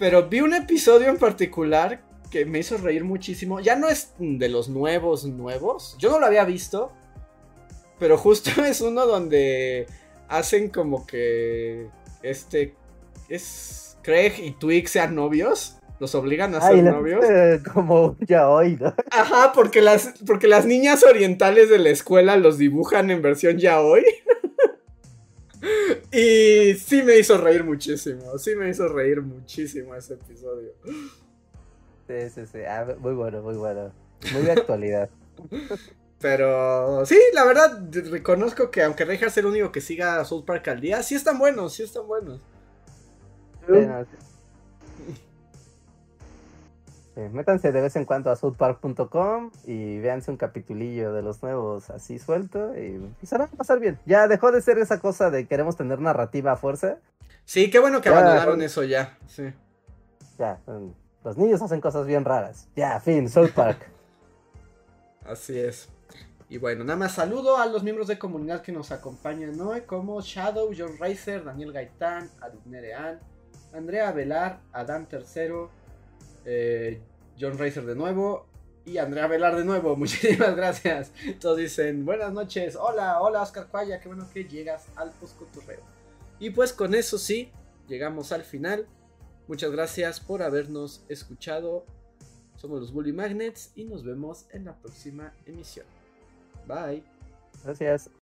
Pero vi un episodio en particular que me hizo reír muchísimo. Ya no es de los nuevos, nuevos. Yo no lo había visto. Pero justo es uno donde hacen como que este es Craig y Twig sean novios. Los obligan a ser novios. como ya hoy, ¿no? Ajá, porque las, porque las niñas orientales de la escuela los dibujan en versión ya hoy. y sí me hizo reír muchísimo. Sí me hizo reír muchísimo ese episodio. Sí, sí, sí. Ah, muy bueno, muy bueno. Muy de actualidad. Pero sí, la verdad, reconozco que aunque deja ser el único que siga a South Park al día, sí están buenos, sí están buenos. Métanse de vez en cuando a southpark.com y véanse un capitulillo de los nuevos así suelto y, se van a pasar bien. Ya dejó de ser esa cosa de queremos tener narrativa a fuerza. Sí, qué bueno que abandonaron eso ya. Sí. Ya, los niños hacen cosas bien raras. Ya, fin, South Park. Así es. Y bueno, nada más saludo a los miembros de comunidad que nos acompañan hoy, como Shadow, John Racer, Daniel Gaitán, Nerean, Andrea Velar, Adán Tercero, eh, John Racer de nuevo y Andrea Velar de nuevo. Muchísimas gracias. Todos dicen buenas noches, hola, hola Oscar Cuaya, qué bueno que llegas al Poscoturreo. Y pues con eso sí, llegamos al final. Muchas gracias por habernos escuchado. Somos los Bully Magnets y nos vemos en la próxima emisión. Bye. Gracias.